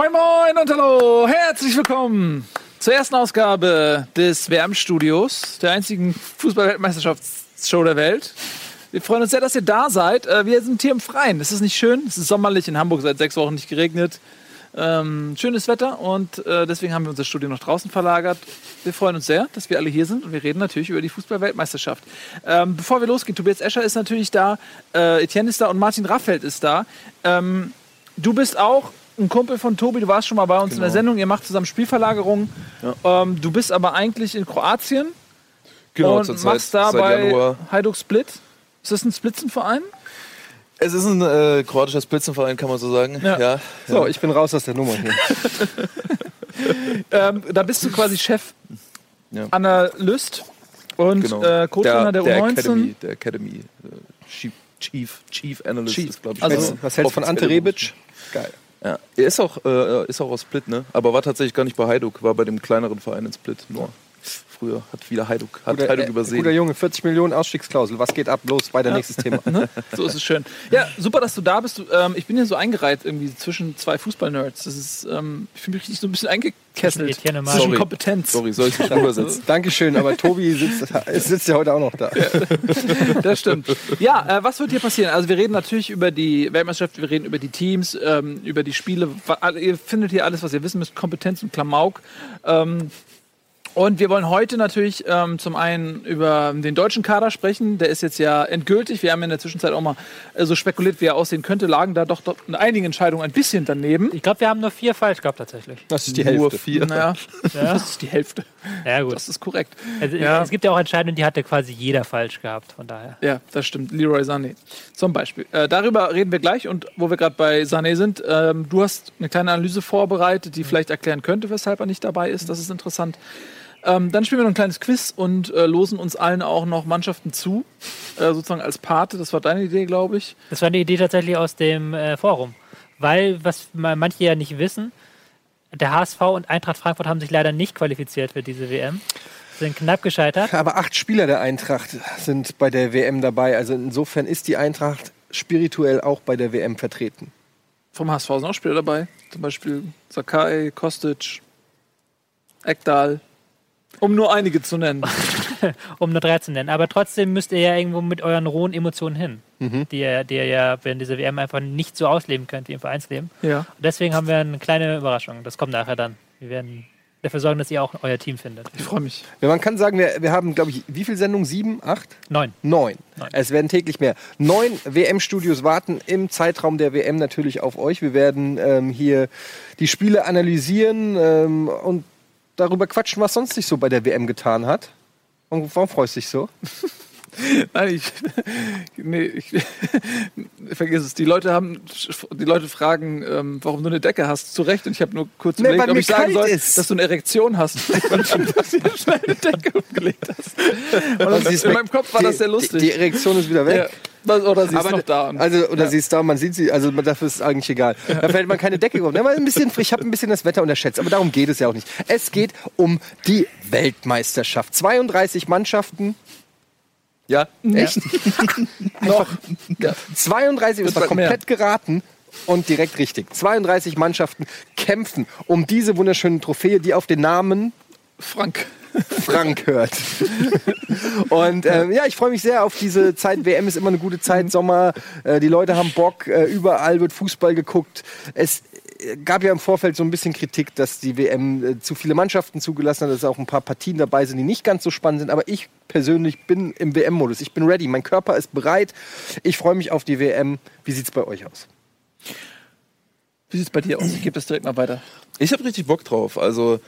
Moin Moin und hallo, herzlich willkommen zur ersten Ausgabe des WM-Studios, der einzigen Fußball-Weltmeisterschaftsshow der Welt. Wir freuen uns sehr, dass ihr da seid. Äh, Wir sind hier im Freien. Es ist nicht schön, es ist sommerlich in Hamburg, seit sechs Wochen nicht geregnet. Ähm, schönes Wetter und äh, deswegen haben wir unser Studio noch draußen verlagert. Wir freuen uns sehr, dass wir alle hier sind und wir reden natürlich über die Fußball-Weltmeisterschaft. Ähm, bevor wir losgehen, Tobias Escher ist natürlich da, äh, Etienne ist da und Martin Raffelt ist da. Ähm, du bist auch ein Kumpel von Tobi, du warst schon mal bei uns in der Genau. Sendung, ihr macht zusammen Spielverlagerungen. Ähm, du bist aber eigentlich in Kroatien Genau, und zurzeit machst da seit bei Januar. Hajduk Split. Ist das ein Splitzenverein? Es ist ein äh, kroatischer Spitzenverein, kann man so sagen. Ja. Ja. So, ich bin raus aus der Nummer hier. Ähm, da bist du quasi Chef Ja. Analyst und Genau. äh, Co-Trainer der, U19. Academy, der Academy äh, Chief, Chief, Chief Analyst Chief. ist, glaube ich. Also, der Was hältst du von Ante Rebic? Geil. Ja. Er ist auch, äh, ist auch aus Split, ne? Aber war tatsächlich gar nicht bei Hajduk, war bei dem kleineren Verein in Split. Nur früher hat wieder Hajduk, hat Guter, Hajduk äh, übersehen. guter Junge, 40 Millionen Ausstiegsklausel. Was geht ab? Los, weiter nächstes Thema. So ist es schön. Ja, super, dass du da bist. Ähm, ich bin hier so eingereiht irgendwie zwischen zwei Fußball-Nerds. Das ist, ähm, ich fühle mich richtig so ein bisschen eingekesselt. Zwischen Sorry. Kompetenz. Sorry, soll ich nicht übersetzen? Dankeschön, aber Tobi sitzt, es sitzt ja heute auch noch da. Das stimmt. Ja, äh, was wird hier passieren? Also wir reden natürlich über die Weltmeisterschaft, wir reden über die Teams, ähm, über die Spiele. Ihr findet hier alles, was ihr wissen müsst, Kompetenz und Klamauk. Ähm, und wir wollen heute natürlich ähm, zum einen über den deutschen Kader sprechen. Der ist jetzt ja endgültig. Wir haben in der Zwischenzeit auch mal äh, so spekuliert, wie er aussehen könnte. Lagen da doch, doch in einigen Entscheidungen ein bisschen daneben. Ich glaube, wir haben nur vier falsch gehabt tatsächlich. Das ist die Nur Hälfte. vier. Naja, Ja, das ist die Hälfte. Ja gut. Das ist korrekt. Also, Ja. Es gibt ja auch Entscheidungen, die hatte quasi jeder falsch gehabt. Von daher. Ja, das stimmt. Leroy Sané zum Beispiel. Äh, darüber reden wir gleich und wo wir gerade bei Sané sind, ähm, du hast eine kleine Analyse vorbereitet, die vielleicht erklären könnte, weshalb er nicht dabei ist. Das ist interessant. Ähm, dann spielen wir noch ein kleines Quiz und äh, losen uns allen auch noch Mannschaften zu, äh, sozusagen als Pate. Das war deine Idee, glaube ich. Das war eine Idee tatsächlich aus dem äh, Forum. Weil, was ma- manche ja nicht wissen, der HSV und Eintracht Frankfurt haben sich leider nicht qualifiziert für diese WM. Sind knapp gescheitert. Aber acht Spieler der Eintracht sind bei der WM dabei. Also insofern ist die Eintracht spirituell auch bei der WM vertreten. Vom HSV sind auch Spieler dabei. Zum Beispiel Sakai, Kostic, Ekdal. Um nur einige zu nennen. um nur drei zu nennen. Aber trotzdem müsst ihr ja irgendwo mit euren rohen Emotionen hin, die, ihr, die ihr ja während dieser WM einfach nicht so ausleben könnt wie im Vereinsleben. ja. Und deswegen haben wir eine kleine Überraschung. Das kommt nachher dann. Wir werden dafür sorgen, dass ihr auch euer Team findet. Ich freue mich. Ja, man kann sagen, wir, wir haben, glaube ich, wie viele Sendungen? Sieben? Acht? Neun. Neun. Neun. Es werden täglich mehr. Neun WM-Studios warten im Zeitraum der WM natürlich auf euch. Wir werden ähm, hier die Spiele analysieren ähm, und darüber quatschen, was sonst sich so bei der WM getan hat. Und warum freust du dich so? Nein, ich, nee, ich, vergiss es. Die Leute haben, die Leute fragen, ähm, warum du eine Decke hast. Zu Recht. Und ich habe nur kurz Nee, überlegt, ob ich sagen soll, ist. dass du eine Erektion hast, weil du schnell eine Decke umgelegt hast. Und in meinem Kopf war das sehr lustig. Die, die Erektion ist wieder weg. ja. Oder sie ist Aber noch da. Also, oder sie ist da, man sieht sie, also dafür ist es eigentlich egal. Da fällt man keine Decke um. Ja, ein bisschen, ich habe ein bisschen das Wetter unterschätzt, aber darum geht es ja auch nicht. Es geht um die Weltmeisterschaft. 32 Mannschaften. Ja, echt? noch. Ja. 32, das war bald mehr. komplett geraten und direkt richtig. 32 Mannschaften kämpfen um diese wunderschöne Trophäe, die auf den Namen Frank. Frank hört. Und ähm, ja, ich freue mich sehr auf diese Zeit. WM ist immer eine gute Zeit, Sommer. Äh, die Leute haben Bock, äh, überall wird Fußball geguckt. Es gab ja im Vorfeld so ein bisschen Kritik, dass die WM äh, zu viele Mannschaften zugelassen hat, dass auch ein paar Partien dabei sind, die nicht ganz so spannend sind. Aber ich persönlich bin im WM-Modus. Ich bin ready. Mein Körper ist bereit. Ich freue mich auf die WM. Wie sieht's bei euch aus? Wie sieht es bei dir aus? Ich gebe das direkt mal weiter. Ich habe richtig Bock drauf. Also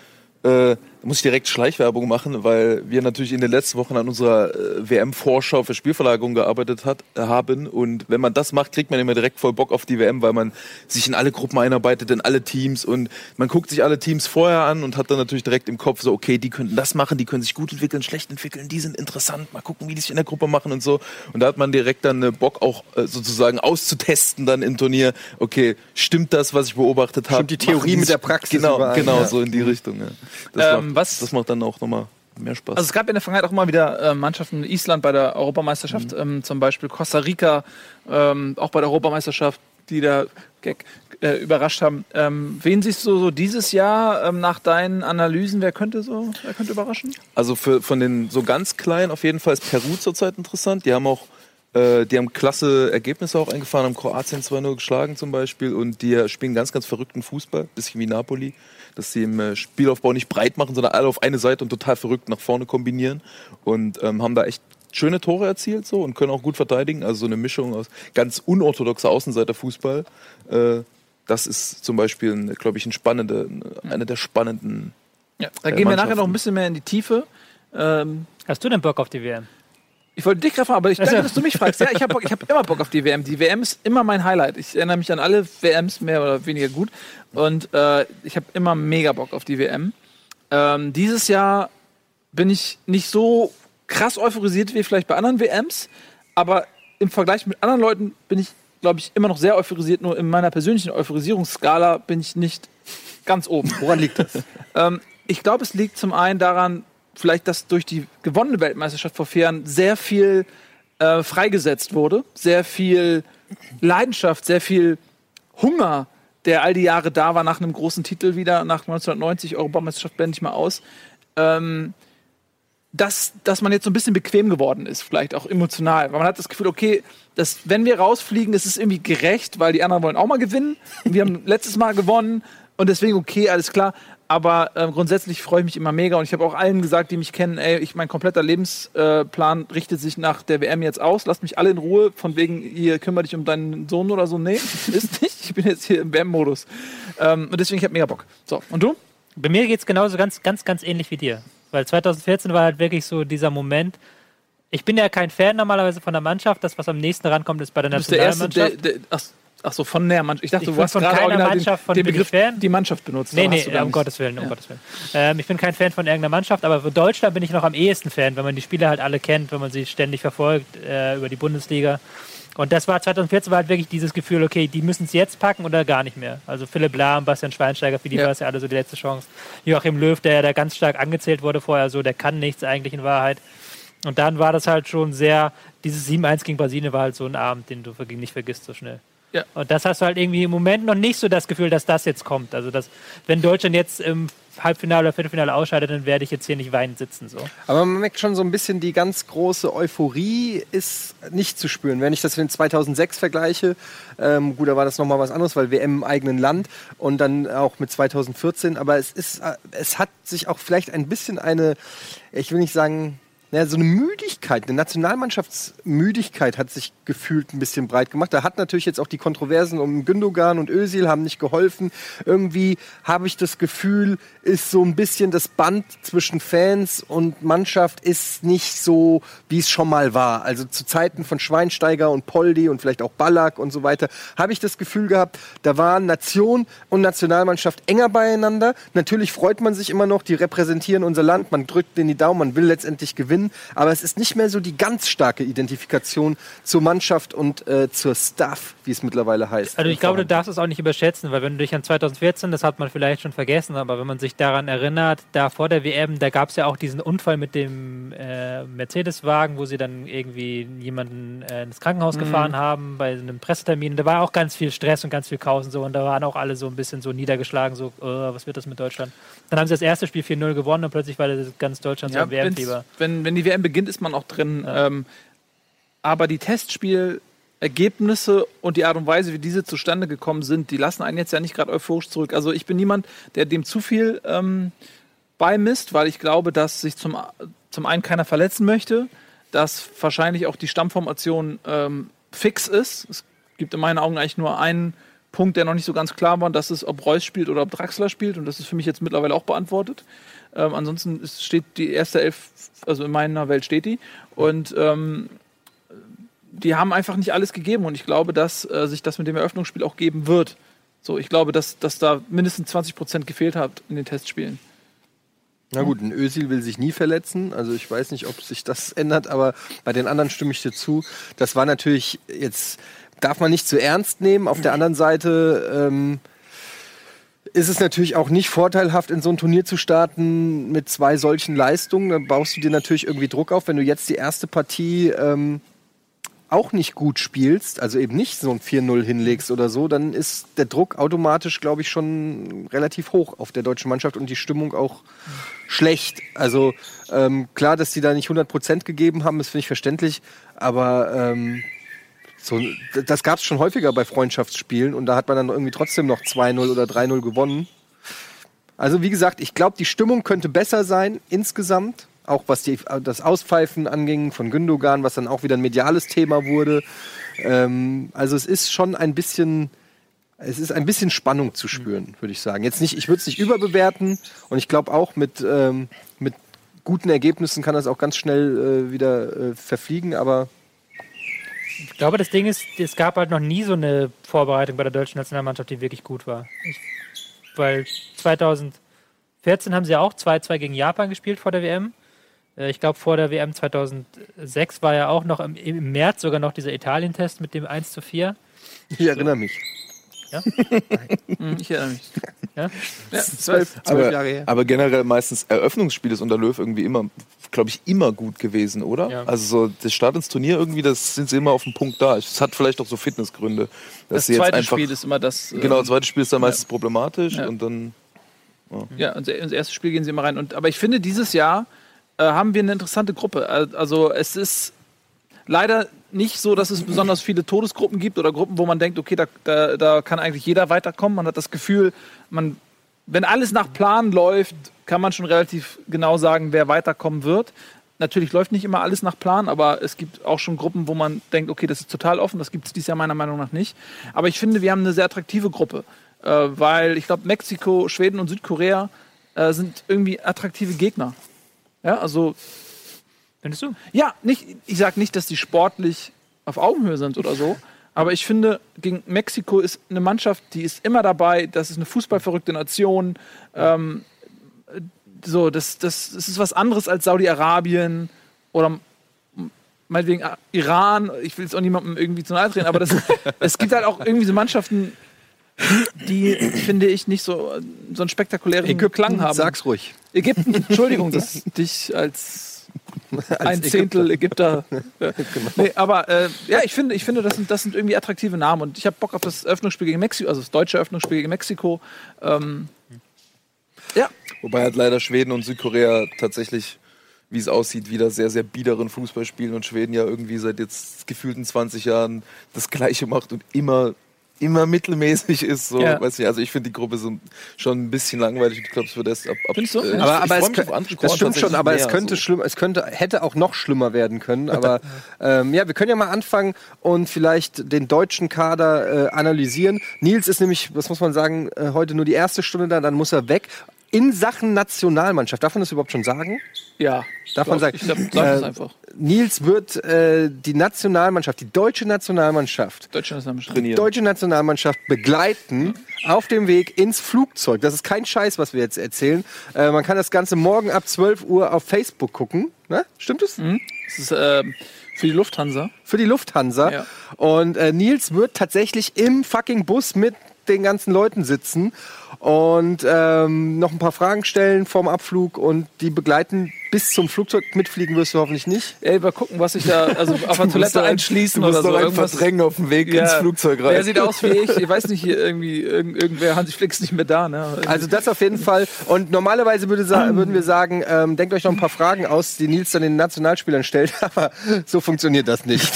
äh, da muss ich direkt Schleichwerbung machen, weil wir natürlich in den letzten Wochen an unserer äh, WM-Vorschau für Spielverlagerung gearbeitet hat, äh, haben. Und wenn man das macht, kriegt man immer direkt voll Bock auf die WM, weil man sich in alle Gruppen einarbeitet, in alle Teams und man guckt sich alle Teams vorher an und hat dann natürlich direkt im Kopf so, okay, die könnten das machen, die können sich gut entwickeln, schlecht entwickeln, die sind interessant, mal gucken, wie die sich in der Gruppe machen und so. Und da hat man direkt dann äh, Bock auch äh, sozusagen auszutesten dann im Turnier, okay, stimmt das, was ich beobachtet habe? Stimmt die Theorie mit der Praxis Genau, überein, genau, ja. so in die Richtung. Ja. Das, Ähm, macht, was- das macht dann auch nochmal mehr Spaß. Also es gab in der Vergangenheit auch immer wieder äh, Mannschaften, Island bei der Europameisterschaft, ähm, zum Beispiel Costa Rica, ähm, auch bei der Europameisterschaft, Mitglieder Gag, äh, überrascht haben. Ähm, wen siehst du so dieses Jahr ähm, nach deinen Analysen? Wer könnte so, wer könnte überraschen? Also für, von den so ganz kleinen auf jeden Fall ist Peru zurzeit interessant. Die haben auch äh, die haben klasse Ergebnisse auch eingefahren, haben Kroatien 2-0 geschlagen zum Beispiel und die spielen ganz, ganz verrückten Fußball, bisschen wie Napoli, dass sie im äh, Spielaufbau nicht breit machen, sondern alle auf eine Seite und total verrückt nach vorne kombinieren und ähm, haben da echt schöne Tore erzielt so und können auch gut verteidigen. Also so eine Mischung aus ganz unorthodoxer Außenseiterfußball. Äh, das ist zum Beispiel, glaube ich, ein spannende, eine der spannenden. Ja, da gehen wir nachher noch ein bisschen mehr in die Tiefe. Ähm, Hast du denn Bock auf die WM? Ich wollte dich gerade fragen, aber ich danke, dass du mich fragst. Ja, ich habe hab immer Bock auf die WM. Die WM ist immer mein Highlight. Ich erinnere mich an alle WMs mehr oder weniger gut. Und äh, ich habe immer mega Bock auf die WM. Ähm, dieses Jahr bin ich nicht so krass euphorisiert wie vielleicht bei anderen WMs, aber im Vergleich mit anderen Leuten bin ich, glaube ich, immer noch sehr euphorisiert. Nur in meiner persönlichen Euphorisierungsskala bin ich nicht ganz oben. Woran liegt das? ähm, ich glaube, es liegt zum einen daran, vielleicht, dass durch die gewonnene Weltmeisterschaft vor vier Jahren sehr viel äh, freigesetzt wurde, sehr viel Leidenschaft, sehr viel Hunger, der all die Jahre da war nach einem großen Titel wieder, nach 1990 Europameisterschaft blende ich mal aus. Ähm, dass, dass man jetzt so ein bisschen bequem geworden ist, vielleicht auch emotional. Weil man hat das Gefühl, okay, dass, wenn wir rausfliegen, ist es irgendwie gerecht, weil die anderen wollen auch mal gewinnen. Und wir haben letztes Mal gewonnen und deswegen okay, alles klar. Aber äh, grundsätzlich freue ich mich immer mega und ich habe auch allen gesagt, die mich kennen, ey, ich, mein kompletter Lebensplan äh, richtet sich nach der WM jetzt aus. Lasst mich alle in Ruhe, von wegen, ihr kümmert dich um deinen Sohn oder so. Nee, ist nicht. Ich bin jetzt hier im WM-Modus. Ähm, und deswegen, ich habe mega Bock. So, und du? Bei mir geht es genauso ganz, ganz, ganz ähnlich wie dir. Weil 2014 war halt wirklich so dieser Moment. Ich bin ja kein Fan normalerweise von der Mannschaft. Das, was am nächsten rankommt, ist bei der Du bist der Erste, Nationalmannschaft. der, der, ach, ach so, von der Mannschaft. Ich dachte, Ich du hast von keiner Mannschaft von den, den Begriff Fan. die Mannschaft benutzt. Nee, nee, um. Gottes Willen, um Ja. Gottes Willen. Ähm, ich bin kein Fan von irgendeiner Mannschaft, aber für Deutschland bin ich noch am ehesten Fan, wenn man die Spieler halt alle kennt, wenn man sie ständig verfolgt äh, über die Bundesliga. Und das war 2014 war halt wirklich dieses Gefühl, okay, die müssen es jetzt packen oder gar nicht mehr. Also Philipp Lahm, Bastian Schweinsteiger, für die Ja. war es ja alle so die letzte Chance. Joachim Löw, der ja da ganz stark angezählt wurde vorher, so, der kann nichts eigentlich in Wahrheit. Und dann war das halt schon sehr, dieses 7-1 gegen Brasilien war halt so ein Abend, den du nicht vergisst so schnell. Ja. Und das hast du halt irgendwie im Moment noch nicht so das Gefühl, dass das jetzt kommt. Also, dass, wenn Deutschland jetzt im Halbfinale oder Viertelfinale ausscheidet, dann werde ich jetzt hier nicht weinend sitzen. So. Aber man merkt schon so ein bisschen, die ganz große Euphorie ist nicht zu spüren. Wenn ich das mit 2006 vergleiche, ähm, gut, da war das nochmal was anderes, weil WM im eigenen Land und dann auch mit 2014. Aber es ist, äh, es hat sich auch vielleicht ein bisschen eine, ich will nicht sagen, naja, so eine Müdigkeit, eine Nationalmannschaftsmüdigkeit hat sich gefühlt ein bisschen breit gemacht. Da hat natürlich jetzt auch die Kontroversen um Gündogan und Özil haben nicht geholfen. Irgendwie habe ich das Gefühl, ist so ein bisschen das Band zwischen Fans und Mannschaft ist nicht so, wie es schon mal war. Also zu Zeiten von Schweinsteiger und Poldi und vielleicht auch Ballack und so weiter, habe ich das Gefühl gehabt, da waren Nation und Nationalmannschaft enger beieinander. Natürlich freut man sich immer noch, die repräsentieren unser Land, man drückt in die Daumen, man will letztendlich gewinnen, aber es ist nicht mehr so die ganz starke Identifikation zur Mannschaft und äh, zur Staff, wie es mittlerweile heißt. Also ich glaube, du darfst es auch nicht überschätzen, weil wenn du dich an 2014, das hat man vielleicht schon vergessen, aber wenn man sich daran erinnert, da vor der WM, da gab es ja auch diesen Unfall mit dem äh, Mercedes-Wagen, wo sie dann irgendwie jemanden äh, ins Krankenhaus gefahren haben bei einem Pressetermin. Da war auch ganz viel Stress und ganz viel Chaos und so und da waren auch alle so ein bisschen so niedergeschlagen, so, äh, was wird das mit Deutschland? Dann haben sie das erste Spiel 4-0 gewonnen und plötzlich war das ganz Deutschland so Ja, im wenn's- WM-Fieber. wenn, wenn die WM beginnt, ist man auch drin. Ähm, aber die Testspielergebnisse und die Art und Weise, wie diese zustande gekommen sind, die lassen einen jetzt ja nicht gerade euphorisch zurück. Also ich bin niemand, der dem zu viel ähm, beimisst, weil ich glaube, dass sich zum, zum einen keiner verletzen möchte, dass wahrscheinlich auch die Stammformation ähm, fix ist. Es gibt in meinen Augen eigentlich nur einen Punkt, der noch nicht so ganz klar war, und das ist, ob Reus spielt oder ob Draxler spielt. Und das ist für mich jetzt mittlerweile auch beantwortet. Ähm, ansonsten ist, steht die erste Elf, also in meiner Welt steht die. Und ähm, die haben einfach nicht alles gegeben. Und ich glaube, dass äh, sich das mit dem Eröffnungsspiel auch geben wird. So, ich glaube, dass, dass da mindestens 20 Prozent gefehlt hat in den Testspielen. Na gut, ein Ösil will sich nie verletzen. Also ich weiß nicht, ob sich das ändert, aber bei den anderen stimme ich dir zu. Das war natürlich jetzt, darf man nicht zu ernst nehmen. Auf der anderen Seite ähm, ist es natürlich auch nicht vorteilhaft, in so ein Turnier zu starten mit zwei solchen Leistungen. Dann baust du dir natürlich irgendwie Druck auf, wenn du jetzt die erste Partie ähm, auch nicht gut spielst, also eben nicht so ein 4-0 hinlegst oder so, dann ist der Druck automatisch, glaube ich, schon relativ hoch auf der deutschen Mannschaft und die Stimmung auch schlecht. Also ähm, klar, dass die da nicht 100% gegeben haben, ist finde ich verständlich, aber ähm, so, das gab es schon häufiger bei Freundschaftsspielen und da hat man dann irgendwie trotzdem noch 2-0 oder 3-0 gewonnen. Also wie gesagt, ich glaube, die Stimmung könnte besser sein insgesamt. Auch was die, das Auspfeifen anging von Gündogan, was dann auch wieder ein mediales Thema wurde. Ähm, also es ist schon ein bisschen, es ist ein bisschen Spannung zu spüren, würde ich sagen. Jetzt nicht, ich würde es nicht überbewerten und ich glaube auch mit, ähm, mit guten Ergebnissen kann das auch ganz schnell äh, wieder äh, verfliegen, aber Ich glaube, das Ding ist, es gab halt noch nie so eine Vorbereitung bei der deutschen Nationalmannschaft, die wirklich gut war. Ich, weil 2014 haben sie ja auch 2-2 gegen Japan gespielt vor der WM. Äh, Ich glaube, vor der WM 2006 war ja auch noch im, im März sogar noch dieser Italien-Test mit dem 1 zu 4. ich erinnere mich. Hm, Ich erinnere mich. Ja? Ja, Zwölf, zwölf Aber, Jahre her. aber generell meistens Eröffnungsspiel ist unter Löw irgendwie immer, glaube ich, immer gut gewesen, oder? Ja. Also so das Start ins Turnier irgendwie, das sind sie immer auf dem Punkt da. Es hat vielleicht auch so Fitnessgründe. dass Das sie jetzt zweite einfach, Spiel ist immer das. äh, Genau, das zweite Spiel ist dann meistens problematisch Ja. und dann. Ja, ins ins erste Spiel gehen sie immer rein. Und, aber ich finde, dieses Jahr äh, haben wir eine interessante Gruppe. Al- Also es ist leider nicht so, dass es besonders viele Todesgruppen gibt oder Gruppen, wo man denkt, okay, da, da, da kann eigentlich jeder weiterkommen. Man hat das Gefühl, man, wenn alles nach Plan läuft, kann man schon relativ genau sagen, wer weiterkommen wird. Natürlich läuft nicht immer alles nach Plan, aber es gibt auch schon Gruppen, wo man denkt, okay, das ist total offen. Das gibt es dieses Jahr meiner Meinung nach nicht. Aber ich finde, wir haben eine sehr attraktive Gruppe, äh, weil ich glaube, Mexiko, Schweden und Südkorea äh, sind irgendwie attraktive Gegner. Ja, also Findest du? ja, nicht, ich sage nicht, dass die sportlich auf Augenhöhe sind oder so, aber ich finde, gegen Mexiko ist eine Mannschaft, die ist immer dabei, das ist eine fußballverrückte Nation. Ähm, so, das, das, das ist was anderes als Saudi-Arabien oder meinetwegen ah, Iran. Ich will jetzt auch niemandem irgendwie zu nahe treten, aber das, es gibt halt auch irgendwie so Mannschaften, die, finde ich, nicht so, so einen spektakulären Klang haben. Sag's ruhig. Ägypten, Entschuldigung, dass dich als ein Zehntel Ägypter. Ja. Nee, aber äh, ja, ich finde, ich finde das, sind, das sind irgendwie attraktive Namen und ich habe Bock auf das Eröffnungsspiel gegen Mexiko, also das deutsche Eröffnungsspiel gegen Mexiko. Ähm, ja, Wobei halt leider Schweden und Südkorea tatsächlich, wie es aussieht, wieder sehr, sehr biederen Fußball spielen und Schweden ja irgendwie seit jetzt gefühlten 20 Jahren das Gleiche macht und immer immer mittelmäßig ist. So, Ja. weiß nicht, also ich finde die Gruppe so schon ein bisschen langweilig. Ich glaube, es wird erst ab. ab Findest du? äh, Aber, ich aber es, andere das stimmt schon, aber es mehr, könnte so. schlimm, es könnte, hätte auch noch schlimmer werden können. Aber ähm, ja, wir können ja mal anfangen und vielleicht den deutschen Kader äh, analysieren. Nils ist nämlich, was muss man sagen, äh, heute nur die erste Stunde da, dann muss er weg. In Sachen Nationalmannschaft, darf man das überhaupt schon sagen? ja. Darf man sagen, Ich glaub, sag das äh, einfach. Nils wird äh, die Nationalmannschaft, die deutsche Nationalmannschaft, Deutsche Nationalmannschaft. trainieren. deutsche Nationalmannschaft begleiten auf dem Weg ins Flugzeug. Das ist kein Scheiß, was wir jetzt erzählen. Äh, man kann das Ganze morgen ab 12 Uhr auf Facebook gucken. Ne? Stimmt es? Das ist ähm, für die Lufthansa. Für die Lufthansa. Ja. Und äh, Nils wird tatsächlich im fucking Bus mit den ganzen Leuten sitzen und ähm, noch ein paar Fragen stellen vorm Abflug und die begleiten bis zum Flugzeug. Mitfliegen wirst du hoffentlich nicht. Ey, mal gucken, was ich da, also auf der Toilette einschließen Du musst oder so. doch Irgendwas. verdrängen auf dem Weg ins Flugzeug rein. Wer sieht aus wie ich? Ich weiß nicht, hier irgendwie, irgend, irgendwer, Hansi Flick ist nicht mehr da, ne? Also das auf jeden Fall. Und normalerweise würde würden wir sagen, ähm, denkt euch noch ein paar Fragen aus, die Nils dann den Nationalspielern stellt, aber so funktioniert das nicht.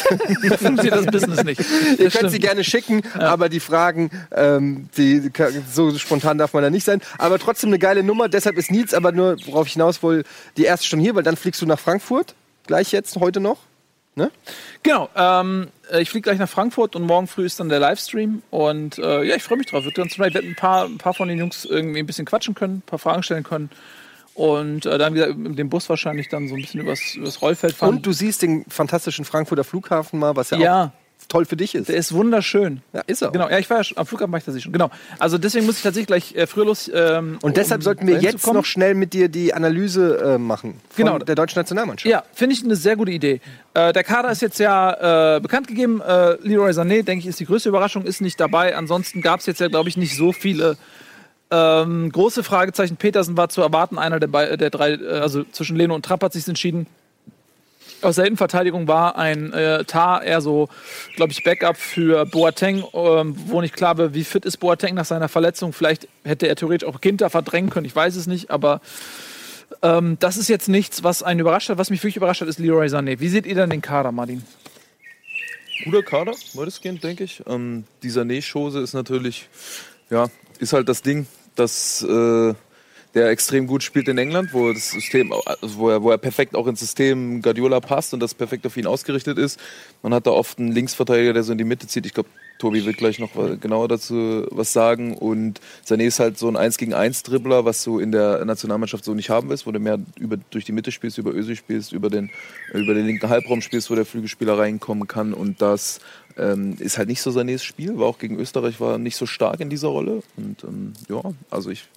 funktioniert das Business nicht. Ihr könnt sie gerne schicken, aber die Fragen, ähm, die, so spontan darf man da nicht sein. Aber trotzdem eine geile Nummer, deshalb ist Nils aber nur, worauf ich hinaus will, die erste schon hier, weil dann fliegst du nach Frankfurt, gleich jetzt, heute noch. Ne? Genau, ähm, äh, ich fliege gleich nach Frankfurt und morgen früh ist dann der Livestream. Und äh, ja, ich freue mich drauf. Wird ganz ich werde ein paar, ein paar von den Jungs irgendwie ein bisschen quatschen können, ein paar Fragen stellen können. Und äh, dann wieder mit dem Bus wahrscheinlich dann so ein bisschen übers, übers Rollfeld fahren. Und du siehst den fantastischen Frankfurter Flughafen mal, was ja, ja, auch toll für dich ist. der ist wunderschön. Ja, ist er auch. Genau, ja, ich war ja schon, am Flughafen war ich das schon. Genau. Also deswegen muss ich tatsächlich gleich äh, früher los. Ähm, Und deshalb um sollten wir jetzt noch schnell mit dir die Analyse äh, machen von Genau. der deutschen Nationalmannschaft. Ja, finde ich eine sehr gute Idee. Äh, der Kader ist jetzt ja äh, bekannt gegeben. Äh, Leroy Sané, denke ich, ist die größte Überraschung, ist nicht dabei. Ansonsten gab es jetzt ja, glaube ich, nicht so viele ähm, große Fragezeichen. Petersen war zu erwarten, einer der, der drei, äh, also zwischen Leno und Trapp hat sich entschieden. Aus der Innenverteidigung war ein äh, Tar eher so, glaube ich, Backup für Boateng, ähm, wo nicht klar war, wie fit ist Boateng nach seiner Verletzung. Vielleicht hätte er theoretisch auch Kinter verdrängen können, ich weiß es nicht, aber ähm, das ist jetzt nichts, was einen überrascht hat. Was mich wirklich überrascht hat, ist Leroy Sané. Wie seht ihr denn den Kader, Martin? Guter Kader, weitestgehend, denke ich. Ähm, die Sané-Chose ist natürlich, ja, ist halt das Ding, dass äh, der extrem gut spielt in England, wo das System, also wo er, wo er perfekt auch ins System Guardiola passt und das perfekt auf ihn ausgerichtet ist. Man hat da oft einen Linksverteidiger, der so in die Mitte zieht. Ich glaube, Tobi wird gleich noch genauer dazu was sagen. Und Sané ist halt so ein 1 gegen 1 Dribbler, was du in der Nationalmannschaft so nicht haben willst, wo du mehr über, durch die Mitte spielst, über Ösi spielst, über den, über den linken Halbraum spielst, wo der Flügelspieler reinkommen kann. Und das ähm, ist halt nicht so Sanés Spiel, war auch gegen Österreich war nicht so stark in dieser Rolle. Und ähm, ja, also ich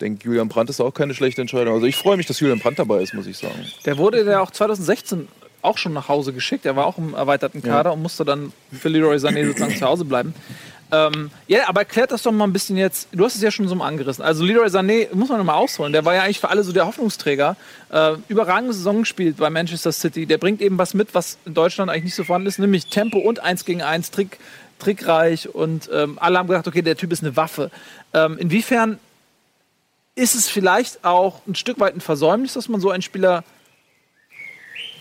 denke, Julian Brandt ist auch keine schlechte Entscheidung. Also ich freue mich, dass Julian Brandt dabei ist, muss ich sagen. Der wurde ja auch 2016 auch schon nach Hause geschickt. Er war auch im erweiterten Kader ja. und musste dann für Leroy Sané sozusagen zu Hause bleiben. Ähm, ja, aber erklärt das doch mal ein bisschen jetzt. Du hast es ja schon so mal angerissen. Also Leroy Sané muss man nochmal ausholen. Der war ja eigentlich für alle so der Hoffnungsträger. Äh, überragende Saison gespielt bei Manchester City. Der bringt eben was mit, was in Deutschland eigentlich nicht so vorhanden ist, nämlich Tempo und 1 gegen 1 Trick, trickreich. Und ähm, alle haben gedacht, okay, der Typ ist eine Waffe. Ähm, inwiefern ist es vielleicht auch ein Stück weit ein Versäumnis, dass man so einen Spieler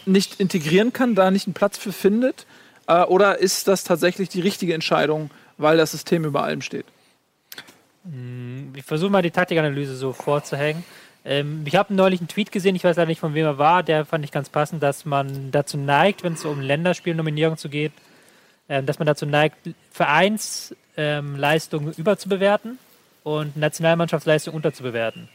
nicht integrieren kann, da nicht einen Platz für findet? Äh, oder ist das tatsächlich die richtige Entscheidung, weil das System über allem steht? Hm, ich versuche mal die Taktikanalyse so vorzuhängen. Ähm, ich habe neulich einen Tweet gesehen, ich weiß leider nicht, von wem er war, der fand ich ganz passend, dass man dazu neigt, wenn es um Länderspielnominierung zu geht, äh, dass man dazu neigt, Vereinsleistungen ähm, überzubewerten und Nationalmannschaftsleistung unterzubewerten.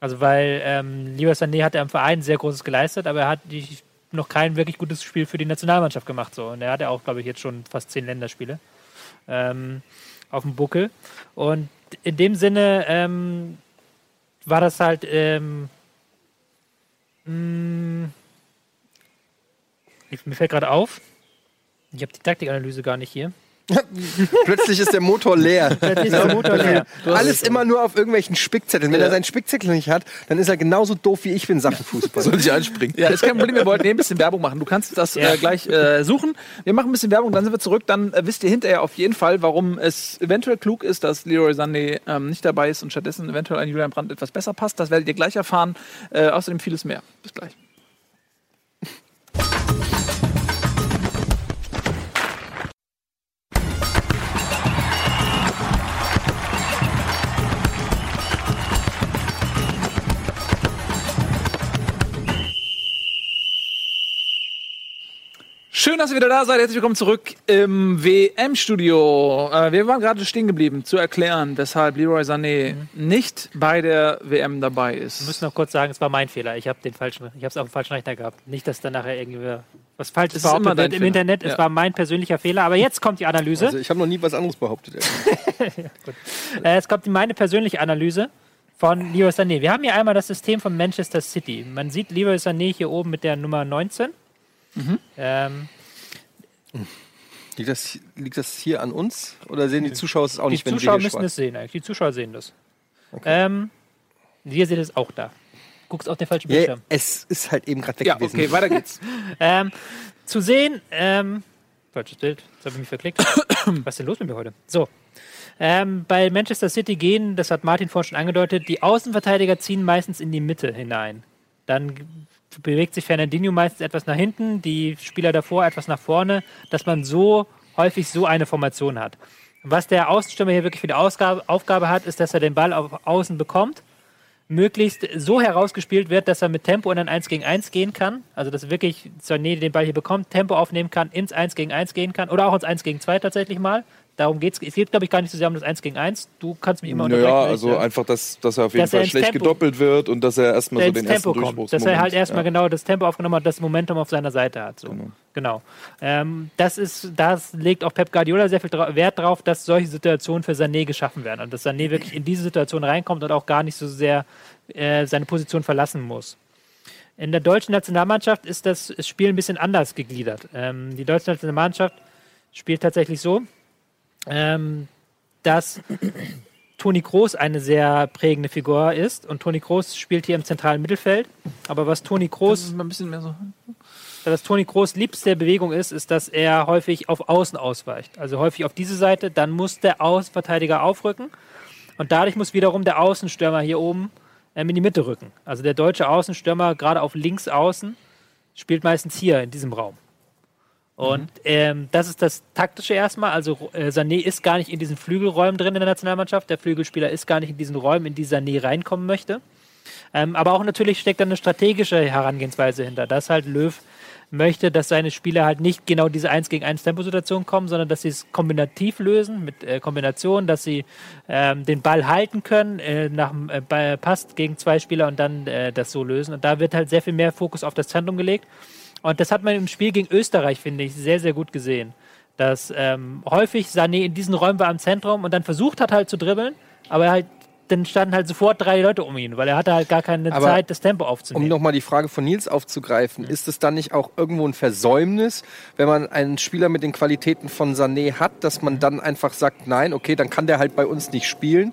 Also weil ähm, Leroy Sané hat er im Verein sehr Großes geleistet, aber er hat die, noch kein wirklich gutes Spiel für die Nationalmannschaft gemacht. So. Und er hat ja auch, glaube ich, jetzt schon fast zehn Länderspiele ähm, auf dem Buckel. Und in dem Sinne ähm, war das halt ähm, mh, mm, mir fällt gerade auf, ich habe die Taktikanalyse gar nicht hier. Plötzlich ist der Motor leer. Plötzlich ist der Motor leer. Alles immer nur auf irgendwelchen Spickzetteln. Wenn ja. er seinen Spickzettel nicht hat, dann ist er genauso doof wie ich bin Sachen Fußball. Soll ich anspringen? Ja, ist kein Problem. Wir wollten eh ein bisschen Werbung machen. Du kannst das ja. äh, gleich äh, suchen. Wir machen ein bisschen Werbung, dann sind wir zurück. Dann äh, wisst ihr hinterher auf jeden Fall, warum es eventuell klug ist, dass Leroy Sané ähm, nicht dabei ist und stattdessen eventuell ein Julian Brandt etwas besser passt. Das werdet ihr gleich erfahren. Äh, außerdem vieles mehr. Bis gleich. Schön, dass ihr wieder da seid. Herzlich willkommen zurück im WM-Studio. Äh, wir waren gerade stehen geblieben, zu erklären, weshalb Leroy Sané mhm. nicht bei der WM dabei ist. Wir müssen noch kurz sagen, es war mein Fehler. Ich habe den falschen, ich habe es auf dem falschen Rechner gehabt. Nicht, dass dann nachher irgendwie was falsch ist behauptet wird im Fehler. Internet. Ja. Es war mein persönlicher Fehler. Aber jetzt kommt die Analyse. Also ich habe noch nie was anderes behauptet. ja, äh, jetzt kommt meine persönliche Analyse von Leroy Sané. Wir haben hier einmal das System von Manchester City. Man sieht Leroy Sané hier oben mit der Nummer 19. Mhm. Ähm, liegt, das, liegt das hier an uns oder sehen die Zuschauer es auch nicht, die wenn Zuschauer wir müssen es sehen eigentlich. Die Zuschauer sehen das. Okay. Ähm, ihr seht es auch da. Guckst auf den falschen Bildschirm. Yeah, es ist halt eben gerade weg ja, gewesen. Okay, weiter geht's. ähm, zu sehen, ähm, falsches Bild, jetzt habe ich mich verklickt. Was ist denn los mit mir heute? So. Ähm, bei Manchester City gehen, das hat Martin vorhin schon angedeutet, die Außenverteidiger ziehen meistens in die Mitte hinein. Dann bewegt sich Fernandinho meistens etwas nach hinten, die Spieler davor etwas nach vorne, dass man so häufig so eine Formation hat. Was der Außenstürmer hier wirklich für die Ausgabe, Aufgabe hat, ist, dass er den Ball auf Außen bekommt, möglichst so herausgespielt wird, dass er mit Tempo in ein 1 gegen 1 gehen kann. Also, dass wirklich Sané den Ball hier bekommt, Tempo aufnehmen kann, ins 1 gegen 1 gehen kann oder auch ins 1 gegen 2 tatsächlich mal. Darum geht es. Es geht, glaube ich, gar nicht so sehr um das 1 gegen 1. Du kannst mich immer unterbrechen. Ja, also einfach, dass, dass er auf jeden Fall schlecht Tempo, gedoppelt wird und dass er erstmal so den Tempo ersten kommt. Dass er halt erstmal ja. genau das Tempo aufgenommen hat, das Momentum auf seiner Seite hat. So. Genau. genau. Ähm, das, ist, das legt auch Pep Guardiola sehr viel Wert darauf, dass solche Situationen für Sané geschaffen werden und dass Sané wirklich in diese Situation reinkommt und auch gar nicht so sehr äh, seine Position verlassen muss. In der deutschen Nationalmannschaft ist das Spiel ein bisschen anders gegliedert. Ähm, die deutsche Nationalmannschaft spielt tatsächlich so, ähm, dass Toni Kroos eine sehr prägende Figur ist und Toni Kroos spielt hier im zentralen Mittelfeld. Aber was Toni Kroos. Ein bisschen mehr so. dass Toni Kroos liebste Bewegung ist, ist, dass er häufig auf Außen ausweicht. Also häufig auf diese Seite, dann muss der Außenverteidiger aufrücken und dadurch muss wiederum der Außenstürmer hier oben ähm, in die Mitte rücken. Also der deutsche Außenstürmer, gerade auf links außen, spielt meistens hier in diesem Raum. Und Mhm. ähm, das ist das Taktische erstmal. Also äh, Sané ist gar nicht in diesen Flügelräumen drin in der Nationalmannschaft. Der Flügelspieler ist gar nicht in diesen Räumen, in die Sané reinkommen möchte. Ähm, aber auch natürlich steckt da eine strategische Herangehensweise hinter, dass halt Löw möchte, dass seine Spieler halt nicht genau diese 1 gegen 1 Temposituation kommen, sondern dass sie es kombinativ lösen, mit äh, Kombinationen, dass sie ähm, den Ball halten können, äh, nach dem äh, Ball passt gegen zwei Spieler und dann äh, das so lösen. Und da wird halt sehr viel mehr Fokus auf das Zentrum gelegt. Und das hat man im Spiel gegen Österreich, finde ich, sehr, sehr gut gesehen. Dass ähm, häufig Sané in diesen Räumen war am Zentrum und dann versucht hat halt zu dribbeln, aber halt dann standen halt sofort drei Leute um ihn, weil er hatte halt gar keine Aber Zeit, das Tempo Um aufzunehmen. nochmal die Frage von Nils aufzugreifen, ist es dann nicht auch irgendwo ein Versäumnis, wenn man einen Spieler mit den Qualitäten von Sané hat, dass man dann einfach sagt, nein, okay, dann kann der halt bei uns nicht spielen,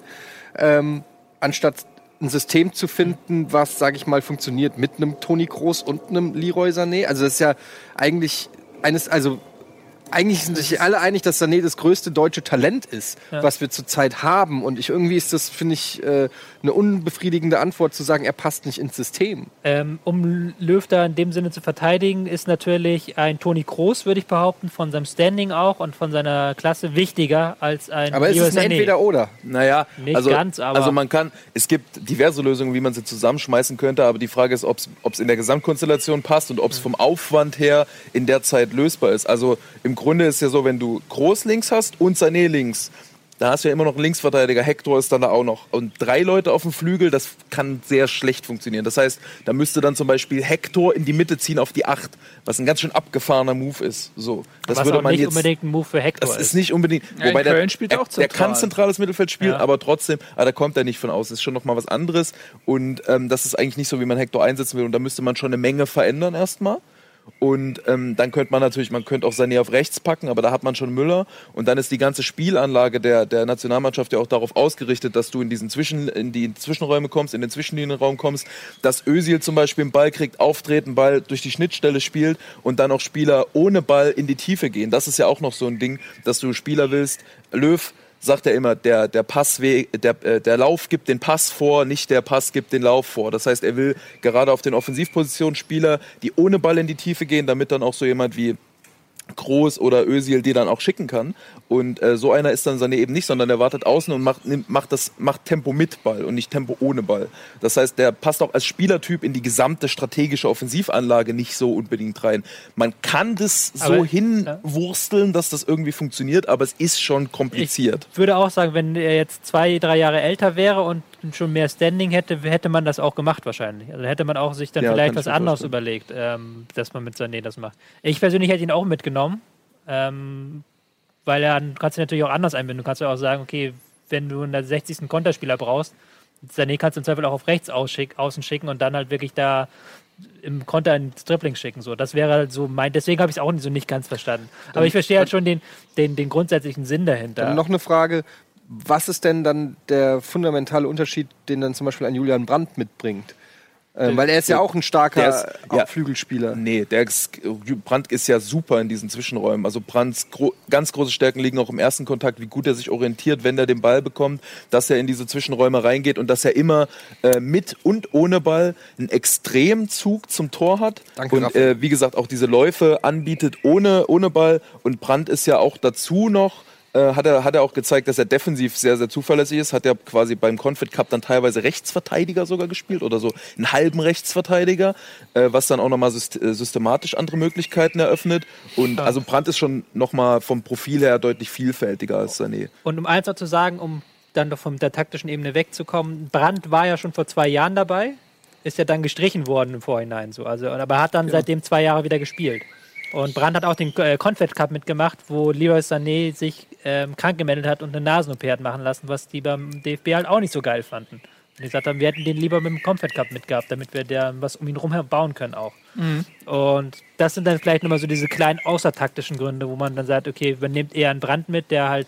ähm, anstatt ein System zu finden, was, sage ich mal, funktioniert mit einem Toni Kroos und einem Leroy Sané. Also das ist ja eigentlich eines, also eigentlich sind sich alle einig, dass Sané das größte deutsche Talent ist, Ja. was wir zurzeit haben. Und ich irgendwie ist das, finde ich, äh, eine unbefriedigende Antwort zu sagen, er passt nicht ins System. Ähm, um Löw da in dem Sinne zu verteidigen, ist natürlich ein Toni Kroos, würde ich behaupten, von seinem Standing auch und von seiner Klasse wichtiger als ein Aber es Leroy ist ein. Entweder-Oder. Naja, Nicht also, ganz, aber- also man kann, es gibt diverse Lösungen, wie man sie zusammenschmeißen könnte, aber die Frage ist, ob es in der Gesamtkonstellation passt und ob es vom Aufwand her in der Zeit lösbar ist. Also im Grunde ist ja so, wenn du Groß links hast und Sané links, da hast du ja immer noch einen Linksverteidiger, Hector ist dann da auch noch. Und drei Leute auf dem Flügel, das kann sehr schlecht funktionieren. Das heißt, da müsste dann zum Beispiel Hector in die Mitte ziehen auf die Acht, was ein ganz schön abgefahrener Move ist. So, das was würde auch man nicht jetzt unbedingt ein Move für Hector das ist nicht unbedingt. Ja, wobei Köln der, spielt auch der kann zentral. zentrales Mittelfeld spielen, Ja. aber trotzdem, aber da kommt er nicht von aus. Das ist schon noch mal was anderes. Und ähm, das ist eigentlich nicht so, wie man Hector einsetzen will. Und da müsste man schon eine Menge verändern erstmal. Und ähm, dann könnte man natürlich, man könnte auch Sané auf rechts packen, aber da hat man schon Müller. Und dann ist die ganze Spielanlage der, der Nationalmannschaft ja auch darauf ausgerichtet, dass du in diesen Zwischen, in die Zwischenräume kommst, in den Zwischenlinienraum kommst, dass Özil zum Beispiel einen Ball kriegt, auftritt, einen Ball durch die Schnittstelle spielt und dann auch Spieler ohne Ball in die Tiefe gehen. Das ist ja auch noch so ein Ding, dass du Spieler willst. Löw sagt er immer, der, der Passweg, der, äh, der Lauf gibt den Pass vor, nicht der Pass gibt den Lauf vor. Das heißt, er will gerade auf den Offensivpositionen Spieler, die ohne Ball in die Tiefe gehen, damit dann auch so jemand wie Groß oder Özil die dann auch schicken kann. Und äh, so einer ist dann Sané eben nicht, sondern der wartet außen und macht, nimmt, macht, das, macht Tempo mit Ball und nicht Tempo ohne Ball. Das heißt, der passt auch als Spielertyp in die gesamte strategische Offensivanlage nicht so unbedingt rein. Man kann das so Aber- hinwursteln, dass das irgendwie funktioniert, aber es ist schon kompliziert. Ich würde auch sagen, wenn er jetzt zwei, drei Jahre älter wäre und schon mehr Standing hätte, hätte man das auch gemacht wahrscheinlich. Also hätte man auch sich dann Ja, vielleicht was anderes überlegt, ähm, dass man mit Sané das macht. Ich persönlich hätte ihn auch mitgenommen, ähm, weil er, du kannst ihn natürlich auch anders einbinden. Du kannst ja auch sagen, okay, wenn du einen 60. Konterspieler brauchst, Sané kannst du im Zweifel auch auf rechts ausschick, außen schicken und dann halt wirklich da im Konter ins Dribbling schicken. So, das wäre halt so mein. Deswegen habe ich es auch nicht so nicht ganz verstanden. Aber ich verstehe halt schon den, den, den grundsätzlichen Sinn dahinter. Dann noch eine Frage, was ist denn dann der fundamentale Unterschied, den dann zum Beispiel ein Julian Brandt mitbringt? Ähm, weil er ist ja auch ein starker ist- ja. Flügelspieler. Nee, der ist, Brandt ist ja super in diesen Zwischenräumen. Also Brandts gro ganz große Stärken liegen auch im ersten Kontakt, wie gut er sich orientiert, wenn er den Ball bekommt, dass er in diese Zwischenräume reingeht und dass er immer äh, mit und ohne Ball einen extremen Zug zum Tor hat. Danke, und äh, wie gesagt, auch diese Läufe anbietet ohne, ohne Ball. Und Brandt ist ja auch dazu noch äh, hat, er, hat er auch gezeigt, dass er defensiv sehr, sehr zuverlässig ist. Hat er quasi beim Confed Cup dann teilweise Rechtsverteidiger sogar gespielt oder so einen halben Rechtsverteidiger, äh, was dann auch nochmal äh, systematisch andere Möglichkeiten eröffnet. Und also Brandt ist schon nochmal vom Profil her deutlich vielfältiger als Sané. Und um eins noch zu sagen, um dann doch von der taktischen Ebene wegzukommen, Brandt war ja schon vor zwei Jahren dabei, ist ja dann gestrichen worden im Vorhinein so. Also, aber hat dann seitdem zwei Jahre wieder gespielt. Und Brandt hat auch den äh, Confed Cup mitgemacht, wo Leroy Sané sich ähm, krank gemeldet hat und eine Nasen-OP hat machen lassen, was die beim DFB halt auch nicht so geil fanden. Und die gesagt haben, wir hätten den lieber mit dem Confed Cup mitgehabt, damit wir der was um ihn rum bauen können auch. Und das sind dann vielleicht nochmal so diese kleinen außertaktischen Gründe, wo man dann sagt, okay, man nimmt eher einen Brand mit, der halt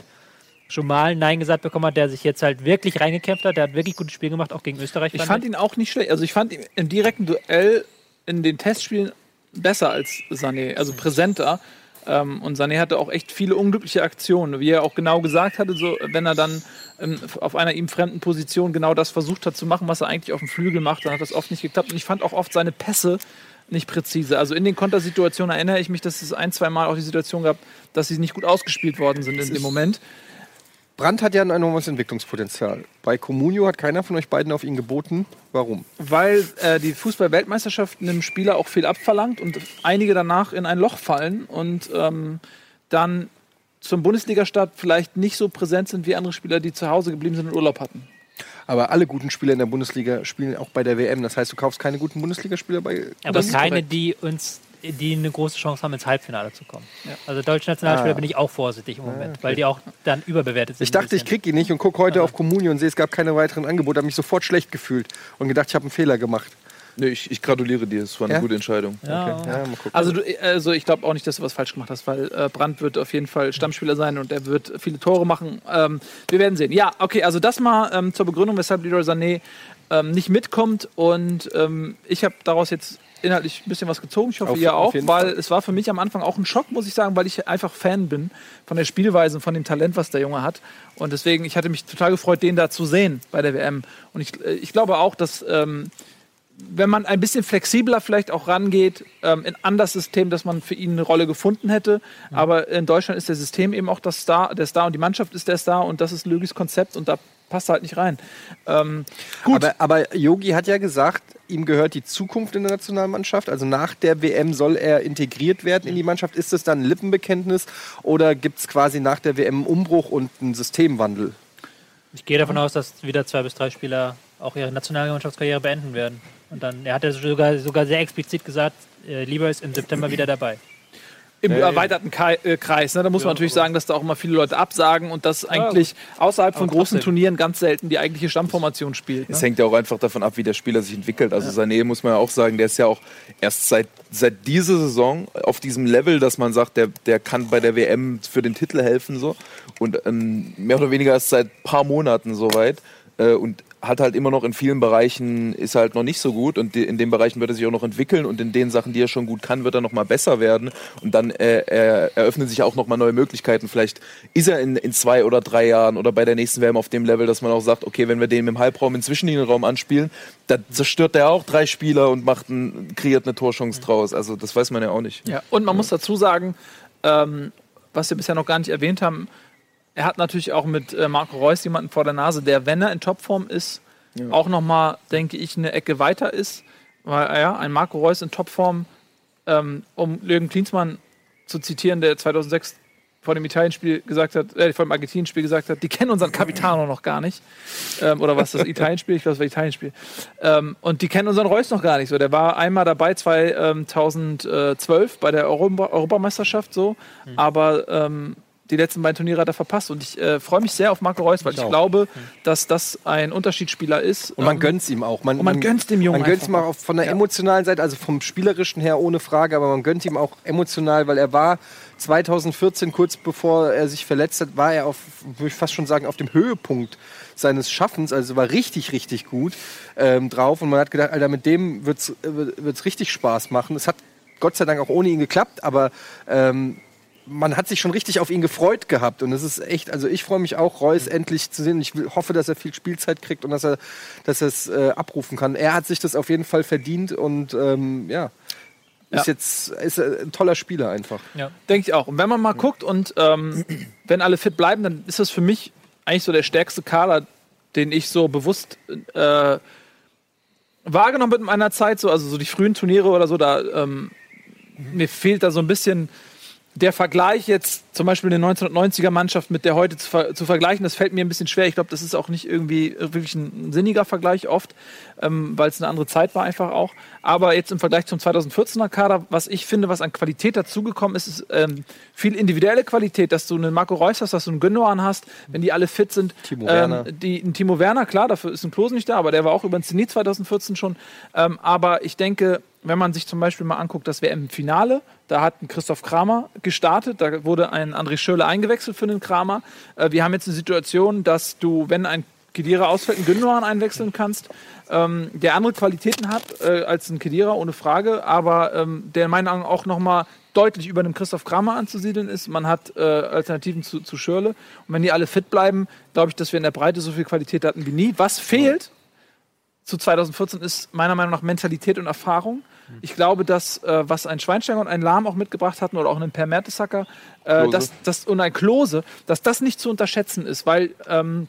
schon mal Nein gesagt bekommen hat, der sich jetzt halt wirklich reingekämpft hat. Der hat wirklich gutes Spiel gemacht, auch gegen Österreich. Ich fand ihn auch nicht schlecht. Also ich fand ihn im direkten Duell in den Testspielen besser als Sané, also präsenter. Ähm, und Sané hatte auch echt viele unglückliche Aktionen, wie er auch genau gesagt hatte, so, wenn er dann ähm, auf einer ihm fremden Position genau das versucht hat zu machen, was er eigentlich auf dem Flügel macht, dann hat das oft nicht geklappt. Und ich fand auch oft seine Pässe nicht präzise. Also in den Kontersituationen erinnere ich mich, dass es ein, zwei Mal auch die Situation gab, dass sie nicht gut ausgespielt worden sind in dem Moment. Brandt hat ja ein enormes Entwicklungspotenzial. Bei Comunio hat keiner von euch beiden auf ihn geboten. Warum? Weil äh, die Fußball-Weltmeisterschaft einem Spieler auch viel abverlangt und einige danach in ein Loch fallen und ähm, dann zum Bundesliga-Start vielleicht nicht so präsent sind wie andere Spieler, die zu Hause geblieben sind und Urlaub hatten. Aber alle guten Spieler in der Bundesliga spielen auch bei der WM. Das heißt, du kaufst keine guten Bundesligaspieler bei. Aber keine, die uns die eine große Chance haben, ins Halbfinale zu kommen. Also deutsche Nationalspieler Ah. bin ich auch vorsichtig im Moment, weil die auch dann überbewertet sind. Ich dachte, ich krieg ihn nicht und gucke heute auf Comunio und sehe, es gab keine weiteren Angebote. Habe mich sofort schlecht gefühlt und gedacht, ich habe einen Fehler gemacht. Nee, ich, ich gratuliere dir, es war eine Ja? gute Entscheidung. Ja, Ja, mal gucken. Also, du, also ich glaube auch nicht, dass du was falsch gemacht hast, weil äh, Brandt wird auf jeden Fall Stammspieler sein und er wird viele Tore machen. Ähm, wir werden sehen. Ja, okay, also das mal ähm, zur Begründung, weshalb Leroy Sané ähm, nicht mitkommt und ähm, ich habe daraus jetzt inhaltlich ein bisschen was gezogen. Ich hoffe, Auf- ihr auch, weil es war für mich am Anfang auch ein Schock, muss ich sagen, weil ich einfach Fan bin von der Spielweise und von dem Talent, was der Junge hat. Und deswegen, ich hatte mich total gefreut, den da zu sehen bei der WM. Und ich, äh, ich glaube auch, dass ähm, wenn man ein bisschen flexibler vielleicht auch rangeht ähm, in an das System, dass man für ihn eine Rolle gefunden hätte. Aber in Deutschland ist der System eben auch das Star, der Star und die Mannschaft ist der Star und das ist Lögis Konzept und da passt er halt nicht rein. Ähm, gut, Aber, aber Yogi hat ja gesagt, ihm gehört die Zukunft in der Nationalmannschaft. Also nach der WM soll er integriert werden in die Mannschaft. Ist das dann ein Lippenbekenntnis oder gibt es quasi nach der WM einen Umbruch und einen Systemwandel? Ich gehe davon aus, dass wieder zwei bis drei Spieler auch ihre Nationalmannschaftskarriere beenden werden. Und dann, er hat ja sogar, sogar sehr explizit gesagt, äh, Lieber ist im September wieder dabei. Im erweiterten Kai äh, Kreis. Ne? Da muss man natürlich sagen, dass da auch immer viele Leute absagen und dass eigentlich außerhalb von großen trotzdem. Turnieren ganz selten die eigentliche Stammformation spielt. Ne? Es hängt ja auch einfach davon ab, wie der Spieler sich entwickelt. Also Sané muss man ja auch sagen, der ist ja auch erst seit, seit dieser Saison auf diesem Level, dass man sagt, der, der kann bei der WM für den Titel helfen so. Und ähm, mehr oder weniger erst seit ein paar Monaten soweit. Äh, und hat halt immer noch in vielen Bereichen, ist halt noch nicht so gut und in den Bereichen wird er sich auch noch entwickeln und in den Sachen, die er schon gut kann, wird er noch mal besser werden und dann äh, er, eröffnen sich auch noch mal neue Möglichkeiten. Vielleicht ist er in, in zwei oder drei Jahren oder bei der nächsten WM auf dem Level, dass man auch sagt, okay, wenn wir den im Halbraum, im Zwischenlinienraum anspielen, dann zerstört er auch drei Spieler und macht ein, kreiert eine Torchance draus. Also das weiß man ja auch nicht. Ja, und man muss dazu sagen, ähm, was wir bisher noch gar nicht erwähnt haben, er hat natürlich auch mit äh, Marco Reus jemanden vor der Nase, der, wenn er in Topform ist, auch nochmal, denke ich, eine Ecke weiter ist. Weil, äh, ja, ein Marco Reus in Topform, ähm, um Jürgen Klinsmann zu zitieren, der 2006 vor dem Italienspiel gesagt hat, äh, vor dem Argentinien-Spiel gesagt hat, die kennen unseren Capitano noch gar nicht. Ähm, oder was das Italienspiel? Ich glaube, das war Italienspiel. Ähm, und die kennen unseren Reus noch gar nicht so. Der war einmal dabei 2012 bei der Europa Europameisterschaft so, aber ähm, die letzten beiden Turniere hat er verpasst. Und ich äh, freue mich sehr auf Marco Reus, weil ich, auch. glaube, dass das ein Unterschiedsspieler ist. Und man Ähm, gönnt ihm auch. Man, und man gönnt's dem Jungen Man gönnt ihm auch von der emotionalen Seite, also vom spielerischen her ohne Frage, aber man gönnt ihm auch emotional, weil er war 2014, kurz bevor er sich verletzt hat, war er auf, würde ich fast schon sagen, auf dem Höhepunkt seines Schaffens, also war richtig, richtig gut ähm, drauf. Und man hat gedacht, Alter, mit dem wird's äh, wird's richtig Spaß machen. Es hat Gott sei Dank auch ohne ihn geklappt, aber ähm, man hat sich schon richtig auf ihn gefreut gehabt und es ist echt, also ich freue mich auch, Reus endlich zu sehen. Ich hoffe, dass er viel Spielzeit kriegt und dass er, dass er es äh, abrufen kann. Er hat sich das auf jeden Fall verdient und ähm, ja, ist Ja. jetzt ist ein toller Spieler einfach. Ja. Denke ich auch. Und wenn man mal guckt und ähm, wenn alle fit bleiben, dann ist das für mich eigentlich so der stärkste Kader, den ich so bewusst äh, wahrgenommen habe in meiner Zeit. So, also so die frühen Turniere oder so, da ähm, mir fehlt da so ein bisschen der Vergleich jetzt zum Beispiel eine 1990er Mannschaft mit der heute zu, ver zu vergleichen, das fällt mir ein bisschen schwer. Ich glaube, das ist auch nicht irgendwie wirklich ein sinniger Vergleich oft, ähm, weil es eine andere Zeit war einfach auch. Aber jetzt im Vergleich zum 2014er Kader, was ich finde, was an Qualität dazugekommen ist, ist ähm, viel individuelle Qualität, dass du einen Marco Reus hast, dass du einen Gündogan hast, wenn die alle fit sind. Timo ähm, Werner. die, ein Timo Werner, klar, dafür ist ein Klose nicht da, aber der war auch über den Zenit 2014 schon. Ähm, aber ich denke, wenn man sich zum Beispiel mal anguckt, das WM-Finale, da hat ein Christoph Kramer gestartet, da wurde ein André Schürrle eingewechselt für den Kramer. Äh, wir haben jetzt eine Situation, dass du, wenn ein Kedira ausfällt, einen Gündogan einwechseln kannst, ähm, der andere Qualitäten hat äh, als ein Kedira, ohne Frage, aber ähm, der in meinen Augen auch nochmal deutlich über einem Christoph Kramer anzusiedeln ist. Man hat äh, Alternativen zu, zu Schürle. Und wenn die alle fit bleiben, glaube ich, dass wir in der Breite so viel Qualität hatten wie nie. Was fehlt zu 2014 ist meiner Meinung nach Mentalität und Erfahrung. Ich glaube, dass äh, was ein Schweinsteiger und ein Lahm auch mitgebracht hatten oder auch ein Per Mertesacker äh, dass, dass, und ein Klose, dass das nicht zu unterschätzen ist, weil ähm,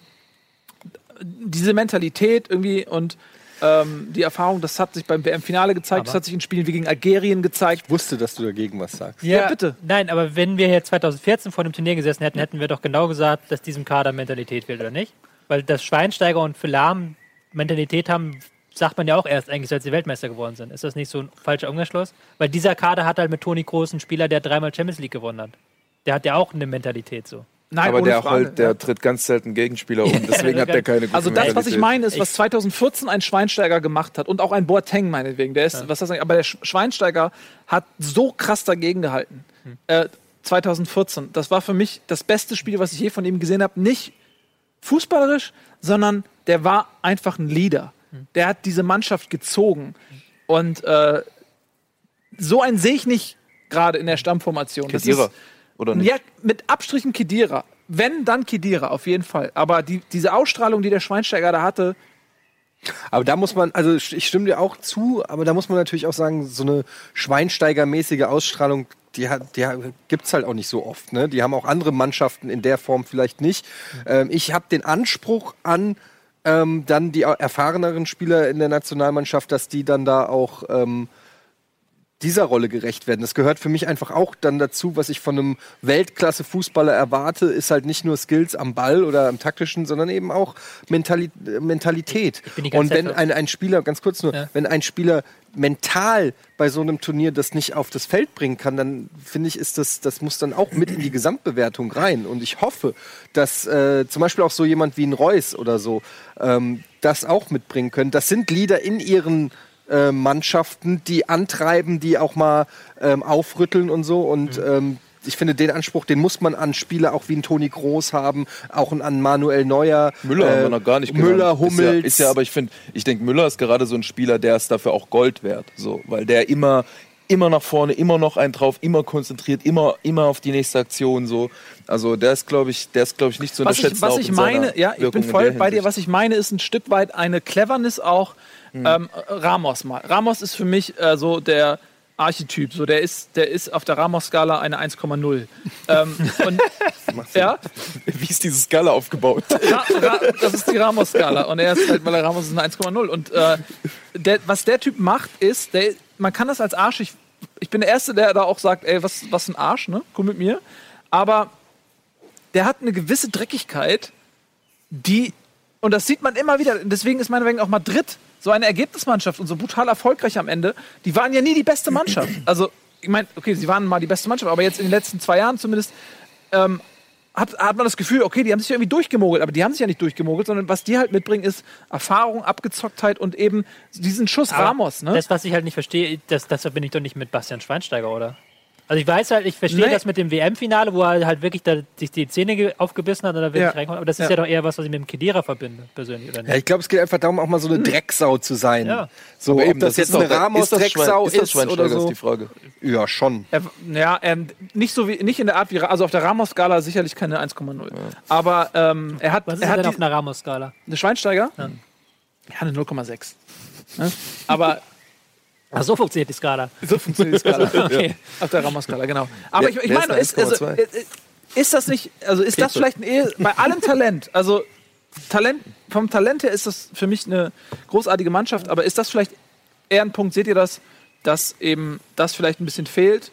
diese Mentalität irgendwie und ähm, die Erfahrung, das hat sich beim WM-Finale gezeigt, Aber- das hat sich in Spielen wie gegen Algerien gezeigt. Ich wusste, dass du dagegen was sagst. Ja, bitte. Nein, aber wenn wir hier 2014 vor dem Turnier gesessen hätten, hätten wir doch genau gesagt, dass diesem Kader Mentalität fehlt, oder nicht? Weil das Schweinsteiger und Philam Mentalität haben, sagt man ja auch erst eigentlich, als sie Weltmeister geworden sind. Ist das nicht so ein falscher Umkehrschluss? Weil dieser Kader hat halt mit Toni Kroos einen Spieler, der dreimal Champions League gewonnen hat. Der hat ja auch eine Mentalität so. Nein, aber ohne der, Frage, halt, der ja. tritt ganz selten Gegenspieler um, deswegen hat der keine gute Also das, was ich meine, ist, was 2014 ein Schweinsteiger gemacht hat und auch ein Boateng meinetwegen, der ist, was das eigentlich, aber der Sch- Schweinsteiger hat so krass dagegen gehalten. Äh, 2014, das war für mich das beste Spiel, was ich je von ihm gesehen habe. Nicht fußballerisch, sondern der war einfach ein Leader. Der hat diese Mannschaft gezogen und äh, so einen sehe ich nicht gerade in der Stammformation. Kedira, ist- oder nicht? ja, mit Abstrichen Kedira. Wenn, dann Kedira, auf jeden Fall. Aber die, diese Ausstrahlung, die der Schweinsteiger da hatte, Aber da muss man, also ich stimme dir auch zu, aber da muss man natürlich auch sagen, so eine Schweinsteigermäßige Ausstrahlung, die, die gibt es halt auch nicht so oft. Ne? Die haben auch andere Mannschaften in der Form vielleicht nicht. Ähm, ich habe den Anspruch an ähm, dann die erfahreneren Spieler in der Nationalmannschaft, dass die dann da auch ähm, dieser Rolle gerecht werden. Das gehört für mich einfach auch dann dazu, was ich von einem Weltklasse-Fußballer erwarte, ist halt nicht nur Skills am Ball oder am taktischen, sondern eben auch Mentali Mentalität. Und wenn ein, ein Spieler, ganz kurz nur, Ja. wenn ein Spieler mental bei so einem Turnier das nicht auf das Feld bringen kann, dann finde ich, ist das, das muss dann auch mit in die Gesamtbewertung rein. Und ich hoffe, dass äh, zum Beispiel auch so jemand wie ein Reus oder so ähm, das auch mitbringen können. Das sind Lieder in ihren äh, Mannschaften, die antreiben, die auch mal ähm, aufrütteln und so. Und ähm, ich finde, den Anspruch, den muss man an Spieler auch wie ein Toni Groß haben, auch an Manuel Neuer. Müller haben äh, wir noch gar nicht Müller, genannt. Ist ja, Hummels. ist ja aber ich finde, ich denke, Müller ist gerade so ein Spieler, der ist dafür auch Gold wert. So, weil der immer, immer nach vorne, immer noch einen drauf, immer konzentriert, immer, immer auf die nächste Aktion. So. Also der ist, glaube ich, der ist, glaube ich, nicht zu was unterschätzen. ich, was ich in seiner meine, ja, ich Wirkung bin in voll bei dir. Was ich meine, ist ein Stück weit eine Cleverness auch. Hm. Ähm, Ramos mal. Ramos ist für mich äh, so der Archetyp. So, der ist, der ist auf der Ramos-Skala eine 1,0. ähm, und, ja, Wie ist diese Skala aufgebaut? Ra Ra das ist die Ramos-Skala. Und er ist halt, weil er Ramos ist eine 1,0. Und äh, der, was der Typ macht, ist, der, man kann das als Arsch. Ich, ich bin der Erste, der da auch sagt, ey, was, was ein Arsch, ne? Komm mit mir. Aber der hat eine gewisse Dreckigkeit, die, und das sieht man immer wieder, deswegen ist meinetwegen auch Madrid so eine Ergebnismannschaft und so brutal erfolgreich am Ende. Die waren ja nie die beste Mannschaft. Also, ich meine, okay, sie waren mal die beste Mannschaft, aber jetzt in den letzten zwei Jahren zumindest ähm, hat, hat man das Gefühl, okay, die haben sich irgendwie durchgemogelt, aber die haben sich ja nicht durchgemogelt, sondern was die halt mitbringen, ist Erfahrung, Abgezocktheit und eben diesen Schuss Aber Ramos, ne? Das, was ich halt nicht verstehe, das, das bin ich doch nicht mit Bastian Schweinsteiger, oder? Also ich weiß halt, ich verstehe Nee. das mit dem WM-Finale, wo er halt wirklich da sich die Zähne ge- aufgebissen hat und da wirklich Ja. reinkommt. Aber das ist Ja. ja. doch eher was, was ich mit dem Kedira verbinde, persönlich, oder Ja, nicht? ich glaube, es geht einfach darum, auch mal so eine Drecksau zu sein. Ja. So, Aber ob eben, das, jetzt ist eine Ramos-Drecksau ist das ist, Schweinsteiger, oder so. ist die Frage. Ja, schon. Er, ja, ähm, nicht so wie nicht in der Art wie also auf der Ramos-Skala sicherlich keine 1,0. Aber ähm, er hat, Was ist er hat denn die, auf einer Ramos-Skala? eine Schweinsteiger. Ja, eine 0,6. Ne? Aber Ach, so funktioniert die Skala. so funktioniert die Skala. Okay. Auf der Ramos-Skala, genau. Aber ich, ich meine, eine ist, also, 1,2? äh, ist das nicht, also ist das vielleicht ein, eher- bei allem Talent, also Talent, vom Talent her ist das für mich eine großartige Mannschaft, aber ist das vielleicht eher ein Punkt, seht ihr das, dass eben das vielleicht ein bisschen fehlt?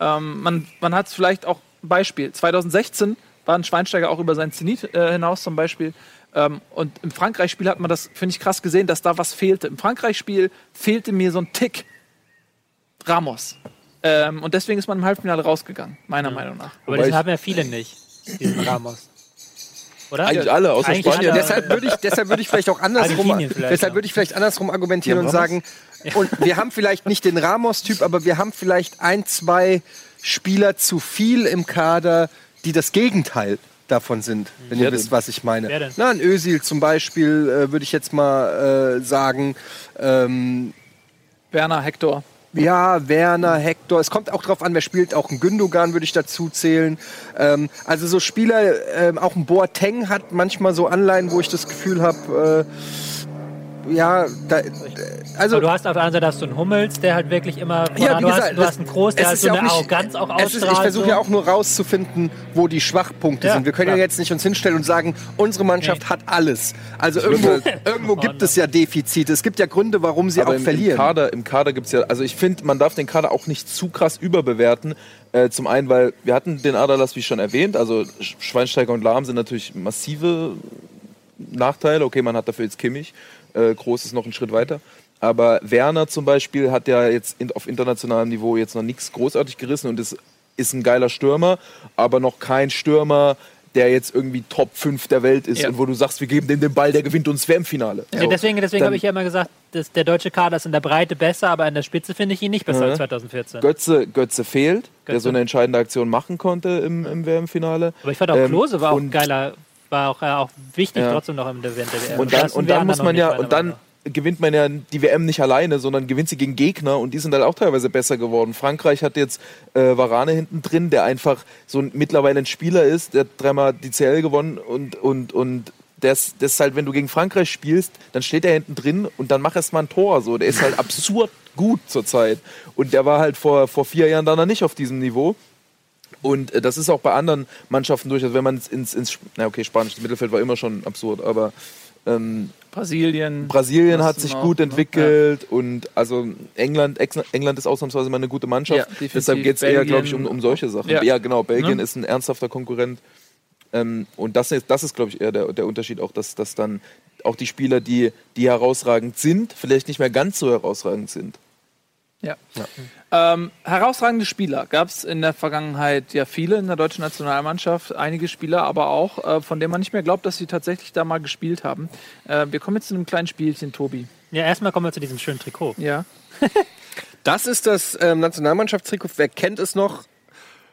Ähm, man man hat vielleicht auch ein Beispiel. 2016 war ein Schweinsteiger auch über seinen Zenit äh, hinaus zum Beispiel. Ähm, und im Frankreich-Spiel hat man das, finde ich, krass gesehen, dass da was fehlte. Im Frankreich-Spiel fehlte mir so ein Tick Ramos. Ähm, und deswegen ist man im Halbfinale rausgegangen, meiner Meinung nach. Aber das haben ja viele nicht, diesen Ramos. Oder? Eigentlich alle, außer Eigentlich Spanien. alle. Deshalb würde ich, deshalb würde ich vielleicht auch andersrum, deshalb ja. würde ich vielleicht andersrum argumentieren und sagen, und wir haben vielleicht nicht den Ramos-Typ, aber wir haben vielleicht ein, zwei Spieler zu viel im Kader, die das Gegenteil davon sind, wenn Wer ihr denn? wisst, was ich meine. Wer denn? Na, ein Özil zum Beispiel, äh, würde ich jetzt mal äh, sagen. Ähm, Werner, Hector. Ja, Werner, Hector. Es kommt auch drauf an, wer spielt. Auch ein Gündogan würde ich dazu zählen. Ähm, also so Spieler, ähm, auch ein Boateng hat manchmal so Anleihen, wo ich das Gefühl habe, äh, ja, da, also Aber du hast auf der anderen Seite hast du einen Hummels, der halt wirklich immer. Ja, wie du, gesagt, hast, du hast einen Groß, der halt ist so ja auch eine nicht- Arroganz auch es ist, ausstrahlt. ich versuche so. ja auch nur rauszufinden, wo die Schwachpunkte Ja, sind. Wir können ja klar. jetzt nicht uns hinstellen und sagen, unsere Mannschaft Nee. hat alles. Also irgendwo, irgendwo gibt es ja Defizite. Es gibt ja Gründe, warum sie Aber auch im, im verlieren. Kader, im Kader gibt es ja, also ich finde, man darf den Kader auch nicht zu krass überbewerten. Äh, zum einen, weil wir hatten den Aderlass, wie schon erwähnt, also Sch- Schweinsteiger und Lahm sind natürlich massive Nachteile. Okay, man hat dafür jetzt Kimmich. Äh, Groß ist noch einen Schritt weiter. Aber Werner zum Beispiel hat ja jetzt in, auf internationalem Niveau jetzt noch nichts großartig gerissen und ist, ist ein geiler Stürmer, aber noch kein Stürmer, der jetzt irgendwie Top 5 der Welt ist Ja. und wo du sagst, wir geben dem den Ball, der gewinnt uns WM-Finale. Ja, deswegen deswegen Dann- habe ich ja immer gesagt, dass der deutsche Kader ist in der Breite besser, aber in der Spitze finde ich ihn nicht besser Mhm. als 2014. Götze, Götze fehlt, der Götze. so eine entscheidende Aktion machen konnte im, im WM-Finale. Aber ich fand auch Ähm, Klose war auch ein geiler, war auch, äh, auch wichtig Ja. trotzdem noch im der WM. Und dann, und dann muss man ja, und dann gewinnt man ja die WM nicht alleine, sondern gewinnt sie gegen Gegner und die sind halt auch teilweise besser geworden. Frankreich hat jetzt äh, Varane hinten drin, der einfach so ein, mittlerweile ein Spieler ist, der hat dreimal die CL gewonnen und, und, und das, das ist halt, wenn du gegen Frankreich spielst, dann steht er hinten drin und dann mach erst mal ein Tor. So. Der ist halt absurd gut zurzeit. Und der war halt vor, vor vier Jahren dann noch nicht auf diesem Niveau. Und äh, das ist auch bei anderen Mannschaften durch. Also wenn man ins, ins na okay, spanisches Mittelfeld war immer schon absurd, aber ähm, Brasilien. Brasilien hat sich gut ne? entwickelt und also England, England ist ausnahmsweise mal eine gute Mannschaft. Ja. Deshalb geht es eher, glaube ich, um, um solche Sachen. Ja. Ja, genau. Belgien Ne? ist ein ernsthafter Konkurrent. Ähm, und das ist, das ist glaube ich, eher der, der Unterschied, auch dass, dass dann auch die Spieler, die, die herausragend sind, vielleicht nicht mehr ganz so herausragend sind. Ja. Ähm, herausragende Spieler gab es in der Vergangenheit ja viele in der deutschen Nationalmannschaft, einige Spieler aber auch, äh, von denen man nicht mehr glaubt, dass sie tatsächlich da mal gespielt haben. Äh, wir kommen jetzt zu einem kleinen Spielchen, Tobi. Ja, erstmal kommen wir zu diesem schönen Trikot. Ja. Das ist das ähm, Nationalmannschaftstrikot. Wer kennt es noch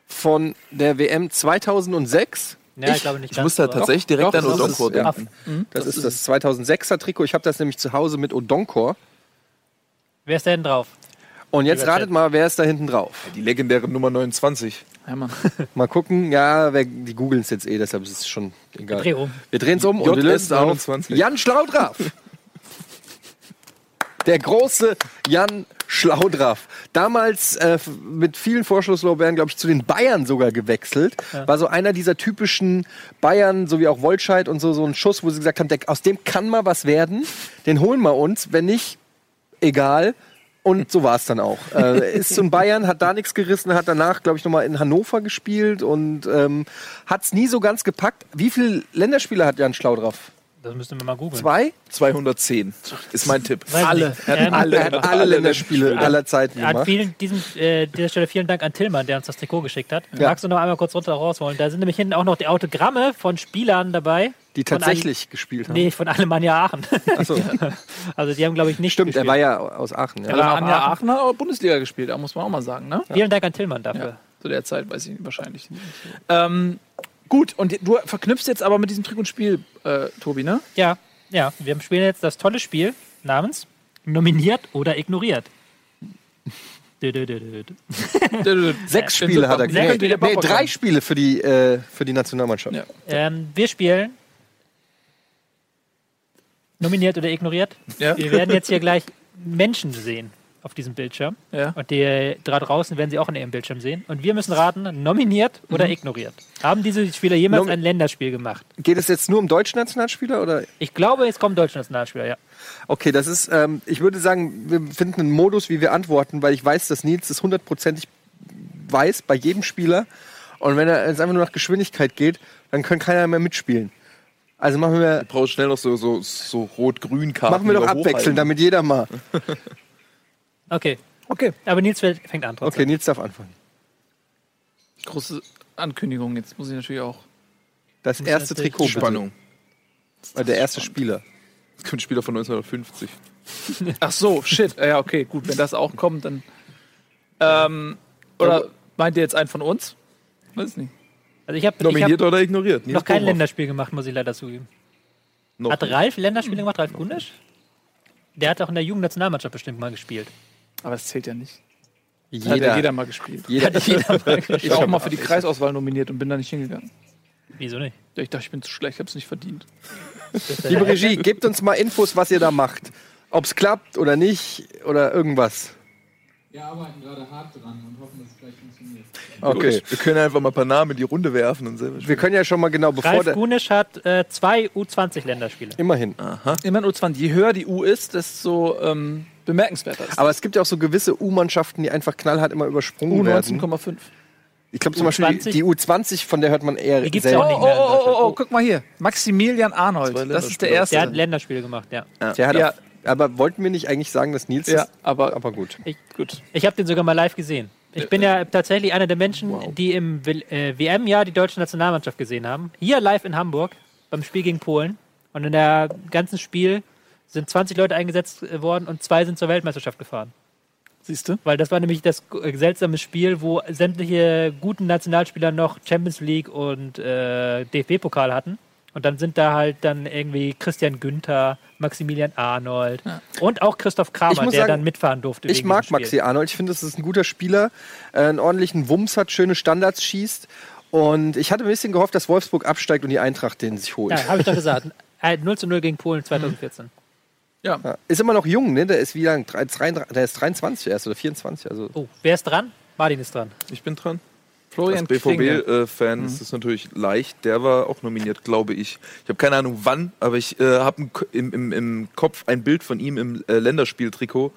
von der WM 2006? Ja, ich, glaube nicht Ich halt aber- tatsächlich direkt Doch, an das Odonkor es, ja. denken. Das, ist das 2006er Trikot. Ich habe das nämlich zu Hause mit Odonkor. Wer ist denn drauf? Und jetzt Lieber ratet Chat. mal, wer ist da hinten drauf? Die legendäre Nummer 29. ja Mann. Mal gucken. Ja, wer, die googeln es jetzt eh, deshalb ist es schon egal. Dreh um. Wir drehen es um und wir lösen auf 29. Jan Schlaudraff. Der große Jan Schlaudraff. Damals äh, mit vielen Vorschusslorbeeren, glaube ich, zu den Bayern sogar gewechselt. War so einer dieser typischen Bayern, so wie auch Wolscheid und so, so ein Schuss, wo sie gesagt haben, der, aus dem kann mal was werden. Den holen wir uns. Wenn nicht, egal. Und so war es dann auch. Äh, ist zum Bayern, hat da nichts gerissen, hat danach, glaube ich, nochmal in Hannover gespielt und ähm, hat es nie so ganz gepackt. Wie viele Länderspiele hat Jan Schlaudraff? Das müssten wir mal googeln. Zwei? 210 ist mein Tipp. Weiß Alle. nicht. Er hat alle. Er hat alle, Alle Länderspiele aller Zeiten Er gemacht. vielen, diesem, äh, dieser Stelle vielen Dank an Tillmann, der uns das Trikot geschickt hat. Ja. Magst du noch einmal kurz runter rausholen? Da sind nämlich hinten auch noch die Autogramme von Spielern dabei. Die tatsächlich gespielt haben. Nee, von Alemannia Aachen. Achso. Also die haben, glaube ich, nicht Stimmt, er gespielt. war ja aus Aachen. Ja. Also Anja Aachen. Aachen hat auch Bundesliga gespielt, da muss man auch mal sagen, ne? Vielen Dank an Tillmann dafür. Ja, zu der Zeit, weiß ich nicht, wahrscheinlich. Ähm, gut, und du verknüpfst jetzt aber mit diesem Trick und Spiel, äh, Tobi, ne? Ja, ja. Wir spielen jetzt das tolle Spiel namens Nominiert oder Ignoriert. Dö, dö, dö, dö, dö. Sechs Spiele hat er Sechs nee, nee, drei Spiele für die, äh, für die Nationalmannschaft. Ja. Ähm, wir spielen Nominiert oder Ignoriert. Ja. Wir werden jetzt hier gleich Menschen sehen auf diesem Bildschirm. Ja. Und die da draußen werden sie auch in ihrem Bildschirm sehen. Und wir müssen raten, nominiert oder Mhm. ignoriert. Haben diese Spieler jemals Nom- ein Länderspiel gemacht? Geht es jetzt nur um deutsche Nationalspieler oder? Ich glaube, jetzt kommen deutsche Nationalspieler, ja. Okay, das ist, ähm, ich würde sagen, wir finden einen Modus, wie wir antworten, weil ich weiß, dass Nils das hundertprozentig weiß bei jedem Spieler. Und wenn er jetzt einfach nur nach Geschwindigkeit geht, dann kann keiner mehr mitspielen. Also machen wir, Du brauchst schnell noch so, so, so rot-grün Karten. machen wir doch abwechseln, damit jeder mal. Okay. Okay. Aber Nils fängt an trotzdem. Okay, Nils darf anfangen. Große Ankündigung, jetzt muss ich natürlich auch. Das erste Trikot, bitte. Spannung. Äh, Der erste Spieler. Das kommt Spieler von 1950. Ach so, shit. Ja, okay, gut, wenn das auch kommt, dann. Ähm, oder meint ihr jetzt einen von uns? Weiß nicht. Also ich habe hab Nominiert oder ignoriert? Nils noch kein Bohmhoff. Länderspiel gemacht, muss ich leider zugeben. Noch Hat. Ralf Länderspiele gemacht, Ralf Gundisch? Der hat auch in der Jugendnationalmannschaft bestimmt mal gespielt. Aber das zählt ja nicht. Hat Jeder, ja jeder mal gespielt. jeder, Ich war auch mal für die Kreisauswahl nominiert und bin da nicht hingegangen. Wieso nicht? Ich dachte, ich bin zu schlecht, ich hab's nicht verdient. Liebe Regie, gebt uns mal Infos, was ihr da macht. Ob es klappt oder nicht oder irgendwas. Wir arbeiten gerade hart dran und hoffen, dass es gleich funktioniert. Okay. Wir können einfach mal ein paar Namen in die Runde werfen und selber Wir können ja schon mal genau, bevor Ralf der. Gunisch hat äh, zwei U20-Länderspiele. Immerhin. Immer nur 20. Je höher die U ist, desto ähm, bemerkenswerter ist. Aber es gibt ja auch so gewisse U-Mannschaften, die einfach knallhart immer übersprungen werden. U19,5. Ich glaube zum Beispiel die, U20? die U20, von der hört man eher Die gibt's ja selten. auch Oh, nicht oh, mehr oh, oh, Deutschland. oh, guck mal hier. Maximilian Arnold. Das ist der erste. Der hat Länderspiele gemacht, ja. Der hat Ja. auch, aber wollten wir nicht eigentlich sagen, dass Nils Ja, das, aber, aber gut. gut. Ich habe den sogar mal live gesehen. Ich bin ja tatsächlich einer der Menschen, die im äh, WM-Jahr die deutsche Nationalmannschaft gesehen haben. Hier live in Hamburg beim Spiel gegen Polen. Und in der ganzen Spiel sind 20 Leute eingesetzt äh, worden und zwei sind zur Weltmeisterschaft gefahren. Siehst du? Weil das war nämlich das äh, seltsame Spiel, wo sämtliche guten Nationalspieler noch Champions League und äh, DFB-Pokal hatten. Und dann sind da halt dann irgendwie Christian Günther, Maximilian Arnold und auch Christoph Kramer, der sagen, dann mitfahren durfte. Ich mag. Maxi Arnold. Ich finde, das ist ein guter Spieler. Äh, einen ordentlichen Wumms hat, schöne Standards schießt. Und ich hatte ein bisschen gehofft, dass Wolfsburg absteigt und die Eintracht den sich holt. Ja, habe ich doch gesagt. Äh, 0 zu 0 gegen Polen 2014. Ja. Ja. Ist immer noch jung, ne? Der ist wie lang? Drei- 33 Der ist 23 erst oder 24. Also Oh, wer ist dran? Martin ist dran. Ich bin dran. Florian Als. BVB-Fan ist es natürlich leicht. Der war auch nominiert, glaube ich. Ich habe keine Ahnung wann, aber ich äh, habe im, im, im Kopf ein Bild von ihm im äh, Länderspieltrikot.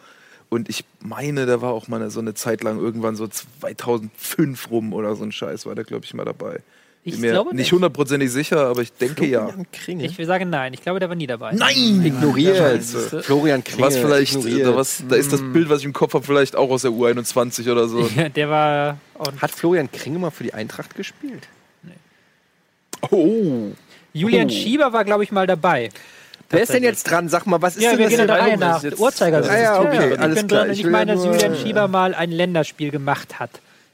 Und ich meine, der war auch mal so eine Zeit lang irgendwann so 2005 rum oder so ein Scheiß, war der, glaube ich, mal dabei. Ich Bin mir glaube nicht hundertprozentig sicher, aber ich denke ja. Florian Kringe. Ich will sagen nein. Ich glaube, der war nie dabei. Nein! Ignoriert. Florian Kringe. Was vielleicht, da, was, da ist das Bild, was ich im Kopf habe, vielleicht auch aus der U21 oder so. der war. Und Hat Florian Kringe mal für die Eintracht gespielt? Oh! Julian Oh. Schieber war, glaube ich, mal dabei. Wer ist denn jetzt dran? Sag mal, was ist Ja, denn wir das? gehen in der Reihe nach. Uhrzeigersinn. Ah ja, okay, ich alles bin klar. dran Ich ich meine, ja dass Julian Schieber mal ein Länderspiel gemacht hat.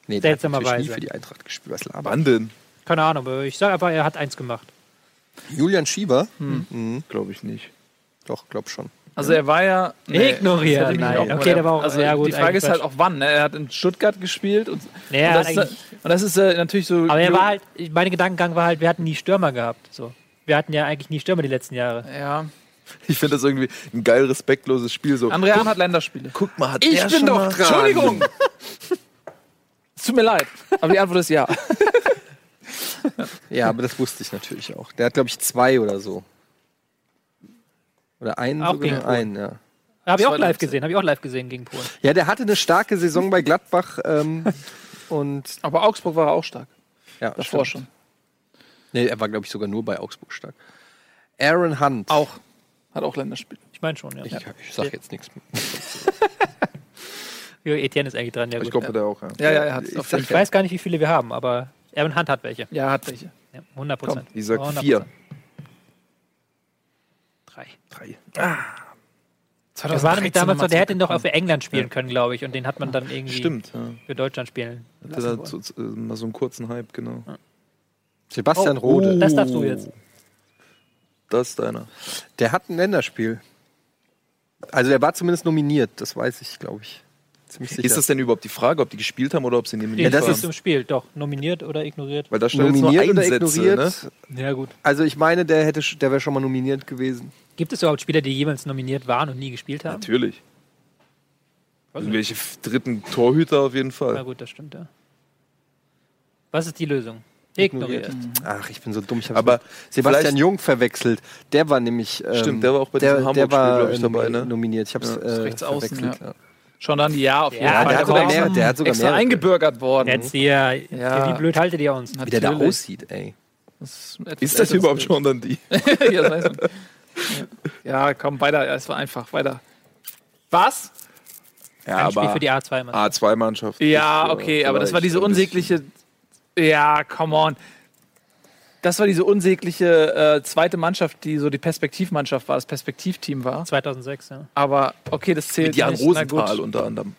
Nee, der hat natürlich nie für die Eintracht gespielt. Was labert? Wann denn? Keine Ahnung, aber ich sage aber, er hat eins gemacht. Julian Schieber? Glaube ich nicht. Doch, glaub schon. Also er war ja. Hätte ich nein. Okay, der war auch- also ja, gut, Die Frage ist halt auch wann. Ne? Er hat in Stuttgart gespielt und, Nee, er und, das, ist, und das ist äh, natürlich so. Aber er war halt, mein Gedankengang war halt, wir hatten nie Stürmer gehabt. So. Wir hatten ja eigentlich nie Stürmer die letzten Jahre. Ja. Ich finde das irgendwie ein geil respektloses Spiel. So, André Hahn hat Länderspiele. guck mal, hat Ich der bin schon doch mal- dran. Entschuldigung! es tut mir leid. Aber die Antwort ist ja. Ja, aber das wusste ich natürlich auch. Der hat, glaube ich, zwei oder so. Oder einen, Auch sogar einen, ja. Habe ich auch live gesehen, habe ich auch live gesehen gegen Polen. Ja, der hatte eine starke Saison bei Gladbach ähm, und Aber Augsburg war er auch stark. ja, Davor stimmt. schon. Nee, er war, glaube ich, sogar nur bei Augsburg stark. Aaron Hunt. Auch. Hat auch Länderspiele. Ich meine schon, ja. Ich, ich sag jetzt nichts mehr. Ja, Etienne ist eigentlich dran, ja Ich glaube, der auch, ja. Ja, ja, er hat es. Ich Ich weiß gar nicht, wie viele wir haben, aber Aaron Hunt hat welche. Ja, hat welche. Ja, 100 Prozent. Ich sag vier. Drei. Drei. Das war nämlich damals so, der hätte ihn doch auf auf England spielen können, glaube ich. Und den hat man dann irgendwie Stimmt. Ja. für Deutschland spielen. Hatte da so, so, mal so einen kurzen Hype, genau. Sebastian Oh, Rode. Das darfst du jetzt. Das ist deiner. Der hat ein Länderspiel. Also der war zumindest nominiert, das weiß ich, glaube ich. Ziemlich sicher. Ist das denn überhaupt die Frage, ob die gespielt haben oder ob sie nominiert das das waren? ist im Spiel, doch. Nominiert oder ignoriert? Weil da steht jetzt nur nominiert oder Einsätze, ignoriert? ne? Ja, gut. Also ich meine, der hätte, der wäre schon mal nominiert gewesen. Gibt es überhaupt Spieler, die jemals nominiert waren und nie gespielt haben? Natürlich. Irgendwelche dritten Torhüter auf jeden Na Fall. gut, das stimmt, ja. Was ist die Lösung? Ignoriert. Ach, ich bin so dumm. Ich habe Aber Sebastian Jung verwechselt. Der war nämlich. Ähm, Stimmt, der war auch bei der, diesem Hamburg-Spiel, war glaub ich, äh, dabei, ne? nominiert. Ich habe es Ja, äh, rechts außen, ja. Ja. Schon dann ja, auf jeden Ja, Fall. der, hat Der sogar war mehr, der hat sogar extra mehr. eingebürgert worden. Jetzt hier, Ja. wie blöd haltet ihr uns? Wie der da Natürlich. aussieht, ey. Das ist, Ist das überhaupt schon dann die? ja, das man. ja, komm, weiter. Ja, es war einfach. Weiter. Was? Ja, Ein Spiel für die A2, Mann. A2-Mannschaft. Ja, okay, aber das war diese unsägliche. Ja, come on. Das war diese unsägliche äh, zweite Mannschaft, die so die Perspektivmannschaft war, das Perspektivteam war. 2006, ja. Aber okay, das zählt Mit Jan nicht. Rosenthal unter anderem.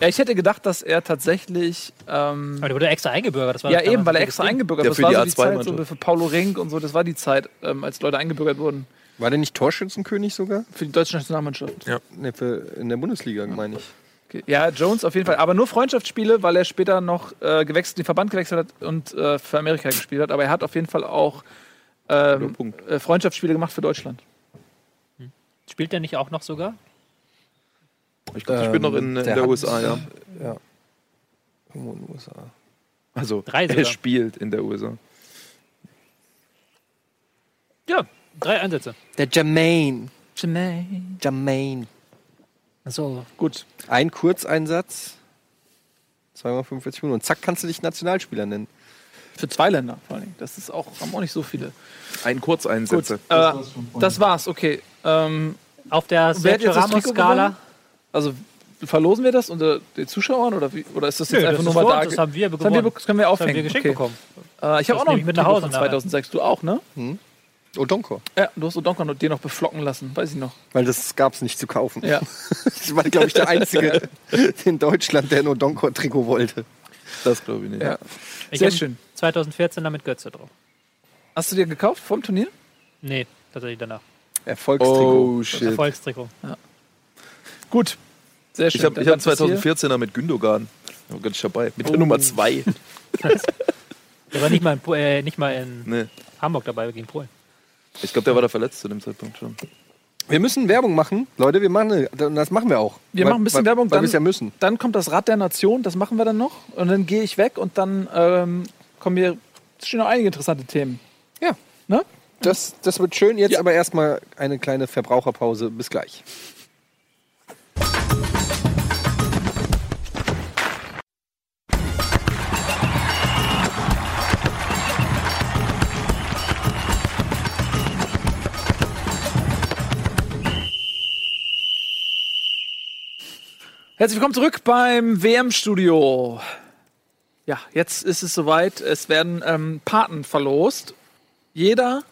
Ja, ich hätte gedacht, dass er tatsächlich. Ähm, Aber der wurde extra eingebürgert. Das war ja, eben, weil er extra Ding. eingebürgert Ja, Das für war die so die Zeit so A2-Mannschaft. für Paulo Rink und so. Das war die Zeit, ähm, als Leute eingebürgert wurden. War der nicht Torschützenkönig sogar? Für die deutsche Nationalmannschaft. Ne, für, in der Bundesliga, meine ich. Okay. Ja, Jones auf jeden Fall. Aber nur Freundschaftsspiele, weil er später noch äh, gewechselt, den Verband gewechselt hat und äh, für Amerika gespielt hat. Aber er hat auf jeden Fall auch ähm, äh, Freundschaftsspiele gemacht für Deutschland. Spielt der nicht auch noch sogar? Ich glaube, ich bin noch in, in der der, USA, ja. Ja. Irgendwo in den USA. Also, Drei er spielt in der USA. Ja, drei Einsätze. Der Jermaine. Jermaine. Jermaine. So. Gut. Ein Kurzeinsatz. Zweimal 45 Minuten. Und zack, kannst du dich Nationalspieler nennen. Für zwei Länder vor allen Dingen. Das ist auch, haben auch nicht so viele. Ein Kurzeinsätze. Äh, das war's, okay. Ähm, Auf der Sergio Ramos-Skala. also verlosen wir das unter den Zuschauern oder, wie, oder ist das jetzt Nö, einfach das nur mal da? das haben wir das, gewonnen. das können wir Das haben aufhängen. wir geschenkt okay. bekommen. Äh, ich habe auch noch ein mit nach Hause von nachher. 2006. Du auch, ne? Odonko. Ja, du hast Odonka dir noch beflocken lassen, weiß ich noch. Weil das gab es nicht zu kaufen. Ja. Ich war, glaube ich, der Einzige in Deutschland, der ein Odonko-Trikot wollte. Das glaube ich nicht. Ja. Ich Sehr schön. 2014 damit Götze drauf. Hast du dir gekauft vom Turnier? Nee, tatsächlich danach. Erfolgstrikot. Oh, shit. Erfolgstrikot. Gut. Sehr schön. Ich habe ich hab bist du hier. 2014er mit Gündogan. War ganz dabei. Mit der Oh. Nummer 2. Der war nicht mal in, äh, nicht mal in Nee. Hamburg dabei gegen Polen. Ich glaube, der war da verletzt zu dem Zeitpunkt schon. Wir müssen Werbung machen. Leute, wir machen eine, das machen wir auch. Wir weil, machen ein bisschen weil, Werbung, Weil dann- wir es ja müssen. Dann kommt das Rad der Nation, das machen wir dann noch. Und dann gehe ich weg und dann ähm, kommen hier es stehen noch einige interessante Themen. Ja. Ne? Das, das wird schön. Jetzt aber erstmal eine kleine Verbraucherpause. Bis gleich. Herzlich willkommen zurück beim WM-Studio. Ja, jetzt ist es soweit. Es werden ähm, Paten verlost. Jeder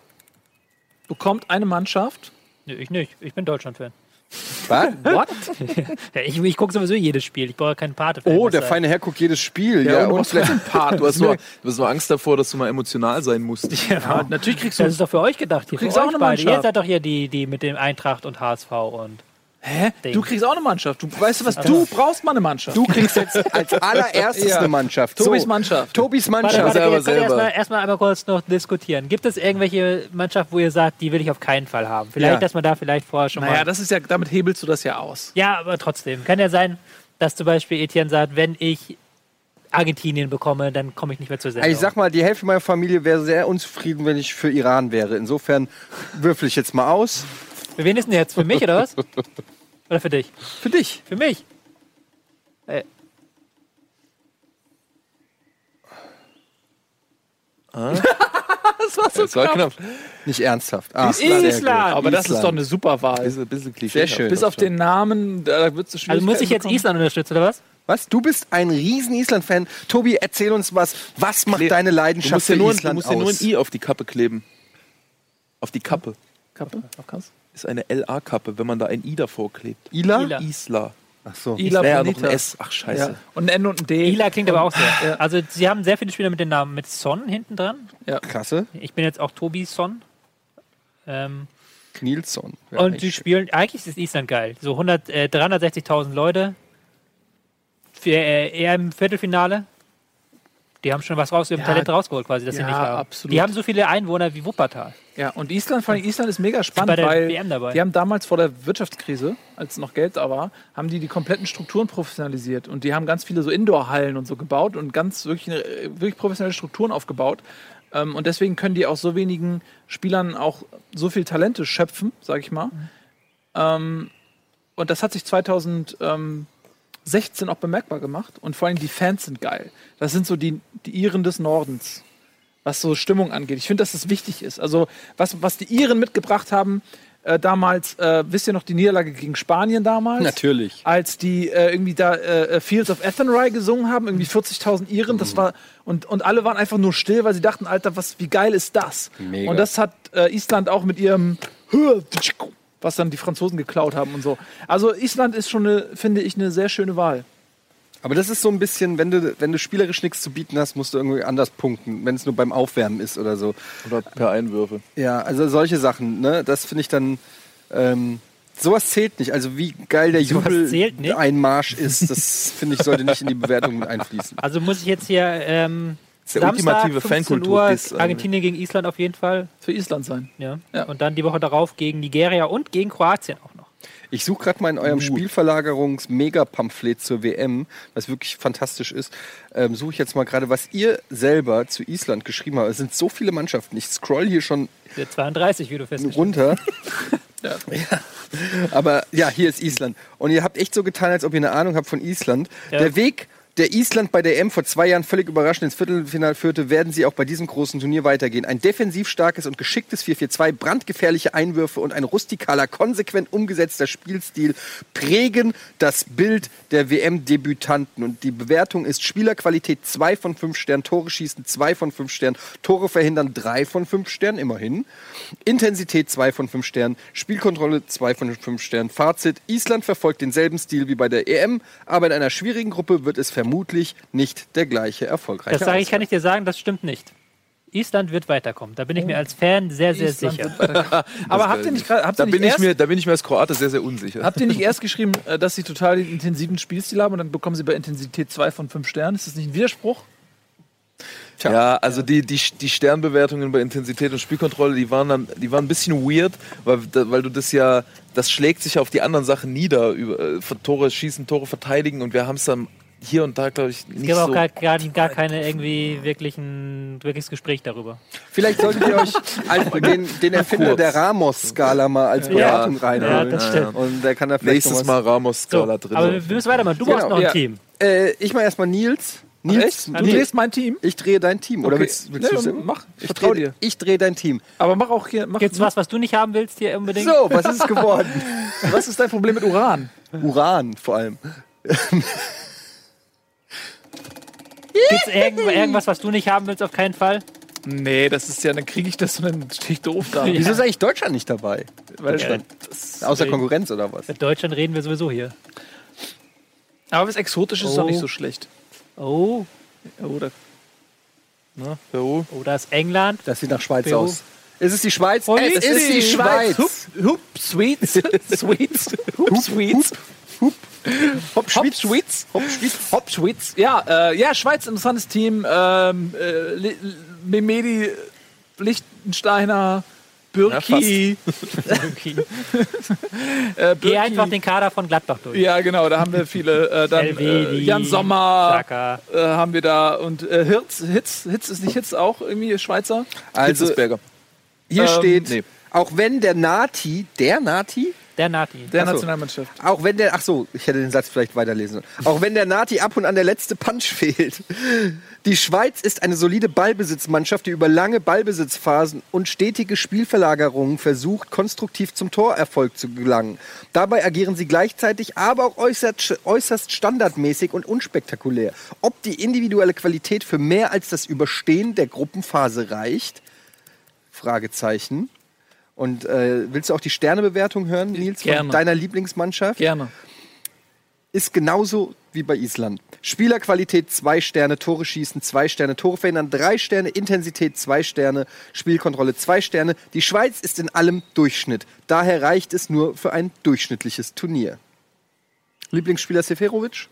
bekommt eine Mannschaft. Nö, ich nicht. Ich bin Deutschland-Fan. Was? What? Ja, ich ich gucke sowieso jedes Spiel. Ich brauche keinen Pate. Oh, der feine Herr guckt jedes Spiel. Ja, und du und brauchst vielleicht. trotzdem Paten. Du hast, nur, du hast nur Angst davor, dass du mal emotional sein musst. Ja, natürlich kriegst du. Das ist doch für euch gedacht. Hier, kriegst für auch eine beide. Ihr Mannschaft. seid doch hier die, die mit dem Eintracht und HSV und. Hä? Ding. Du kriegst auch eine Mannschaft. Du weißt du was? Du brauchst mal eine Mannschaft. Du kriegst jetzt als allererstes Ja. eine Mannschaft. Tobis Mannschaft. Tobis Warte, Mannschaft. warte, könnt selber. erstmal erstmal einmal kurz noch diskutieren. Gibt es irgendwelche Mannschaft, wo ihr sagt, die will ich auf keinen Fall haben? Vielleicht, Ja. dass man da vielleicht vorher schon Naja, mal. das ist ja, damit hebelst du das ja aus. Ja, aber trotzdem. Kann ja sein, dass zum Beispiel Etienne sagt, wenn ich Argentinien bekomme, dann komme ich nicht mehr zur Sendung. Also ich sag mal, die Hälfte meiner Familie wäre sehr unzufrieden, wenn ich für Iran wäre. Insofern würfel ich jetzt mal aus. Für wen ist denn jetzt? Für mich oder was? Oder für dich? Für dich. Für mich. Äh, Das war so Das war knapp. Nicht ernsthaft. Ah, Island. gut. Aber das ist Island. doch eine super Wahl. Bisschen, bisschen Klischee. Sehr schön. Bis auf den Namen, da wird es also muss ich jetzt Island unterstützen, oder was? Was? Du bist ein riesen Island-Fan. Tobi, erzähl uns was. Was macht deine Du Leidenschaft musst dir für nur, du Island musst dir nur ein aus? I auf die Kappe kleben. Auf die Kappe. Kappe? Auf Kass? Ist eine LA-Kappe, wenn man da ein I davor klebt. Ila? Ila. Isla. Ach so. Ila Wäre ja noch ein S. Ach, scheiße. Ja. Und ein N und ein D. Ila klingt aber auch sehr. Also sie haben sehr viele Spieler mit dem Namen mit Son hinten dran. Klasse. Ich bin jetzt auch Tobi Son. Ähm, Nilsson. Ja, und die spielen, eigentlich ist Island geil. So 100, äh, 360.000 Leute. Für, äh, eher im Viertelfinale. Die haben schon was raus, die haben Ja. Talent rausgeholt quasi, das sie Ja, nicht haben. absolut. Die haben so viele Einwohner wie Wuppertal. Ja, und Island, vor allem Island ist mega bei spannend, der weil die haben damals vor der Wirtschaftskrise, als noch Geld da war, haben die die kompletten Strukturen professionalisiert und die haben ganz viele so Indoor-Hallen und so gebaut und ganz wirklich, eine- wirklich professionelle Strukturen aufgebaut. Ähm, Und deswegen können die aus so wenigen Spielern auch so viel Talente schöpfen, sag ich mal. Ähm, Und das hat sich 2016 auch bemerkbar gemacht. Und vor allem die Fans sind geil. Das sind so die, die Iren des Nordens was so Stimmung angeht. Ich finde, dass das wichtig ist. Also, was, was die Iren mitgebracht haben, äh, damals, äh, wisst ihr noch die Niederlage gegen Spanien damals? Natürlich. Als die äh, irgendwie da äh, Fields of Athenry gesungen haben, irgendwie 40.000 Iren, das war, und, und alle waren einfach nur still, weil sie dachten, Alter, was, wie geil ist das? Mega. Und das hat äh, Island auch mit ihrem, was dann die Franzosen geklaut haben und so. Also, Island ist schon, eine, finde ich, eine sehr schöne Wahl. Aber das ist so ein bisschen, wenn du, wenn du spielerisch nichts zu bieten hast, musst du irgendwie anders punkten, wenn es nur beim Aufwärmen ist oder so. Oder per Einwürfe. Ja, also solche Sachen, ne? Das finde ich dann. Ähm, sowas zählt nicht. Also wie geil der Sowas zählt nicht? Jubel einmarsch ist, das finde ich sollte nicht in die Bewertung mit einfließen. Also muss ich jetzt hier ähm, ist der Samstag, ultimative 15 Uhr, Fankultur-Diss eigentlich. Argentinien gegen Island auf jeden Fall. Für Island sein. Ja. Ja. Und dann die Woche darauf gegen Nigeria und gegen Kroatien auch noch. Ich suche gerade mal in eurem Spielverlagerungs-Mega-Pamphlet zur WM, was wirklich fantastisch ist. Ähm, suche ich jetzt mal gerade, was ihr selber zu Island geschrieben habt. Es sind so viele Mannschaften. Ich scroll hier schon Der 32, wie du festgestellt runter. ja. Aber ja, hier ist Island. Und ihr habt echt so getan, als ob ihr eine Ahnung habt von Island. Ja. Der Weg, der Island bei der EM vor zwei Jahren völlig überraschend ins Viertelfinale führte, werden sie auch bei diesem großen Turnier weitergehen. Ein defensiv starkes und geschicktes 4-4-2, brandgefährliche Einwürfe und ein rustikaler, konsequent umgesetzter Spielstil prägen das Bild der WM-Debütanten. Und die Bewertung ist Spielerqualität 2 von 5 Sternen, Tore schießen 2 von 5 Sternen, Tore verhindern 3 von 5 Sternen, immerhin. Intensität 2 von 5 Sternen, Spielkontrolle 2 von 5 Sternen. Fazit, Island verfolgt denselben Stil wie bei der EM, aber in einer schwierigen Gruppe wird es vermutlich nicht der gleiche erfolgreiche Das sage ich, kann ich dir sagen, das stimmt nicht. Island wird weiterkommen. Da bin ich mir als Fan sehr, sehr Island sicher. Aber habt ihr nicht, gerade- habt Da ihr nicht bin, ich erst, mir, da bin ich mir als Kroate sehr, sehr unsicher. habt ihr nicht erst geschrieben, äh, dass sie total den intensiven Spielstil haben und dann bekommen sie bei Intensität 2 von 5 Sternen? Ist das nicht ein Widerspruch? Ja, also die, die, die Sternbewertungen bei Intensität und Spielkontrolle, die waren dann, die waren ein bisschen weird, weil, weil du das ja, das schlägt sich auf die anderen Sachen nieder, über äh, Tore schießen, Tore verteidigen und wir haben es dann hier und da, glaube ich, Es nicht gibt auch so. gar, gar, gar keine irgendwie wirklichen, wirkliches Gespräch darüber. Vielleicht solltet ihr euch als den, den Erfinder Kurz. der Ramos-Skala mal als Beratung Ja, reinholen. das stimmt. Und der kann da vielleicht Nächstes noch Mal was- So, Ramos-Skala drin. aber wir müssen weitermachen. Du brauchst Genau, noch ein ja. Team. Äh, ich mal erstmal Nils. Nils? Du drehst mein Team? ich drehe dein Team. Oder Okay. willst, willst Nee, du mach. Ich Ich vertrau drehe dir. ich dreh dein Team. Aber mach auch hier. Mach, Gibt's was, was du nicht haben willst hier unbedingt? So, was ist es geworden? Was ist dein Problem mit Uran? Uran vor allem. Gibt's irgend, irgendwas, was du nicht haben willst? Auf keinen Fall. Nee, das ist ja, dann kriege ich das und dann stehe ich doof da. Wieso ist eigentlich Deutschland nicht dabei? Weil, Ja, Außer Konkurrenz oder was? Mit Deutschland reden wir sowieso hier. aber was Exotisches ist Oh. doch nicht so schlecht. Oh, Oder? Ne? Peru. oh, da ist England. Das sieht nach Schweiz Peru. aus. Ist es die Schweiz? Oh, es ist die Schweiz. Hup, hup, Sweets. Sweets. Hup, Sweets. Hop, Hop, Schweiz. Hop, Schweiz. Hop, Schweiz. Ja, äh, ja, Schweiz, interessantes Team. Ähm, äh, Memedi, Lichtensteiner, Bürki. äh, Geh Bürki. einfach den Kader von Gladbach durch. Ja, genau, da haben wir viele. Äh, dann äh, Jan Sommer äh, haben wir da und äh, Hirz, Hitz, Hitz ist nicht Hitz auch irgendwie Schweizer? Also Hitzelsberger. hier Ähm, steht, nee. auch wenn der Nati, der Nati, Der Nati. Der Ach so. Nationalmannschaft. auch wenn der, ach so, ich hätte den Satz vielleicht weiterlesen sollen. Auch wenn der Nati ab und an der letzte Punch fehlt. Die Schweiz ist eine solide Ballbesitzmannschaft, die über lange Ballbesitzphasen und stetige Spielverlagerungen versucht, konstruktiv zum Torerfolg zu gelangen. Dabei agieren sie gleichzeitig, aber auch äußerst, äußerst standardmäßig und unspektakulär. Ob die individuelle Qualität für mehr als das Überstehen der Gruppenphase reicht? Fragezeichen. Und äh, willst du auch die Sternebewertung hören, Nils, von Gerne. deiner Lieblingsmannschaft? Gerne. Ist genauso wie bei Island. Spielerqualität zwei Sterne, Tore schießen zwei Sterne, Tore verhindern drei Sterne, Intensität zwei Sterne, Spielkontrolle zwei Sterne. Die Schweiz ist in allem Durchschnitt. Daher reicht es nur für ein durchschnittliches Turnier. Lieblingsspieler Seferovic?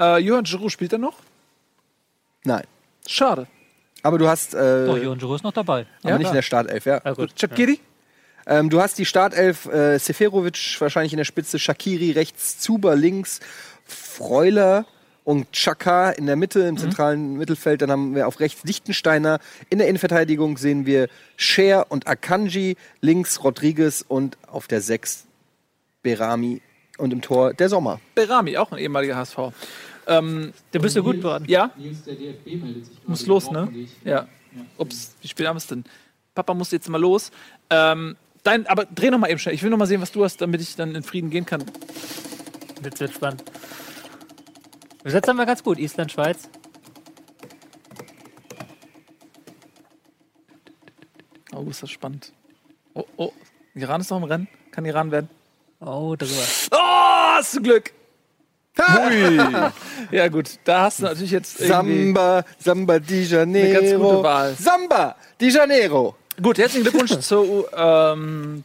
Äh, Johann Giroud spielt er noch? Nein. Schade. Aber du hast, äh, Doch, Johann Giroud ist noch dabei. aber Ja, nicht klar. in der Startelf, ja. Ah, gut. Chakiri? Ähm, du hast die Startelf äh, Seferovic wahrscheinlich in der Spitze, Shakiri rechts, Zuber links, Freuler und Chaka in der Mitte, im zentralen Mittelfeld. Dann haben wir auf rechts Lichtensteiner. In der Innenverteidigung sehen wir Scher und Akanji, links Rodriguez und auf der Sechs Berami und im Tor der Sommer. Berami, auch ein ehemaliger HSV. Ähm, Da bist du gut beraten. ja, Nils, der DFB meldet sich muss los, ne? Ja. Ups, wie spät haben wir es denn? Papa muss jetzt mal los. Ähm, dein, aber dreh noch mal eben schnell. Ich will noch mal sehen, was du hast, damit ich dann in Frieden gehen kann. Jetzt wird spannend. Besetzt haben wir ganz gut. Island, Schweiz. Oh, ist das spannend. Oh, oh. Iran ist noch im Rennen. Kann Iran werden. Oh, darüber. Oh, hast du Glück. Hui. Ja, gut, da hast du natürlich jetzt. Samba, Samba di Janeiro. Eine ganz gute Wahl. Samba di Janeiro. Gut, herzlichen Glückwunsch zu ähm,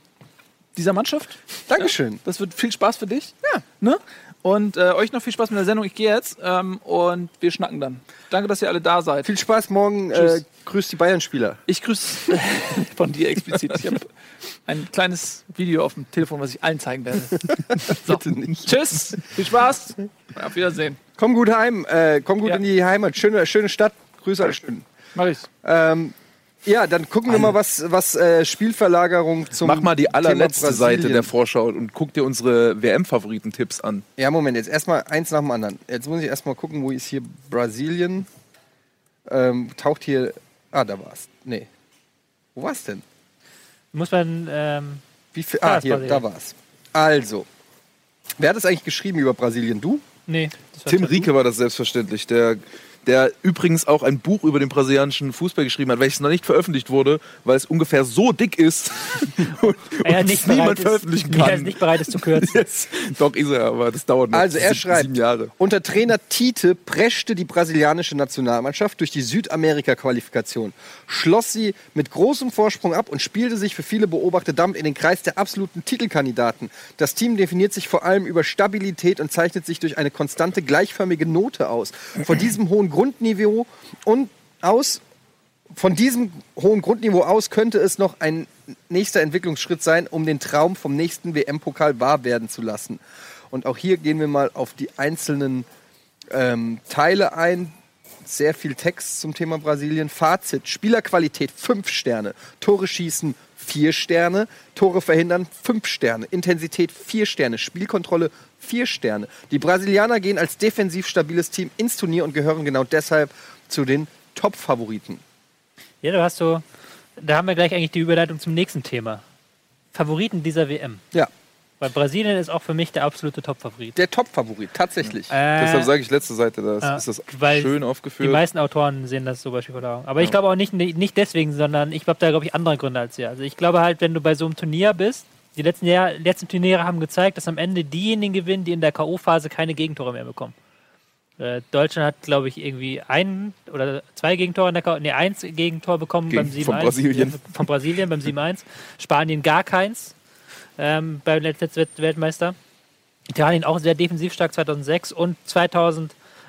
dieser Mannschaft. Dankeschön. Das wird viel Spaß für dich. Ja. Ne? Und äh, euch noch viel Spaß mit der Sendung. Ich gehe jetzt ähm, und wir schnacken dann. Danke, dass ihr alle da seid. Viel Spaß morgen. Äh, grüßt die Bayern-Spieler. Ich grüße von dir explizit. Ich habe ein kleines Video auf dem Telefon, was ich allen zeigen werde. So. Bitte nicht. Tschüss, viel Spaß. Auf Wiedersehen. Komm gut heim. Äh, komm gut Ja. in die Heimat. Schöne, schöne Stadt. Grüße alle schön. Mach ich. Ähm, ja, dann gucken wir mal, was, was äh, Spielverlagerung zum Mach mal die allerletzte Seite der Vorschau und guck dir unsere WM-Favoritentipps an. Ja, Moment, jetzt erstmal eins nach dem anderen. Jetzt muss ich erstmal gucken, wo ist hier Brasilien? Ähm, taucht hier. Ah, da war's. Nee. Wo war's denn? Muss man, ähm, Wie viel? Ah, hier, Brasilien. da war's. Also. Wer hat es eigentlich geschrieben über Brasilien? Du? nee. das Tim. Rieke war das selbstverständlich, der, der übrigens auch ein Buch über den brasilianischen Fußball geschrieben hat, welches noch nicht veröffentlicht wurde, weil es ungefähr so dick ist und, Er und nicht es niemand ist- veröffentlichen Er ist kann. nicht bereit, es zu kürzen. Yes. Doch ist er, aber das dauert noch Also er schreibt, sieben Jahre. unter Trainer Tite preschte die brasilianische Nationalmannschaft durch die Südamerika-Qualifikation, schloss sie mit großem Vorsprung ab und spielte sich für viele Beobachter damit in den Kreis der absoluten Titelkandidaten. Das Team definiert sich vor allem über Stabilität und zeichnet sich durch eine konstante gleichförmige Note aus. Von diesem hohen Grundniveau und aus von diesem hohen Grundniveau aus könnte es noch ein nächster Entwicklungsschritt sein, um den Traum vom nächsten WM-Pokal wahr werden zu lassen. Und auch hier gehen wir mal auf die einzelnen ähm, Teile ein. Sehr viel Text zum Thema Brasilien. Fazit: Spielerqualität 5 Sterne, Tore schießen 4 Sterne, Tore verhindern 5 Sterne, Intensität 4 Sterne, Spielkontrolle 4 Sterne. Die Brasilianer gehen als defensiv stabiles Team ins Turnier und gehören genau deshalb zu den Top-Favoriten. Ja, du hast so, da haben wir gleich eigentlich die Überleitung zum nächsten Thema. Favoriten dieser WM. Ja, Weil Brasilien ist auch für mich der absolute Top-Favorit. der Top-Favorit, tatsächlich. Äh, Deshalb sage ich letzte Seite, da äh, ist das weil schön Die aufgeführt. meisten Autoren sehen das so beispielsweise vor Augen. Aber ich glaube auch nicht, nicht deswegen, sondern ich habe da, glaube ich, andere Gründe als ihr. Also ich glaube halt, wenn du bei so einem Turnier bist, die letzten, Jahr, letzten Turniere haben gezeigt, dass am Ende diejenigen gewinnen, die in der K.O.-Phase keine Gegentore mehr bekommen. Äh, Deutschland hat, glaube ich, irgendwie ein oder zwei Gegentore in der K.O. Nee, eins Gegentor bekommen Gegen- beim 7-1. von Brasilien. Ja, von Brasilien beim 7-1. Spanien gar keins ähm, beim letzten Welt- Weltmeister. Italien auch sehr defensiv stark 2006 und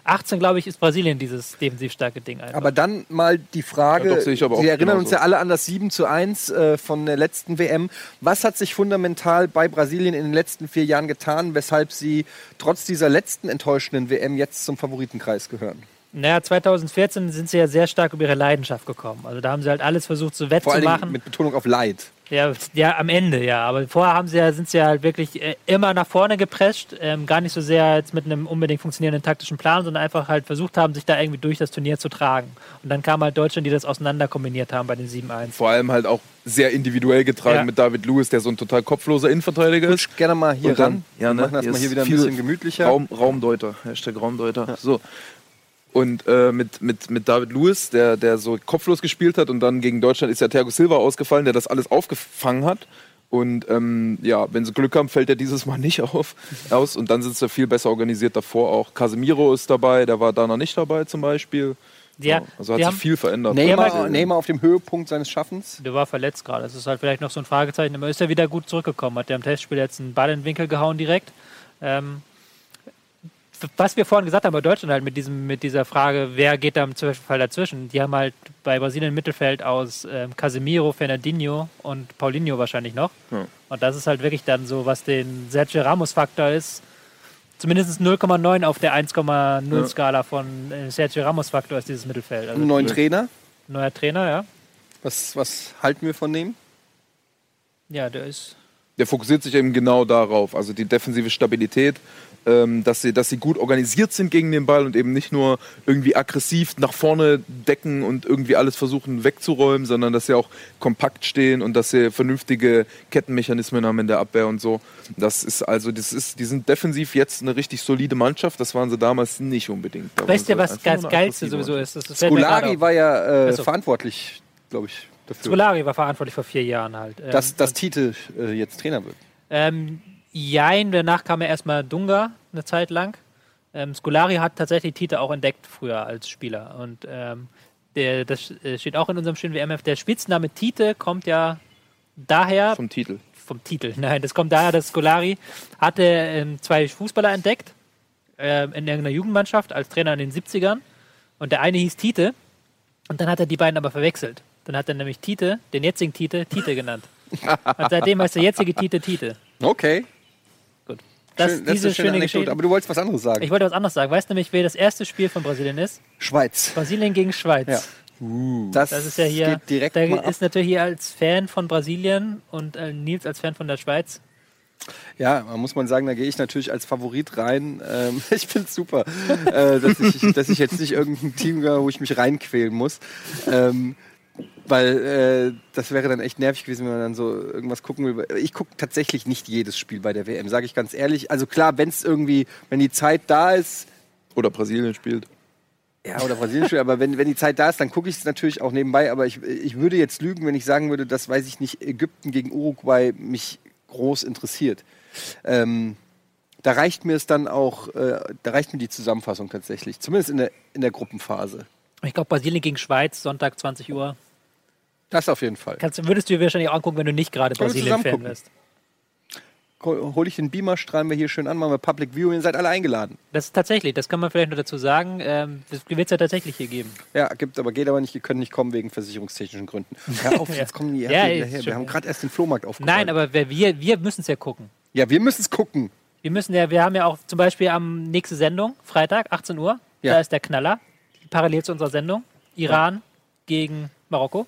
2018, glaube ich, ist Brasilien dieses defensiv starke Ding einfach. Aber dann mal die Frage, Ja, doch, sehe ich aber auch Sie erinnern uns genauso. ja alle an das 7 zu 1 äh, von der letzten WM. Was hat sich fundamental bei Brasilien in den letzten vier Jahren getan, weshalb sie trotz dieser letzten enttäuschenden WM jetzt zum Favoritenkreis gehören? Naja, 2014 sind sie ja sehr stark über ihre Leidenschaft gekommen. Also da haben sie halt alles versucht, so Vor allen Dingen wettzumachen. mit Betonung auf Leid. Ja, ja, am Ende, ja. Aber vorher haben sie ja, sind sie ja halt wirklich äh, immer nach vorne geprescht. Ähm, gar nicht so sehr jetzt mit einem unbedingt funktionierenden taktischen Plan, sondern einfach halt versucht haben, sich da irgendwie durch das Turnier zu tragen. Und dann kam halt Deutschland, die das auseinander kombiniert haben bei den 7-1. Vor allem halt auch sehr individuell getragen Ja. mit David Lewis, der so ein total kopfloser Innenverteidiger ist. Rutsch gerne mal hier Und dann- ran. ja, ne? Wir machen das Hier mal hier ist wieder ein bisschen gemütlicher. Raum, Raumdeuter, Hashtag Raumdeuter. So. Und äh, mit, mit, mit David Lewis, der, der so kopflos gespielt hat und dann gegen Deutschland ist ja Thiago Silva ausgefallen, der das alles aufgefangen hat. Und ähm, ja, wenn sie Glück haben, fällt er dieses Mal nicht auf, aus. Und dann sind sie viel besser organisiert davor auch. Casemiro ist dabei, der war da noch nicht dabei zum Beispiel. Ja, also hat sich haben- viel verändert. Neymar, Neymar auf dem Höhepunkt seines Schaffens. Der war verletzt gerade. Das ist halt vielleicht noch so ein Fragezeichen. Aber ist er wieder gut zurückgekommen? Hat der im Testspiel jetzt einen Ball in den Winkel gehauen direkt? Ähm, was wir vorhin gesagt haben bei Deutschland halt mit, diesem, mit dieser Frage, wer geht da im Fall dazwischen? Die haben halt bei Brasilien im Mittelfeld aus ähm, Casemiro, Fernandinho und Paulinho wahrscheinlich noch. Ja. Und das ist halt wirklich dann so, was den Sergio Ramos-Faktor ist. Zumindest 0,9 auf der 1,0 Skala von äh, Sergio Ramos-Faktor ist dieses Mittelfeld. Also neuen Trainer. neuer Trainer, ja. Was, was halten wir von dem? Ja, der ist der fokussiert sich eben genau darauf, also die defensive Stabilität, ähm, dass, sie, dass sie gut organisiert sind gegen den Ball und eben nicht nur irgendwie aggressiv nach vorne decken und irgendwie alles versuchen wegzuräumen, sondern dass sie auch kompakt stehen und dass sie vernünftige Kettenmechanismen haben in der Abwehr und so. Das ist also, das ist, die sind defensiv jetzt eine richtig solide Mannschaft, das waren sie damals nicht unbedingt. Da Weißt du, was eine Geilste sowieso ist? Das Scolari war ja äh, so. verantwortlich, glaube ich, dafür, Scolari war verantwortlich vor vier Jahren halt. Ähm, dass, dass Tite äh, jetzt Trainer wird. ähm, Jein, danach kam ja erstmal Dunga eine Zeit lang. Ähm, Scolari hat tatsächlich Tite auch entdeckt früher als Spieler. Und ähm, der, das äh, steht auch in unserem schönen WMF. Der Spitzname Tite kommt ja daher Vom Titel. vom Titel. Nein, das kommt daher, dass Scolari hatte ähm, zwei Fußballer entdeckt ähm, in irgendeiner Jugendmannschaft als Trainer in den 70ern. Und der eine hieß Tite. Und dann hat er die beiden aber verwechselt. Dann hat er nämlich Tite, den jetzigen Tite, Tite genannt. Und seitdem heißt der jetzige Tite Tite. Okay. Das, Schön, das ist diese eine schöne schöne Anekdote. Geschichte. Aber du wolltest was anderes sagen. Ich wollte was anderes sagen. Weißt du nämlich, wer das erste Spiel von Brasilien ist? Schweiz. Brasilien gegen Schweiz. Ja. Das, Das ist ja hier. geht direkt da mal ab. ist natürlich hier als Fan von Brasilien und äh, Nils als Fan von der Schweiz. Ja, man muss man sagen, da gehe ich natürlich als Favorit rein. Ähm, ich finde es super, äh, dass, ich, dass ich jetzt nicht irgendein Team gehöre, wo ich mich reinquälen muss. Ähm, weil äh, das wäre dann echt nervig gewesen, wenn man dann so irgendwas gucken will. Ich gucke tatsächlich nicht jedes Spiel bei der WM, sage ich ganz ehrlich. Also klar, wenn es irgendwie, wenn die Zeit da ist, Oder Brasilien spielt. ja, oder Brasilien spielt, aber wenn, wenn die Zeit da ist, dann gucke ich es natürlich auch nebenbei. Aber ich, ich würde jetzt lügen, wenn ich sagen würde, dass, weiß ich nicht, Ägypten gegen Uruguay mich groß interessiert. Ähm, da reicht mir es dann auch, äh, da reicht mir die Zusammenfassung tatsächlich. Zumindest in der, in der Gruppenphase. Ich glaube, Brasilien gegen Schweiz, Sonntag 20 Uhr. Das auf jeden Fall. Kannst, würdest du dir wahrscheinlich auch angucken, wenn du nicht gerade Können wir Brasilien-Fan wärst. Hole ich den Beamer, strahlen wir hier schön an, machen wir Public Viewing, ihr seid alle eingeladen. Das ist tatsächlich, das kann man vielleicht noch dazu sagen. Ähm, das wird es ja tatsächlich hier geben. Ja, gibt aber geht aber nicht, ihr könnt nicht kommen wegen versicherungstechnischen Gründen. Hör auf, Ja. jetzt kommen die Ja, ja, schon, Wir haben ja. gerade erst den Flohmarkt aufgeräumt. Nein, aber wer- wir, wir müssen es ja gucken. Ja, wir müssen es gucken. Wir müssen ja, wir haben ja auch zum Beispiel am nächste Sendung, Freitag, 18 Uhr, Ja. da ist der Knaller, parallel zu unserer Sendung. Iran gegen Marokko.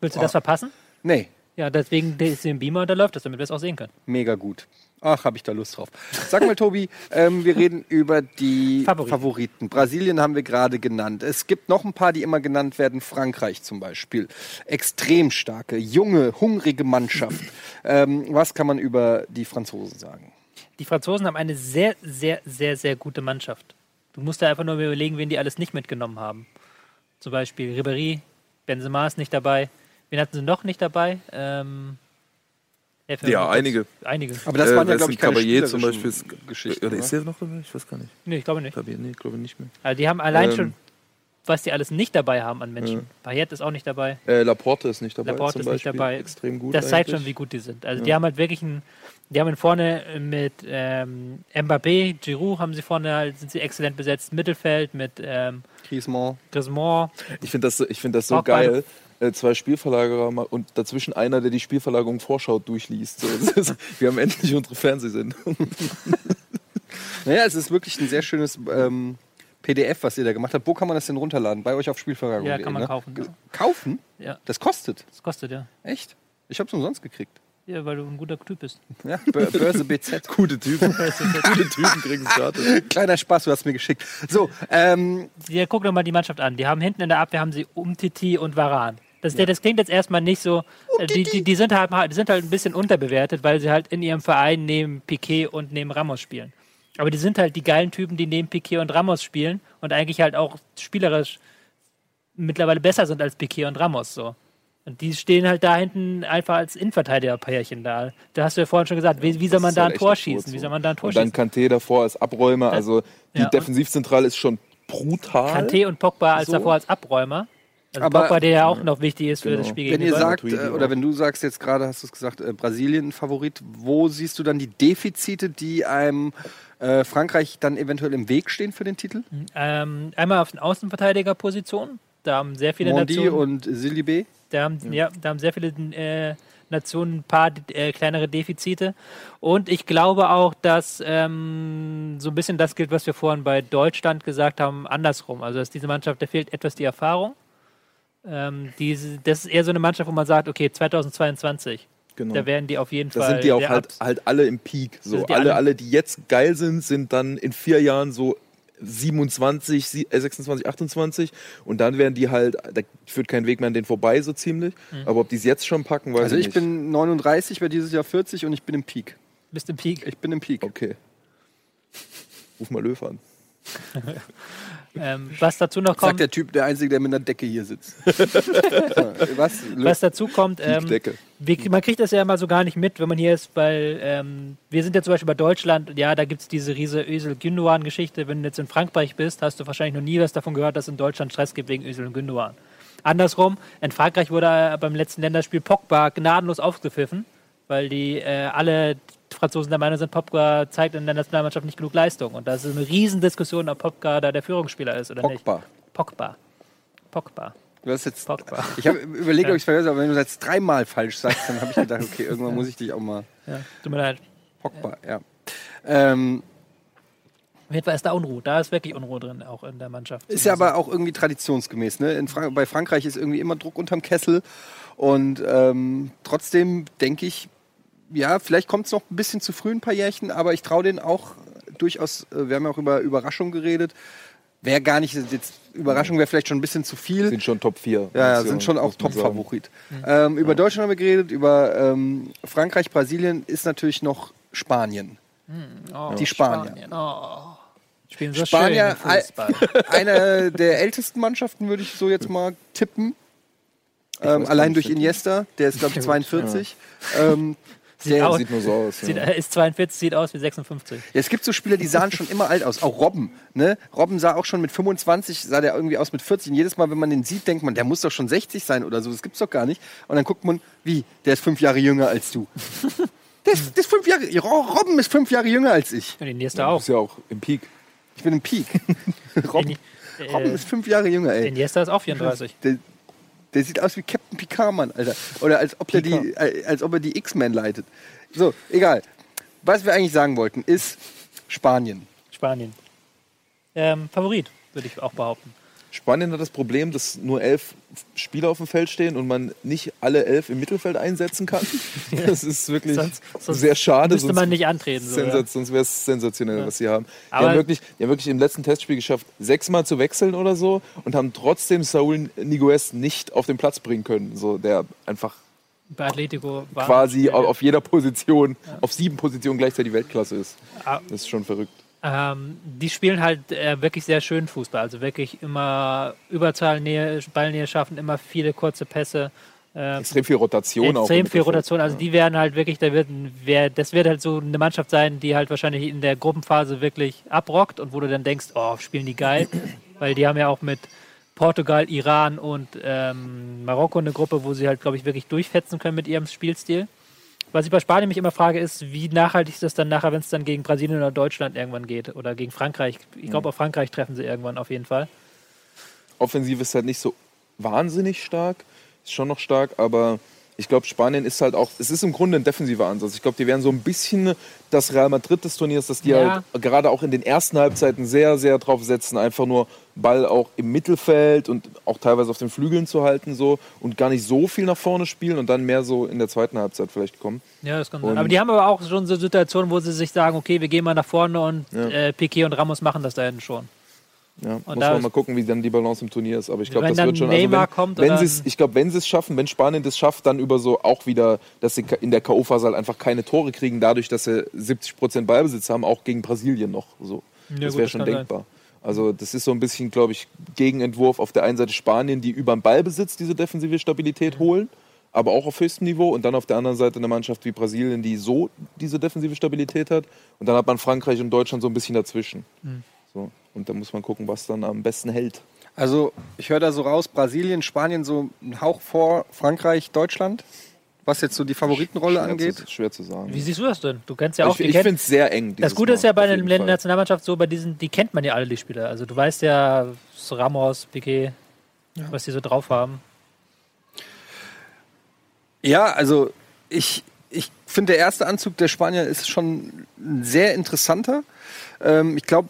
Willst du das verpassen? Nee, Ja, deswegen ist hier im Beamer und da läuft das, damit wir es auch sehen können. Mega gut. Ach, habe ich da Lust drauf. Sag mal, Tobi, ähm, wir reden über die Favoriten. Favoriten. Brasilien haben wir gerade genannt. Es gibt noch ein paar, die immer genannt werden. Frankreich zum Beispiel. Extrem starke, junge, hungrige Mannschaft. ähm, was kann man über die Franzosen sagen? Die Franzosen haben eine sehr, sehr, sehr, sehr gute Mannschaft. Du musst da einfach nur überlegen, wen die alles nicht mitgenommen haben. Zum Beispiel Ribéry, Benzema ist nicht dabei. Wen hatten sie noch nicht dabei? Ähm, Ja, einige. Einige. Aber das Äh, waren ja, glaube ich, keine Caballé zum Beispiel ist- Geschichten. Oder ist der noch dabei? Ich weiß gar nicht. Nee, ich glaube nicht. Caballé, nee, glaube nicht mehr. Also die haben allein Ähm, schon, was die alles nicht dabei haben an Menschen. Payet ist auch nicht dabei. Äh, Laporte ist nicht dabei. Laporte ist nicht dabei. Extrem gut. Das zeigt eigentlich. schon, wie gut die sind. Also die haben halt wirklich ein, die haben vorne mit ähm, Mbappé, Giroud haben sie vorne, halt, sind sie exzellent besetzt. Mittelfeld mit ähm, Griezmann. Griezmann. Ich finde das, so- ich find das so Auch beide- geil. Äh, zwei Spielverlagerer und dazwischen einer, der die Spielverlagerung Vorschau durchliest. So, das ist, wir haben endlich unsere Fernsehsendung. Naja, es ist wirklich ein sehr schönes ähm, PDF, was ihr da gemacht habt. Wo kann man das denn runterladen? Bei euch auf Spielverlagerung. Ja, kann man kaufen. Ge- Kaufen? Ja, Das kostet. das kostet ja. Echt? Ich habe es umsonst gekriegt. Ja, weil du ein guter Typ bist. Ja, Bör- Börse BZ. Gute Typen. Gute Typen kriegen es gratis. Kleiner Spaß, du hast mir geschickt. So, ähm, Ja, guck doch mal die Mannschaft an. Die haben hinten in der Abwehr haben sie Umtiti und Varan. Das, das klingt jetzt erstmal nicht so. äh, Die, die, die, sind halt, die sind halt ein bisschen unterbewertet, weil sie halt in ihrem Verein neben Piquet und neben Ramos spielen. Aber die sind halt die geilen Typen, die neben Piquet und Ramos spielen und eigentlich halt auch spielerisch mittlerweile besser sind als Piquet und Ramos so. Und die stehen halt da hinten einfach als Innenverteidiger-Pärchen da. Da hast du ja vorhin schon gesagt, wie, wie soll man da halt ein Tor schießen? Wie so. soll man da ein Tor Und dann? Kanté davor als Abräumer. Also die Ja, Defensivzentrale ist schon brutal. Kanté und Pogba als So. davor als Abräumer. Also Aber- Pogba, der ja auch noch wichtig ist für Genau. das Spiel wenn ihr gegenüber. sagt, äh, oder wenn du sagst jetzt gerade, hast du es gesagt, äh, Brasilien Favorit, wo siehst du dann die Defizite, die einem äh, Frankreich dann eventuell im Weg stehen für den Titel? Ähm, einmal auf den Außenverteidigerpositionen. Da haben sehr viele Mondi Nationen, und Silibé? da haben, ja, da haben sehr viele äh, Nationen ein paar äh, kleinere Defizite. Und ich glaube auch, dass ähm, so ein bisschen das gilt, was wir vorhin bei Deutschland gesagt haben, andersrum. Also dass diese Mannschaft, da fehlt etwas die Erfahrung. Ähm, diese, das ist eher so eine Mannschaft, wo man sagt, okay, 2022, Genau. da werden die auf jeden Da Fall. sind die auch halt, halt alle im Peak. So. die alle, alle- alle, die jetzt geil sind, sind dann in vier Jahren so 27, sie- äh, 26, 28 und dann werden die halt, da führt kein Weg mehr an denen vorbei, so ziemlich. Mhm. Aber ob die es jetzt schon packen, weiß Also ich ich nicht. bin 39, werde dieses Jahr 40 und ich bin im Peak. bist im Peak. Ich bin im Peak. Okay. Ruf mal Löw an. Ähm, was dazu noch Sagt kommt, der Typ, der Einzige, der mit einer Decke hier sitzt. Was? Was dazu kommt, ähm, wir, man kriegt das ja immer so gar nicht mit, wenn man hier ist, weil ähm, wir sind ja zum Beispiel bei Deutschland, ja, da gibt es diese riese Ösel Gündogan Geschichte. Wenn du jetzt in Frankreich bist, hast du wahrscheinlich noch nie was davon gehört, dass es in Deutschland Stress gibt wegen Ösel und Gündogan. Andersrum, in Frankreich wurde beim letzten Länderspiel Pogba gnadenlos aufgepfiffen, weil die äh, alle Franzosen der Meinung sind, Pogba zeigt in der Nationalmannschaft nicht genug Leistung. Und da ist eine Riesendiskussion, ob Pogba da der Führungsspieler ist oder Pogba. nicht. Pogba. Pogba. Du hast jetzt. Pogba. Ich habe überlegt, ob ich es vergesse, aber wenn du das jetzt dreimal falsch sagst, dann habe ich gedacht, okay, irgendwann muss ich dich auch mal. Ja, tut mir leid. Pogba, ja. Ähm, Auf jeden Fall ist da Unruhe. Da ist wirklich Unruhe drin, auch in der Mannschaft. ist ja aber auch irgendwie traditionsgemäß. Ne? Frank bei Frankreich ist irgendwie immer Druck unterm Kessel. Und ähm, trotzdem denke ich, ja, vielleicht kommt es noch ein bisschen zu früh, ein paar Jährchen, aber ich traue denen auch durchaus, äh, wir haben ja auch über Überraschung geredet. Wäre gar nicht, jetzt, Überraschung wäre vielleicht schon ein bisschen zu viel. Sind schon Top 4. Ja, ja, sind schon auch Top-Favorit. Ähm, über Deutschland haben wir geredet, über ähm, Frankreich, Brasilien ist natürlich noch Spanien. Oh, die Spanier. Spanien. Oh. Spielen so Spanier, schön Fußball. Eine der ältesten Mannschaften würde ich so jetzt mal tippen. Ähm, allein durch. Iniesta, der ist glaube ich Ja, gut. 42. Ähm, Sieht der, aus. Sieht nur so aus. Sieht, Ja. äh, ist 42, sieht aus wie 56. Ja, es gibt so Spieler, die sahen schon immer alt aus. Auch Robben. Ne? Robben sah auch schon mit 25, sah der irgendwie aus mit 40. Und jedes Mal, wenn man den sieht, denkt man, der muss doch schon 60 sein oder so. Das gibt's doch gar nicht. Und dann guckt man, wie? Der ist fünf Jahre jünger als du. der, ist, der ist fünf Jahre. Robben ist fünf Jahre jünger als ich. Und die nächste Du auch. bist ja auch im Peak. Ich bin im Peak. Robben, Äh, Robben ist fünf Jahre jünger, ey. Iniesta ist auch 34. Der, der sieht aus wie Captain Picard, Mann, Alter. Oder als ob, der die, äh, als ob er die X-Men leitet. So, egal. Was wir eigentlich sagen wollten, ist Spanien. Spanien. Ähm, Favorit, würde ich auch behaupten. Spanien hat das Problem, dass nur elf Spieler auf dem Feld stehen und man nicht alle elf im Mittelfeld einsetzen kann. Das ist wirklich Sonst- sonst sehr schade. Müsste man nicht antreten. So, ja. Sonst wäre es sensationell, was sie haben. Die Aber- haben, wirklich, die haben wirklich im letzten Testspiel geschafft, sechsmal zu wechseln oder so und haben trotzdem Saul Niguez nicht auf den Platz bringen können. So, der einfach Bei Atletico quasi auf, auf jeder Position, auf sieben Positionen gleichzeitig Weltklasse ist. Ah. Das ist schon verrückt. Ähm, die spielen halt äh, wirklich sehr schön Fußball. Also wirklich immer Überzahl, Nähe, Ballnähe schaffen, immer viele kurze Pässe. Äh, Extrem viel Rotation auch. extrem viel. Rotation. Also die werden halt wirklich, da wird, wer, das wird halt so eine Mannschaft sein, die halt wahrscheinlich in der Gruppenphase wirklich abrockt und wo du dann denkst, oh, spielen die geil. Weil die haben ja auch mit Portugal, Iran und ähm, Marokko eine Gruppe, wo sie halt, glaube ich, wirklich durchfetzen können mit ihrem Spielstil. Was ich bei Spanien mich immer frage, ist, wie nachhaltig ist das dann nachher, wenn es dann gegen Brasilien oder Deutschland irgendwann geht oder gegen Frankreich. Ich glaube, auf Frankreich treffen sie irgendwann auf jeden Fall. Offensiv ist halt nicht so wahnsinnig stark, ist schon noch stark, aber ich glaube, Spanien ist halt auch, es ist im Grunde ein defensiver Ansatz. Ich glaube, die werden so ein bisschen das Real Madrid des Turniers, dass die Ja. halt gerade auch in den ersten Halbzeiten sehr, sehr drauf setzen, einfach nur Ball auch im Mittelfeld und auch teilweise auf den Flügeln zu halten so und gar nicht so viel nach vorne spielen und dann mehr so in der zweiten Halbzeit vielleicht kommen. Ja, das kann sein. Aber die haben aber auch schon so Situationen, wo sie sich sagen, okay, wir gehen mal nach vorne und Ja. äh, Piquet und Ramos machen das da hinten schon. Ja, muss da man mal gucken, wie dann die Balance im Turnier ist. Aber ich glaube, das wird schon. Neymar also wenn, kommt wenn sie's, ich glaube, wenn sie es schaffen, wenn Spanien das schafft, dann über so auch wieder, dass sie in der K.O.-Phase halt einfach keine Tore kriegen, dadurch, dass sie 70% Ballbesitz haben, auch gegen Brasilien noch. So. Ja, das wäre schon kann sein. denkbar. Also das ist so ein bisschen, glaube ich, Gegenentwurf auf der einen Seite Spanien, die über den Ballbesitz diese defensive Stabilität holen, aber auch auf höchstem Niveau. Und dann auf der anderen Seite eine Mannschaft wie Brasilien, die so diese defensive Stabilität hat. Und dann hat man Frankreich und Deutschland so ein bisschen dazwischen. Mhm. So. Und da muss man gucken, was dann am besten hält. Also, ich höre da so raus, Brasilien, Spanien so ein Hauch vor Frankreich, Deutschland, was jetzt so die Favoritenrolle Schwer angeht. Zu, schwer zu sagen. Wie siehst du das denn? Du kennst ja auch ich ich finde es sehr eng. Das Gute ist Mal, ja bei der Fall. Nationalmannschaft so, bei diesen, die kennt man ja alle, die Spieler. Also du weißt ja, so Ramos, Piquet, was die so drauf haben. Ja, also ich, ich finde, der erste Anzug der Spanier ist schon ein sehr interessanter. Ähm, ich glaube,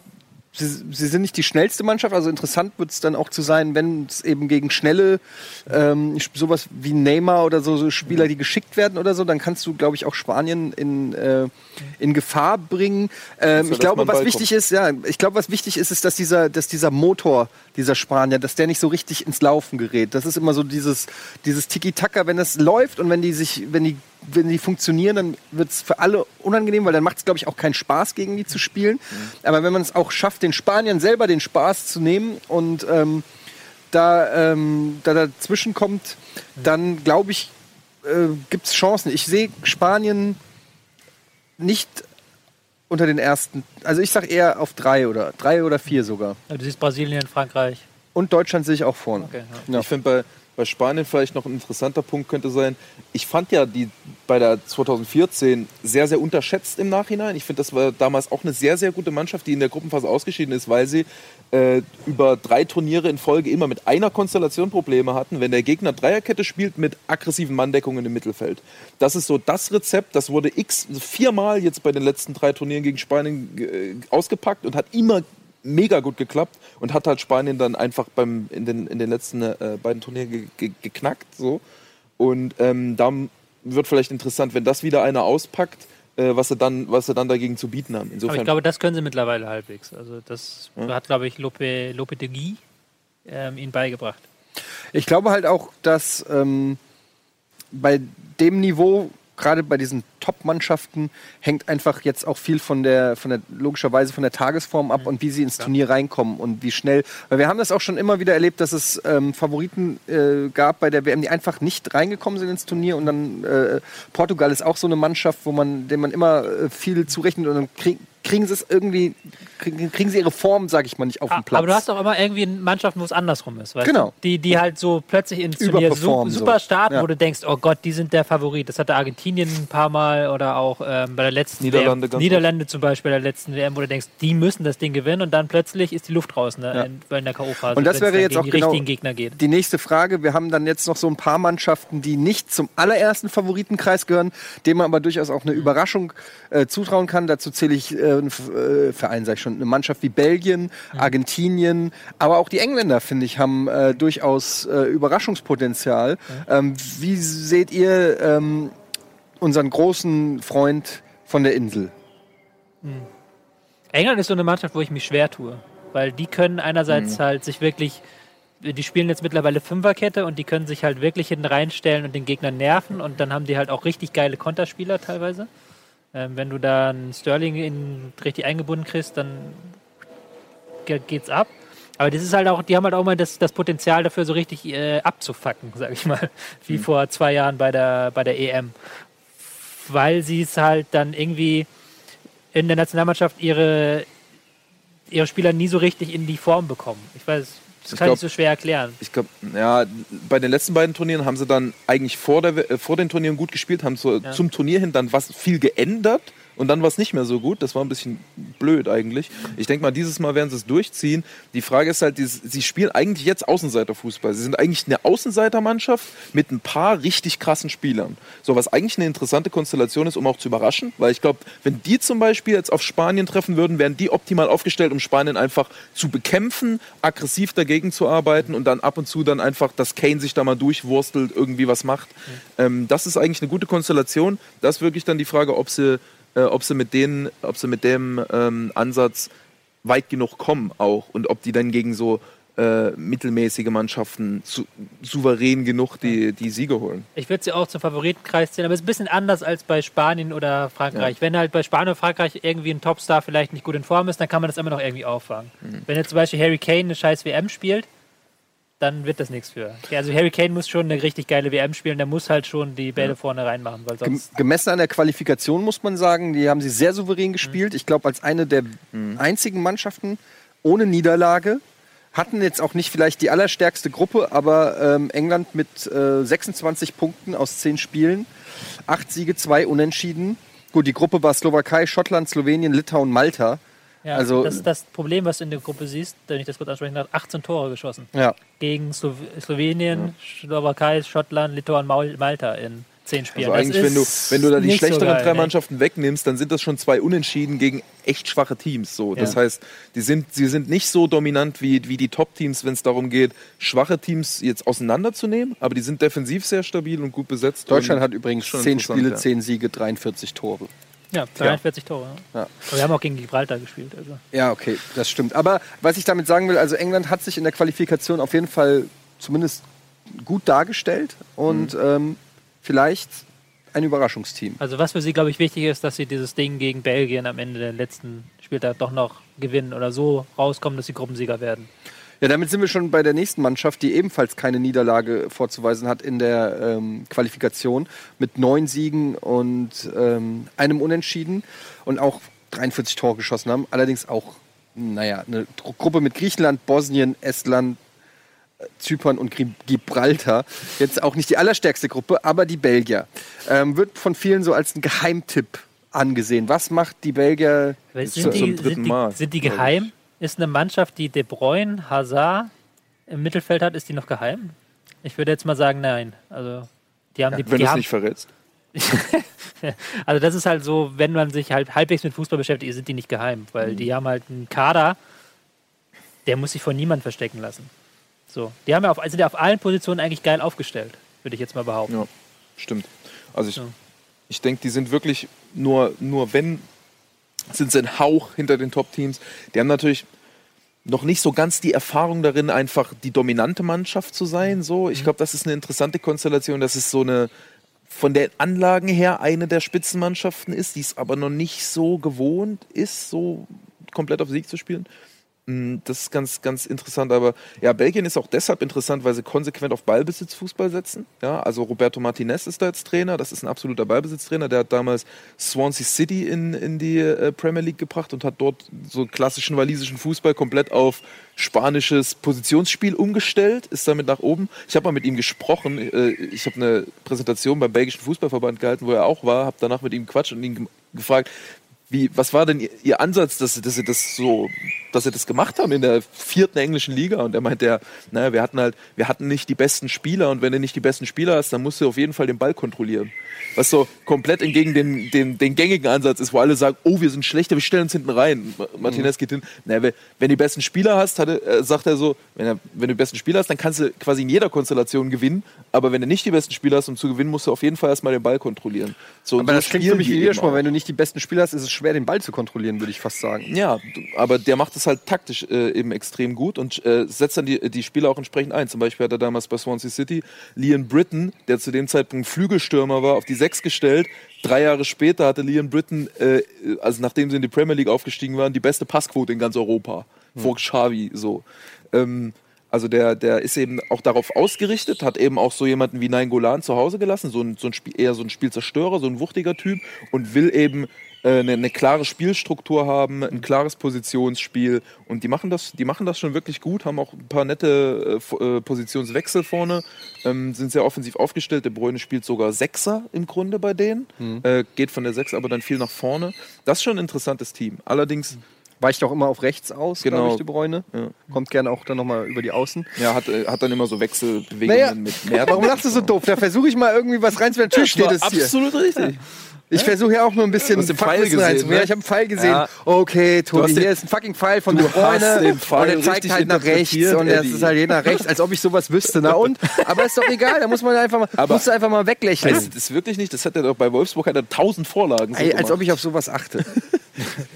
sie, sie sind nicht die schnellste Mannschaft, also interessant wird es dann auch zu sein, wenn es eben gegen schnelle, ähm, sowas wie Neymar oder so, so Spieler, die geschickt werden oder so, dann kannst du, glaube ich, auch Spanien in, äh, in Gefahr bringen. Ähm, ich glaube, was wichtig ist, ja, ich glaube, was wichtig ist, ist, dass dieser, dass dieser Motor, dieser Spanier, dass der nicht so richtig ins Laufen gerät. Das ist immer so dieses, dieses Tiki-Taka, wenn das läuft und wenn die sich, wenn die, wenn die funktionieren, dann wird es für alle unangenehm, weil dann macht es, glaube ich, auch keinen Spaß, gegen die zu spielen. Aber wenn man es auch schafft, den Spaniern selber den Spaß zu nehmen und ähm, da, ähm, da dazwischen kommt, dann glaube ich, äh, gibt es Chancen. Ich sehe Spanien nicht unter den ersten. Also ich sag eher auf drei oder drei oder vier sogar. Du siehst Brasilien, Frankreich. Und Deutschland sehe ich auch vorne. Okay, ja. Ja. Ich finde bei, bei Spanien vielleicht noch ein interessanter Punkt könnte sein, ich fand ja die bei der 2014 sehr, sehr unterschätzt im Nachhinein. Ich finde, das war damals auch eine sehr, sehr gute Mannschaft, die in der Gruppenphase ausgeschieden ist, weil sie äh, über drei Turniere in Folge immer mit einer Konstellation Probleme hatten, wenn der Gegner Dreierkette spielt mit aggressiven Manndeckungen im Mittelfeld. Das ist so das Rezept, das wurde x viermal jetzt bei den letzten drei Turnieren gegen Spanien äh, ausgepackt und hat immer mega gut geklappt und hat halt Spanien dann einfach beim, in, den, in den letzten äh, beiden Turnieren ge ge geknackt. So. Und ähm, da wird vielleicht interessant, wenn das wieder einer auspackt, äh, was, sie dann, was sie dann dagegen zu bieten haben. Aber Insofern, ich glaube, das können sie mittlerweile halbwegs. Also das hat, glaube ich, Lope, Lope de Guy ähm, ihnen beigebracht. Ich glaube halt auch, dass ähm, bei dem Niveau, gerade bei diesen Top-Mannschaften, hängt einfach jetzt auch viel von der, von der, logischerweise von der Tagesform ab und wie sie ins Turnier reinkommen und wie schnell. Weil wir haben das auch schon immer wieder erlebt, dass es ähm, Favoriten äh, gab bei der WM, die einfach nicht reingekommen sind ins Turnier. Und dann äh, Portugal ist auch so eine Mannschaft, wo man, dem man immer äh, viel zurechnet und dann krieg, kriegen sie es irgendwie, kriegen, kriegen sie ihre Form, sag ich mal, nicht auf den Platz. Ah, Aber du hast auch immer irgendwie Mannschaften, wo es andersrum ist. Weißt Genau. Du? Die, die halt so plötzlich ins Turnier so. super starten, Ja. wo du denkst, oh Gott, die sind der Favorit. Das hatte Argentinien ein paar Mal oder auch ähm, bei der letzten Niederlande WM, Niederlande zum Beispiel bei der letzten WM, wo du denkst, die müssen das Ding gewinnen und dann plötzlich ist die Luft raus ne, Ja. in, in der K.O.-Phase. Und das wäre jetzt auch die genau richtigen Gegner geht. die nächste Frage. Wir haben dann jetzt noch so ein paar Mannschaften, die nicht zum allerersten Favoritenkreis gehören, denen man aber durchaus auch eine Überraschung äh, zutrauen kann. Dazu zähle ich äh, einen F- äh, Verein, sag ich schon, eine Mannschaft wie Belgien, Argentinien, aber auch die Engländer, finde ich, haben äh, durchaus äh, Überraschungspotenzial. Ähm, wie seht ihr ähm, unseren großen Freund von der Insel? England ist so eine Mannschaft, wo ich mich schwer tue. Weil die können einerseits halt sich wirklich, die spielen jetzt mittlerweile Fünferkette und die können sich halt wirklich hinten reinstellen und den Gegner nerven und dann haben die halt auch richtig geile Konterspieler teilweise. Ähm, wenn du da einen Sterling in, richtig eingebunden kriegst, dann ge- geht's ab. Aber das ist halt auch, die haben halt auch mal das, das Potenzial dafür, so richtig äh, abzufacken, sag ich mal. Wie vor zwei Jahren bei der, bei der EM. Weil sie es halt dann irgendwie in der Nationalmannschaft ihre, ihre Spieler nie so richtig in die Form bekommen. Ich weiß, das Ich kann glaub- ich so schwer erklären. ich glaube, ja, bei den letzten beiden Turnieren haben sie dann eigentlich vor, der, äh, vor den Turnieren gut gespielt, haben so zum Turnier hin dann was viel geändert und dann war es nicht mehr so gut. Das war ein bisschen blöd eigentlich. Ich denke mal, dieses Mal werden sie es durchziehen. Die Frage ist halt, sie spielen eigentlich jetzt Außenseiterfußball. Sie sind eigentlich eine Außenseitermannschaft mit ein paar richtig krassen Spielern. So, was eigentlich eine interessante Konstellation ist, um auch zu überraschen, weil ich glaube, wenn die zum Beispiel jetzt auf Spanien treffen würden, wären die optimal aufgestellt, um Spanien einfach zu bekämpfen, aggressiv dagegen zu arbeiten und dann ab und zu dann einfach, dass Kane sich da mal durchwurstelt, irgendwie was macht. Ähm, das ist eigentlich eine gute Konstellation. Das ist wirklich dann die Frage, ob sie, äh, ob sie mit denen, ob sie mit dem ähm, Ansatz weit genug kommen auch und ob die dann gegen so äh, mittelmäßige Mannschaften su souverän genug die, die Siege holen. Ich würde sie auch zum Favoritenkreis zählen, aber es ist ein bisschen anders als bei Spanien oder Frankreich. Wenn halt bei Spanien oder Frankreich irgendwie ein Topstar vielleicht nicht gut in Form ist, dann kann man das immer noch irgendwie auffangen. Wenn jetzt zum Beispiel Harry Kane eine scheiß WM spielt, dann wird das nichts für. Ja, Also Harry Kane muss schon eine richtig geile WM spielen, der muss halt schon die Bälle vorne reinmachen, weil sonst gemessen an der Qualifikation muss man sagen, die haben sie sehr souverän gespielt. Ich glaube, als eine der einzigen Mannschaften ohne Niederlage. Hatten jetzt auch nicht vielleicht die allerstärkste Gruppe, aber ähm, England mit äh, 26 Punkten aus 10 Spielen, 8 Siege, 2 Unentschieden. Gut, die Gruppe war Slowakei, Schottland, Slowenien, Litauen, Malta. Ja, also- das ist das Problem, was du in der Gruppe siehst, wenn ich das kurz ansprechen darf, 18 Tore geschossen. Ja. Gegen Slo Slowenien, Slowakei, Schottland, Litauen, Malta in 10 Spielen. Also eigentlich, Das wenn du, wenn du da die nicht so schlechteren geil, drei ne? Mannschaften wegnimmst, dann sind das schon zwei Unentschieden gegen echt schwache Teams. So. Das Ja. heißt, die sind, sie sind nicht so dominant wie, wie die Top-Teams, wenn es darum geht, schwache Teams jetzt auseinanderzunehmen, aber die sind defensiv sehr stabil und gut besetzt. Deutschland hat übrigens schon 10 interessant, Spiele, ja. 10 Siege, 43 Tore. Ja, 43 Tore. Ja. Ja. Aber wir haben auch gegen Gibraltar gespielt. Also. Ja, okay, das stimmt. Aber was ich damit sagen will, also England hat sich in der Qualifikation auf jeden Fall zumindest gut dargestellt und ähm, vielleicht ein Überraschungsteam. also was für sie, glaube ich, wichtig ist, dass sie dieses Ding gegen Belgien am Ende der letzten Spieltag doch noch gewinnen oder so rauskommen, dass sie Gruppensieger werden. Ja, damit sind wir schon bei der nächsten Mannschaft, die ebenfalls keine Niederlage vorzuweisen hat in der ähm, Qualifikation mit neun Siegen und ähm, einem Unentschieden und auch 43 Tore geschossen haben. Allerdings auch, naja, eine Gruppe mit Griechenland, Bosnien, Estland, äh, Zypern und Gibraltar. Jetzt auch nicht die allerstärkste Gruppe, aber die Belgier. Ähm, wird von vielen so als ein Geheimtipp angesehen. Was macht die Belgier Weil zum Sind die, dritten sind, die, Mal, sind die geheim? Ist eine Mannschaft, die De Bruyne, Hazard im Mittelfeld hat, ist die noch geheim? Ich würde jetzt mal sagen, nein. Also, die haben die, Wenn du es nicht verrätst. Also das ist halt so, wenn man sich halt halbwegs mit Fußball beschäftigt, sind die nicht geheim, weil Mhm. die haben halt einen Kader, der muss sich von niemand verstecken lassen. So, die haben ja auf, sind ja auf allen Positionen eigentlich geil aufgestellt, würde ich jetzt mal behaupten. Ja, stimmt. Also ich, Ja. ich denke, die sind wirklich nur, nur wenn, sind sie ein Hauch hinter den Top-Teams. Die haben natürlich noch nicht so ganz die Erfahrung darin, einfach die dominante Mannschaft zu sein. So, ich glaube, das ist eine interessante Konstellation. Das ist so eine von den Anlagen her eine der Spitzenmannschaften ist, die es aber noch nicht so gewohnt ist, so komplett auf Sieg zu spielen. Mm, Das ist ganz, ganz interessant. Aber ja, Belgien ist auch deshalb interessant, weil sie konsequent auf Ballbesitzfußball setzen. Ja, also Roberto Martinez ist da jetzt Trainer. Das ist ein absoluter Ballbesitztrainer. Der hat damals Swansea City in, in die äh, Premier League gebracht und hat dort so klassischen walisischen Fußball komplett auf spanisches Positionsspiel umgestellt, ist damit nach oben. Ich habe mal mit ihm gesprochen. Äh, Ich habe eine Präsentation beim belgischen Fußballverband gehalten, wo er auch war, habe danach mit ihm gequatscht und ihn gefragt, wie, was war denn Ihr, Ihr Ansatz, dass, Sie- dass Sie das so, dass Sie das gemacht haben in der vierten englischen Liga? Und er meinte, ja, naja, wir hatten halt, wir hatten nicht die besten Spieler und wenn du nicht die besten Spieler hast, dann musst du auf jeden Fall den Ball kontrollieren. Was so komplett entgegen den, den, den gängigen Ansatz ist, wo alle sagen, oh, wir sind schlechter, wir stellen uns hinten rein. Ma- Martinez geht hin. Naja, wenn, die besten Spieler hast, hat äh, sagt er so, wenn, er, wenn du die besten Spieler hast, dann kannst du quasi in jeder Konstellation gewinnen. Aber wenn du nicht die besten Spieler hast, um zu gewinnen, musst du auf jeden Fall erstmal den Ball kontrollieren. So, Aber so das klingt für mich wie Widerspruch. Wenn du nicht die besten Spieler hast, ist es schwer, den Ball zu kontrollieren, würde ich fast sagen. Ja, aber der macht es halt taktisch äh, eben extrem gut und äh, setzt dann die, die Spieler auch entsprechend ein. Zum Beispiel hat er damals bei Swansea City Liam Britton, der zu dem Zeitpunkt Flügelstürmer war, auf die Sechs gestellt. Drei Jahre später hatte Liam Britton, äh, also nachdem sie in die Premier League aufgestiegen waren, die beste Passquote in ganz Europa. Vor Xavi so. Ähm, also der, der ist eben auch darauf ausgerichtet, hat eben auch so jemanden wie Nain Golan zu Hause gelassen, so ein, so ein Spiel, eher so ein Spielzerstörer, so ein wuchtiger Typ und will eben eine, eine klare Spielstruktur haben, ein klares Positionsspiel und die machen das, die machen das schon wirklich gut, haben auch ein paar nette äh, äh, Positionswechsel vorne, ähm, sind sehr offensiv aufgestellt. Der Bräune spielt sogar Sechser im Grunde bei denen, äh, geht von der Sechs aber dann viel nach vorne. Das ist schon ein interessantes Team. Allerdings Weicht auch immer auf rechts aus, Genau. glaube ich, De Bruyne. Ja. Kommt gerne auch dann nochmal über die Außen. ja, hat, äh, hat dann immer so Wechselbewegungen Naja, mit Merten. warum lachst du so doof? Da versuche ich mal irgendwie was reinzuwerfen. Natürlich steht es hier. Absolut richtig. Ich versuche ja auch nur ein bisschen Du hast den Pfeil gesehen, reinzubringen. ne? Ja, ich habe einen Pfeil gesehen. Ja. Okay, Tobi, hast den- hier ist ein fucking Pfeil von De Du hast Bruyne. den Pfeil und er zeigt halt nach rechts. Und es Eddie. ist halt jeder nach rechts, als ob ich sowas wüsste. Na und? Aber ist doch egal, da muss man einfach mal, Aber- musst du einfach mal weglächeln. Das ist wirklich nicht, das hat er doch bei Wolfsburg hat er tausend Vorlagen. So Ey, als ob ich auf sowas achte.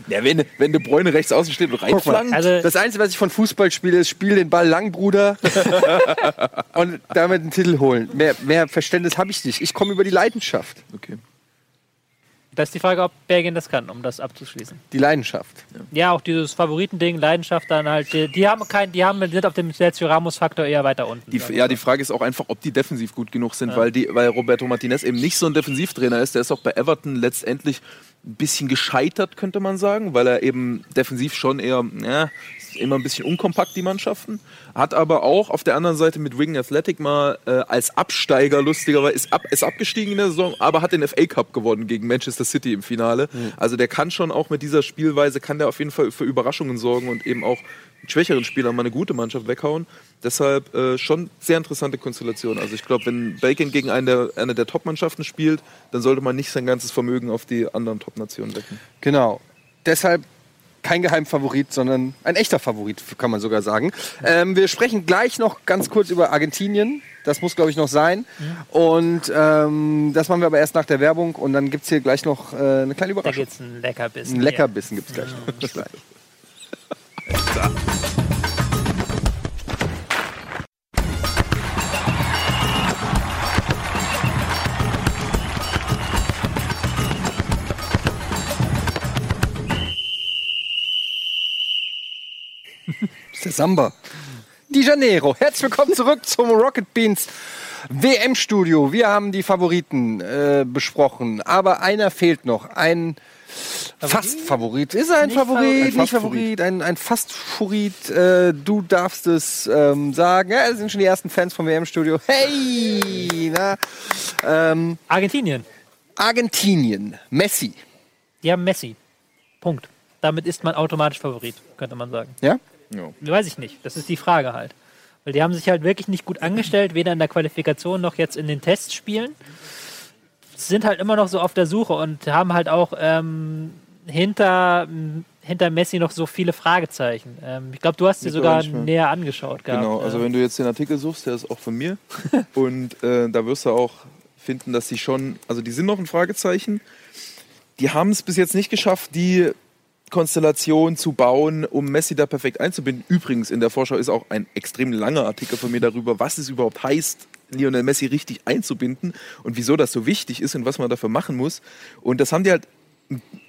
ja, wenn, wenn De Bräune rechts außen steht und reinflankt. Also, Das Einzige, was ich von Fußball spiele, ist spiel den Ball lang, Bruder. und damit einen Titel holen. Mehr, mehr Verständnis habe ich nicht. Ich komme über die Leidenschaft. okay. Das ist die Frage, ob Belgien das kann, um das abzuschließen. Die Leidenschaft. Ja, auch dieses Favoritending, Leidenschaft dann halt, die, die haben kein, die haben, sind auf dem Sergio Ramos-Faktor eher weiter unten. Die, ja, die Frage ist auch einfach, ob die defensiv gut genug sind, weil, die, weil Roberto Martinez eben nicht so ein Defensivtrainer ist. Der ist auch bei Everton letztendlich ein bisschen gescheitert, könnte man sagen, weil er eben defensiv schon eher, ja, immer ein bisschen unkompakt, die Mannschaften. Hat aber auch auf der anderen Seite mit Wigan Athletic mal äh, als Absteiger lustigerweise, ist, ab, ist abgestiegen in der Saison, aber hat den FA Cup gewonnen gegen Manchester City im Finale. Also der kann schon auch mit dieser Spielweise, kann der auf jeden Fall für Überraschungen sorgen und eben auch mit schwächeren Spielern mal eine gute Mannschaft weghauen. Deshalb äh, schon sehr interessante Konstellation. Also ich glaube, wenn Belgien gegen eine der, eine der Top-Mannschaften spielt, dann sollte man nicht sein ganzes Vermögen auf die anderen Top-Nationen wecken. Genau. Deshalb kein Geheimfavorit, sondern ein echter Favorit, kann man sogar sagen. Ähm, wir sprechen gleich noch ganz kurz über Argentinien. Das muss, glaube ich, noch sein. Und ähm, das machen wir aber erst nach der Werbung. Und dann gibt es hier gleich noch äh, eine kleine Da Überraschung. geht's ein Leckerbissen. Ein Leckerbissen gibt es gleich noch. Bis gleich. ist der Samba. de Janeiro. Herzlich willkommen zurück zum Rocket Beans WM-Studio. Wir haben die Favoriten äh, besprochen, aber einer fehlt noch. Ein Fast-Favorit. Ist er ein Favorit? Favorit. Nicht Favorit, ein, ein Fast-Favorit. Äh, du darfst es ähm, sagen. Ja, das sind schon die ersten Fans vom WM-Studio. Hey! Na, ähm, Argentinien. Argentinien. Messi. Die haben Messi. Punkt. Damit ist man automatisch Favorit, könnte man sagen. Ja? Ja. Weiß ich nicht. Das ist die Frage halt. Weil die haben sich halt wirklich nicht gut angestellt, weder in der Qualifikation noch jetzt in den Testspielen. Sind halt immer noch so auf der Suche und haben halt auch ähm, hinter, hinter Messi noch so viele Fragezeichen. Ähm, ich glaube, du hast dir Mittlerweile sogar näher angeschaut gehabt. Genau, also Ähm, wenn du jetzt den Artikel suchst, der ist auch von mir. und äh, da wirst du auch finden, dass sie schon, also die sind noch ein Fragezeichen. Die haben es bis jetzt nicht geschafft, die Konstellation zu bauen, um Messi da perfekt einzubinden. Übrigens, in der Vorschau ist auch ein extrem langer Artikel von mir darüber, was es überhaupt heißt, Lionel Messi richtig einzubinden und wieso das so wichtig ist und was man dafür machen muss. Und das haben die halt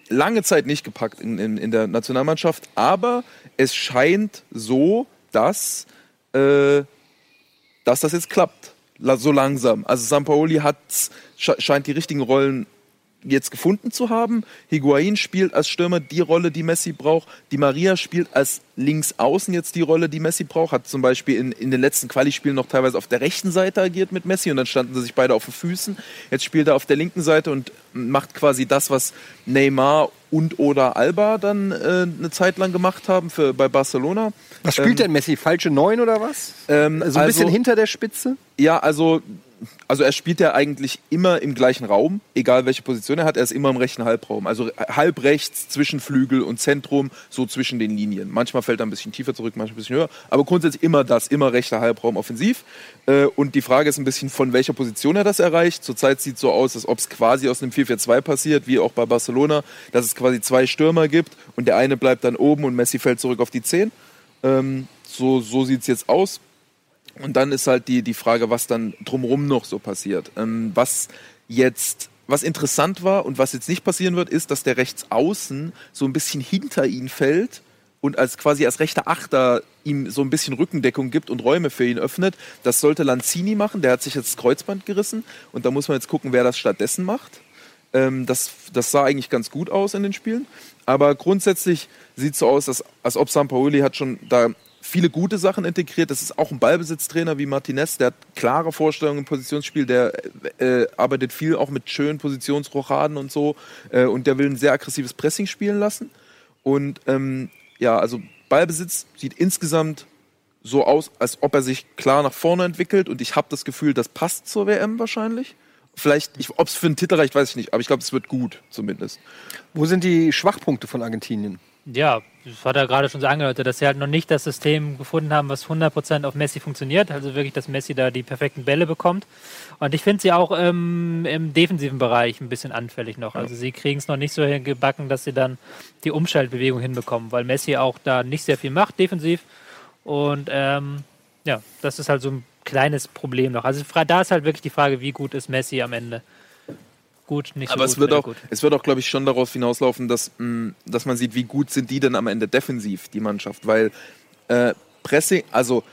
lange Zeit nicht gepackt in, in, in der Nationalmannschaft, aber es scheint so, dass, äh, dass das jetzt klappt. La- So langsam. Also Sampaoli hat, sche- scheint die richtigen Rollen jetzt gefunden zu haben. Higuain spielt als Stürmer die Rolle, die Messi braucht. Di Maria spielt als Linksaußen jetzt die Rolle, die Messi braucht. Hat zum Beispiel in, in den letzten Quali-Spielen noch teilweise auf der rechten Seite agiert mit Messi und dann standen sie sich beide auf den Füßen. Jetzt spielt er auf der linken Seite und macht quasi das, was Neymar und oder Alba dann äh, eine Zeit lang gemacht haben für, bei Barcelona. Was spielt denn Messi? Falsche Neun oder was? Ähm, Also ein bisschen hinter der Spitze? Ja, also, also er spielt ja eigentlich immer im gleichen Raum, egal welche Position er hat. Er ist immer im rechten Halbraum. Also halb rechts zwischen Flügel und Zentrum, so zwischen den Linien. Manchmal fällt er ein bisschen tiefer zurück, manchmal ein bisschen höher. Aber grundsätzlich immer das, immer rechter Halbraum offensiv. Äh, Und die Frage ist ein bisschen, von welcher Position er das erreicht. Zurzeit sieht es so aus, als ob es quasi aus einem 4-4-2 passiert, wie auch bei Barcelona, dass es quasi zwei Stürmer gibt und der eine bleibt dann oben und Messi fällt zurück auf die 10. Ähm, so so sieht es jetzt aus. Und dann ist halt die, die Frage, was dann drumherum noch so passiert. Ähm, was jetzt, was interessant war und was jetzt nicht passieren wird, ist, dass der Rechtsaußen so ein bisschen hinter ihn fällt und als quasi als rechter Achter ihm so ein bisschen Rückendeckung gibt und Räume für ihn öffnet. Das sollte Lanzini machen, der hat sich jetzt das Kreuzband gerissen und da muss man jetzt gucken, wer das stattdessen macht. Ähm, das, das sah eigentlich ganz gut aus in den Spielen. Aber grundsätzlich sieht es so aus, dass, als ob Sampaoli hat schon da viele gute Sachen integriert. Das ist auch ein Ballbesitztrainer wie Martinez, der hat klare Vorstellungen im Positionsspiel, der äh, arbeitet viel auch mit schönen Positionsrochaden und so äh, und der will ein sehr aggressives Pressing spielen lassen. Und ähm, ja, also Ballbesitz sieht insgesamt so aus, als ob er sich klar nach vorne entwickelt und ich habe das Gefühl, das passt zur WM wahrscheinlich. Vielleicht, ob es für einen Titel reicht, weiß ich nicht, aber ich glaube, es wird gut zumindest. Wo sind die Schwachpunkte von Argentinien? Ja, das hat er gerade schon so angedeutet, dass sie halt noch nicht das System gefunden haben, was 100% auf Messi funktioniert. Also wirklich, dass Messi da die perfekten Bälle bekommt. Und ich finde sie auch ähm, im defensiven Bereich ein bisschen anfällig noch. Also sie kriegen es noch nicht so gebacken, dass sie dann die Umschaltbewegung hinbekommen, weil Messi auch da nicht sehr viel macht defensiv. Und ähm, ja, das ist halt so ein kleines Problem noch. Also da ist halt wirklich die Frage, wie gut ist Messi am Ende? Gut, nicht so Aber gut. es wird auch, gut. es wird auch, glaube ich, schon darauf hinauslaufen, dass, mh, dass man sieht, wie gut sind die denn am Ende defensiv, die Mannschaft. Weil äh, Pressing, also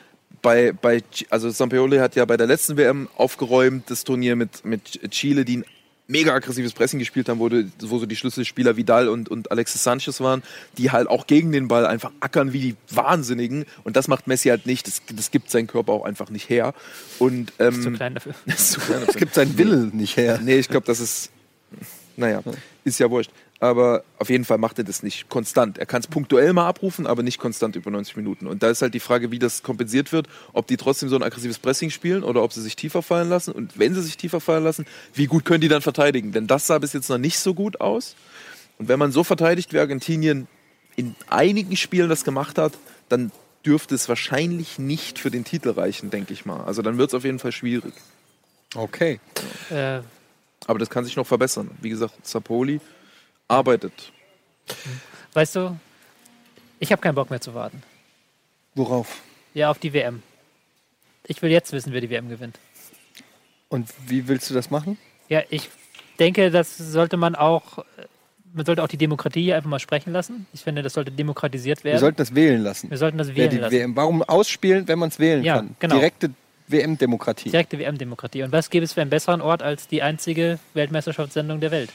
bei, bei also Sampaoli hat ja bei der letzten WM aufgeräumt, das Turnier mit, mit Chile, die ein mega aggressives Pressing gespielt haben, wo, wo so die Schlüsselspieler Vidal und, und Alexis Sanchez waren, die halt auch gegen den Ball einfach ackern wie die Wahnsinnigen. Und das macht Messi halt nicht. Das, das gibt sein Körper auch einfach nicht her. Und, ähm, Zu klein dafür. ist zu klein Es gibt seinen Wille nicht her. Nee, ich glaube, das ist. Naja, ist ja wurscht. Aber auf jeden Fall macht er das nicht konstant. Er kann es punktuell mal abrufen, aber nicht konstant über 90 Minuten. Und da ist halt die Frage, wie das kompensiert wird, ob die trotzdem so ein aggressives Pressing spielen oder ob sie sich tiefer fallen lassen. Und wenn sie sich tiefer fallen lassen, wie gut können die dann verteidigen? Denn das sah bis jetzt noch nicht so gut aus. Und wenn man so verteidigt, wie Argentinien in einigen Spielen das gemacht hat, dann dürfte es wahrscheinlich nicht für den Titel reichen, denke ich mal. Also dann wird es auf jeden Fall schwierig. Okay. Äh, Aber das kann sich noch verbessern. Wie gesagt, Sapoli arbeitet. weißt du, ich habe keinen Bock mehr zu warten. Worauf? Ja, auf die WM. Ich will jetzt wissen, wer die WM gewinnt. Und wie willst du das machen? Ja, ich denke, das sollte man auch man sollte auch die Demokratie hier einfach mal sprechen lassen. Ich finde, das sollte demokratisiert werden. Wir sollten das wählen lassen. Wir sollten das Wer wählen die lassen. WM. Warum ausspielen, wenn man es wählen Ja, kann? genau. Direkte WM-Demokratie. Direkte WM-Demokratie. Und was gäbe es für einen besseren Ort als die einzige Weltmeisterschaftssendung der Welt?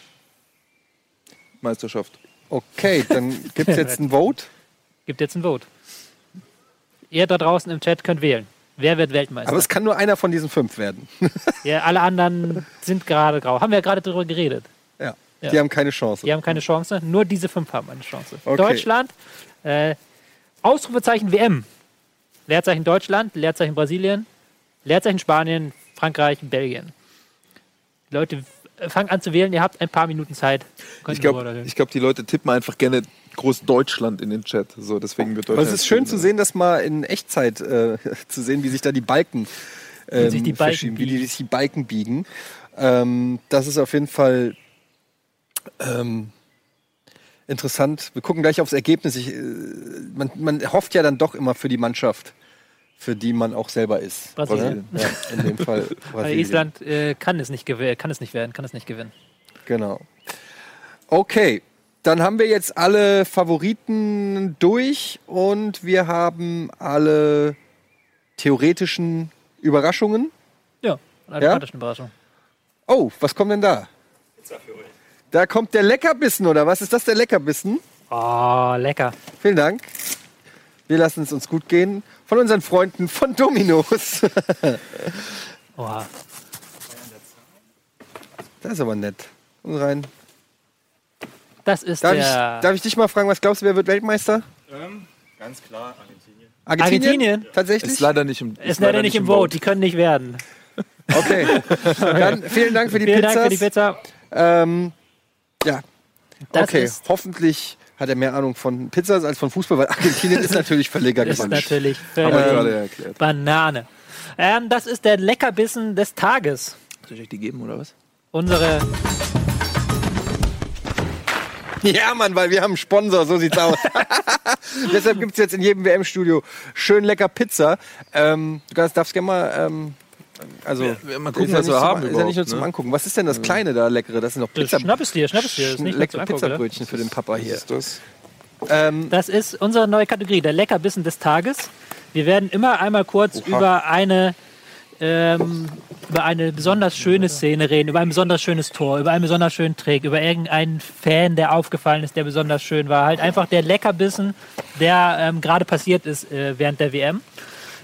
Meisterschaft. Okay, dann gibt es jetzt ein Vote. Gibt jetzt ein Vote. Ihr da draußen im Chat könnt wählen. Wer wird Weltmeister? Aber es kann nur einer von diesen fünf werden. ja, alle anderen sind gerade grau. Haben wir ja gerade darüber geredet. Ja. Ja. Die haben keine Chance. Die haben keine Chance. Nur diese fünf haben eine Chance. Okay. Deutschland, äh, Ausrufezeichen WM. Leerzeichen Deutschland, Leerzeichen Brasilien, Leerzeichen Spanien, Frankreich, Belgien. Die Leute, fangt an zu wählen. Ihr habt ein paar Minuten Zeit. Könnt Ich glaube, glaub, die Leute tippen einfach gerne groß Deutschland in den Chat. So, deswegen wird Aber Deutschland. es ist schön zu sehen, das mal in Echtzeit äh, zu sehen, wie sich da die Balken, ähm, sich die Balken verschieben, wie die, biegen. sich die Balken biegen. Ähm, das ist auf jeden Fall ähm, interessant. Wir gucken gleich aufs Ergebnis. Ich, äh, man, man hofft ja dann doch immer für die Mannschaft, für die man auch selber ist. Brasilien. Ja, in dem Fall Brasilien. Island äh, kann es nicht gewinnen, kann es nicht werden, kann es nicht gewinnen. Genau. Okay, dann haben wir jetzt alle Favoriten durch und wir haben alle theoretischen Überraschungen. Ja, eine Ja? automatische Überraschung. Oh, was kommt denn da? Da kommt der Leckerbissen, oder was ist das, der Leckerbissen? Oh, lecker. Vielen Dank. Wir lassen es uns gut gehen. Von unseren Freunden von Dominos. Oha. Das ist aber nett. Und rein. Das ist Darf ich, der darf ich dich mal fragen, was glaubst du, wer wird Weltmeister? Ganz klar, Argentinien. Argentinien? Argentinien? Tatsächlich? Ist leider nicht im. ist leider nicht im Vote, die können nicht werden. Okay. Dann vielen Dank für die Vielen Pizzas. Dank für die Pizza. Ähm, ja, Das okay. ist, Hoffentlich hat er mehr Ahnung von Pizzas als von Fußball, weil Argentinien ist natürlich Verleger ist natürlich Haben wir völlig gerade erklärt. Banane. Ähm, das ist der Leckerbissen des Tages. Soll ich euch die geben oder was? Unsere Ja, Mann, weil wir haben einen Sponsor, so sieht's aus. Deshalb gibt's jetzt in jedem WM-Studio schön lecker Pizza. Ähm, du darfst, darfst gerne mal. Ähm, also, Ja, mal gucken, was wir haben Zum, ist ja nicht nur zum ne? Angucken. Was ist denn das Kleine da, leckere? Das sind noch Pizza. Schnapp es dir, schnapp es dir. Das ist nicht leckere? Pizzabrötchen für den Papa hier. ist das? Ähm, Das ist unsere neue Kategorie, der Leckerbissen des Tages. Wir werden immer einmal kurz über eine ähm, über eine besonders schöne Szene reden, über ein besonders schönes Tor, über einen besonders schönen Trick, über irgendeinen Fan, der aufgefallen ist, der besonders schön war. Halt einfach der Leckerbissen, der ähm, gerade passiert ist äh, während der WM.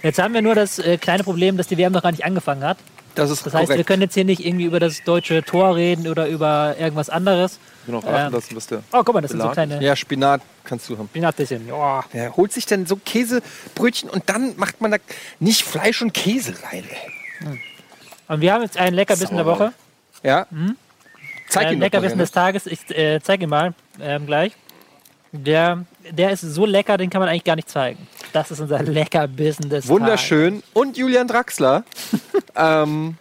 Jetzt haben wir nur das äh, kleine Problem, dass die WM noch gar nicht angefangen hat. das ist Das heißt, wir korrekt. können jetzt hier nicht irgendwie über das deutsche Tor reden oder über irgendwas anderes. Will noch raten Ähm, lassen, was der. Oh, guck mal, das sind so Belag. kleine Ja, Spinat kannst du haben. Spinatbällchen. Ja. Wer holt sich denn so Käsebrötchen und dann macht man da nicht Fleisch und Käse rein? ey? Und wir haben jetzt einen Leckerbissen der Woche. Ja? Zeig Äh, ihn doch mal Leckerbissen gerne. des Tages. Ich äh, zeige ihn mal ähm, gleich. Der, der ist so lecker, den kann man eigentlich gar nicht zeigen. Das ist unser Leckerbissen des Wunderschön. Und Julian Draxler. ähm,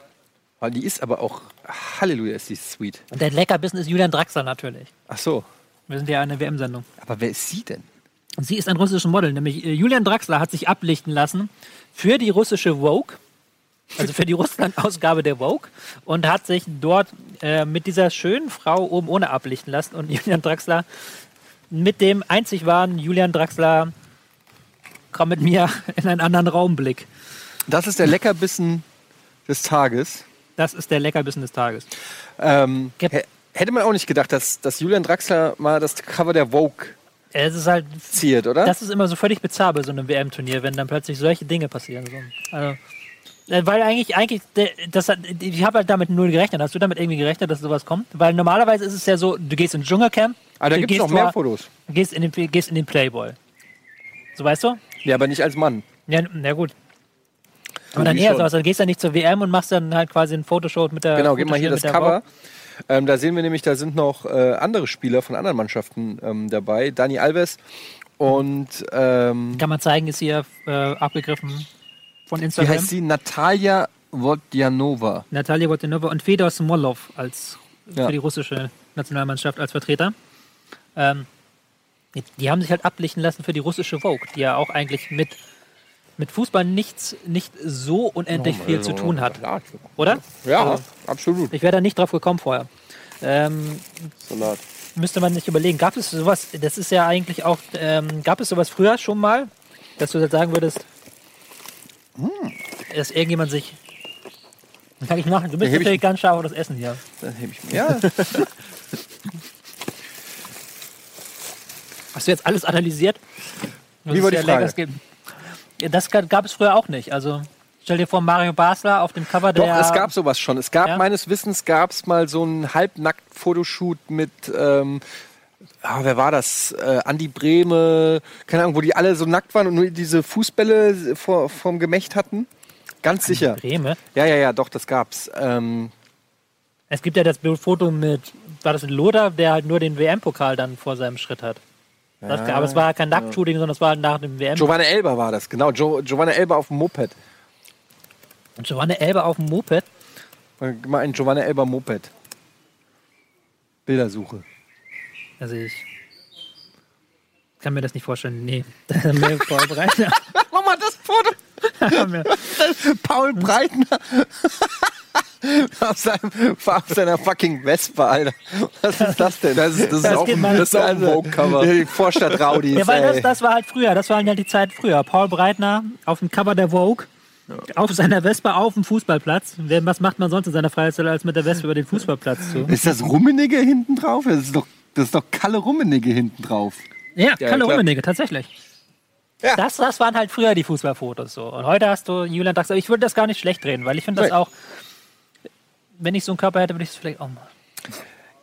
oh, die ist aber auch. Halleluja, ist die sweet. Und der Leckerbissen ist Julian Draxler natürlich. Ach so. Wir sind ja eine WM-Sendung. Aber wer ist sie denn? Sie ist ein russisches Model, nämlich äh, Julian Draxler hat sich ablichten lassen für die russische Vogue, also für die Russland-Ausgabe der Vogue, und hat sich dort äh, mit dieser schönen Frau oben ohne ablichten lassen. Und Julian Draxler mit dem einzig wahren Julian Draxler, komm mit mir in einen anderen Raumblick. Das ist der Leckerbissen des Tages. Das ist der Leckerbissen des Tages. Ähm, hätte man auch nicht gedacht, dass, dass Julian Draxler mal das Cover der Vogue Es ist halt, ziert, oder? das ist immer so völlig bizarr bei so einem WM-Turnier, wenn dann plötzlich solche Dinge passieren. So. Also, äh, weil eigentlich, eigentlich, das hat, ich habe halt damit null gerechnet. Hast du damit irgendwie gerechnet, dass sowas kommt? Weil normalerweise ist es ja so, du gehst ins Dschungelcamp, ah, da du gibt es noch mehr Fotos. gehst in, den, gehst in den Playboy. So weißt du? Ja, aber nicht als Mann. Ja, na gut. Aber dann wie eher schon. so, also dann gehst du nicht zur WM und machst dann halt quasi ein Fotoshoot mit der Genau, gib mal hier das Cover. Ähm, da sehen wir nämlich, da sind noch äh, andere Spieler von anderen Mannschaften ähm, dabei. Dani Alves und ähm, Kann man zeigen, ist hier äh, abgegriffen von wie Instagram. heißt sie? Natalia Wodjanova. Natalia Botanova und Fedor Smolov als Ja. für die russische Nationalmannschaft als Vertreter. Ähm, die, haben sich halt ablichten lassen für die russische Vogue, die ja auch eigentlich mit, mit Fußball nichts, nicht so unendlich viel zu tun hat. Oder? Ja, Also, absolut. ich wäre da nicht drauf gekommen vorher. Ähm, Salat. müsste man nicht überlegen. Gab es sowas, das ist ja eigentlich auch, ähm, gab es sowas früher schon mal, dass du jetzt sagen würdest, dass irgendjemand sich. Kann ich machen. Du bist natürlich ganz scharf auf das Essen hier. Dann heb ich mir. Ja, Hast du jetzt alles analysiert? Wie war die Frage? Ja, Das gab es früher auch nicht. Also stell dir vor, Mario Basler auf dem Cover Doch, der. es gab sowas schon. Es gab Ja? meines Wissens gab es mal so einen Halbnackt-Fotoshoot mit, ähm, ah, wer war das? Äh, Andi Brehme, keine Ahnung, wo die alle so nackt waren und nur diese Fußbälle vor, vorm Gemächt hatten. Ganz sicher. Breme. Ja, ja, ja, doch, das gab's. Ähm, Es gibt ja das Foto mit, war das ein Loder, der halt nur den WM-Pokal dann vor seinem Schritt hat. Das, aber es war kein Nacktshooting, sondern es war nach dem WM. Giovanna Elber war das, genau. Jo Giovanna Elber auf dem Moped. Giovanna Elber auf dem Moped. Mal ein Giovanna Elber Moped. Bildersuche. Also ich kann mir das nicht vorstellen. Nee. Haben wir vorbereitet. Mach mal das Foto. Paul Breitner. Auf, seinem, auf seiner fucking Vespa, Alter. Was ist das denn? Das ist, das ist Das auch ein, das ist auch ein Also, Vogue-Cover. Die Vorstadt Raudis. Ja, weil das, das war halt früher. Das war halt die Zeit früher. Paul Breitner auf dem Cover der Vogue. Auf seiner Vespa auf dem Fußballplatz. Was macht man sonst in seiner Freizeit, als mit der Vespa über den Fußballplatz zu? Ist das Rummenigge hinten drauf? Das ist doch, das ist doch Kalle Rummenigge hinten drauf. Ja, Ja, Kalle klar. Rummenigge, tatsächlich. Ja. Das, das waren halt früher die Fußballfotos so. Und heute hast du Julian Dax. Aber ich würde das gar nicht schlecht reden, weil ich finde das Nee. auch, wenn ich so einen Körper hätte, würde ich es vielleicht auch mal.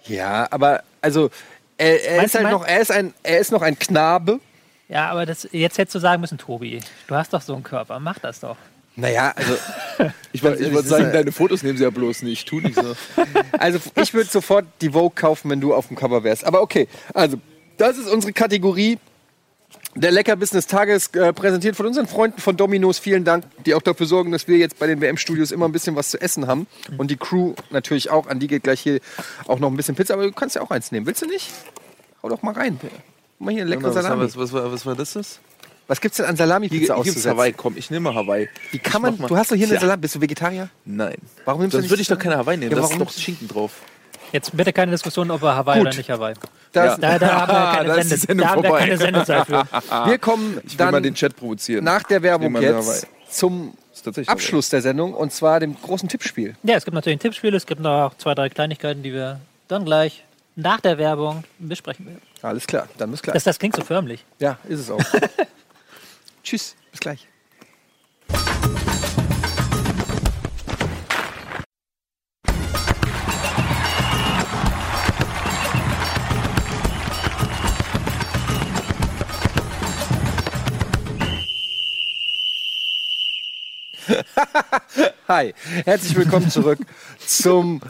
Ja, aber also er, er ist halt noch, er ist ein, er ist noch ein Knabe. Ja, aber das, jetzt hättest du sagen müssen, Tobi, du hast doch so einen Körper, mach das doch. Naja, also, Ich wollte wollte ist sagen, deine Fotos nehmen sie ja bloß nicht. Tu nicht so. also ich würde sofort die Vogue kaufen, wenn du auf dem Cover wärst. Aber okay, also das ist unsere Kategorie. Der Leckerbissen des Tages äh, präsentiert von unseren Freunden von Dominos. Vielen Dank, die auch dafür sorgen, dass wir jetzt bei den WM-Studios immer ein bisschen was zu essen haben. Und die Crew natürlich auch. An die geht gleich hier auch noch ein bisschen Pizza. Aber du kannst ja auch eins nehmen. Willst du nicht? Hau doch mal rein. Mal hier leckere Was, Salami. was, was, war- was war das? das? Was gibt's denn an Salami-Pizza hier gibt's? Hawaii. Komm, ich nehme Hawaii. Wie kann man, du hast doch hier eine Ja. Salami. Bist du Vegetarier? Nein. Warum nimmst du Sonst nicht würde ich doch keine Hawaii nehmen. Ja, da ist warum doch Schinken drauf. Jetzt bitte keine Diskussion, ob er Hawaii Gut. oder nicht Hawaii. Das, Da, da haben wir Da keine, die Sende, Sendung da haben wir keine Sendezeit für. Wir kommen Ich will mal dann den Chat provozieren. nach der Werbung Jemand jetzt Hawaii. zum Abschluss der Sendung und zwar dem großen Tippspiel. Ja, es gibt natürlich ein Tippspiel, es gibt noch zwei, drei Kleinigkeiten, die wir dann gleich nach der Werbung besprechen werden. Alles klar, dann bis gleich. Das, das klingt so förmlich. ja, ist es auch. Tschüss, bis gleich. Hi, herzlich willkommen zurück zum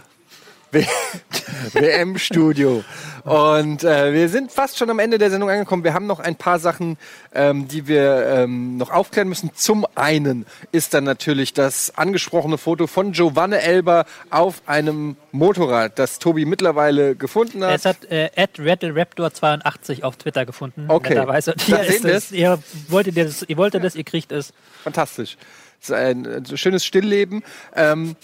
WM-Studio. Und äh, wir sind fast schon am Ende der Sendung angekommen. Wir haben noch ein paar Sachen, ähm, die wir ähm, noch aufklären müssen. Zum einen ist dann natürlich das angesprochene Foto von Giovanna Elber auf einem Motorrad, das Tobi mittlerweile gefunden hat. Es hat äh, Raptor82 auf Twitter gefunden. Okay. netterweise. Und Da Hier ist es. Ihr wolltet das, ihr wolltet das, ihr kriegt es. Fantastisch. Ein, äh, schönes Stillleben. Ähm,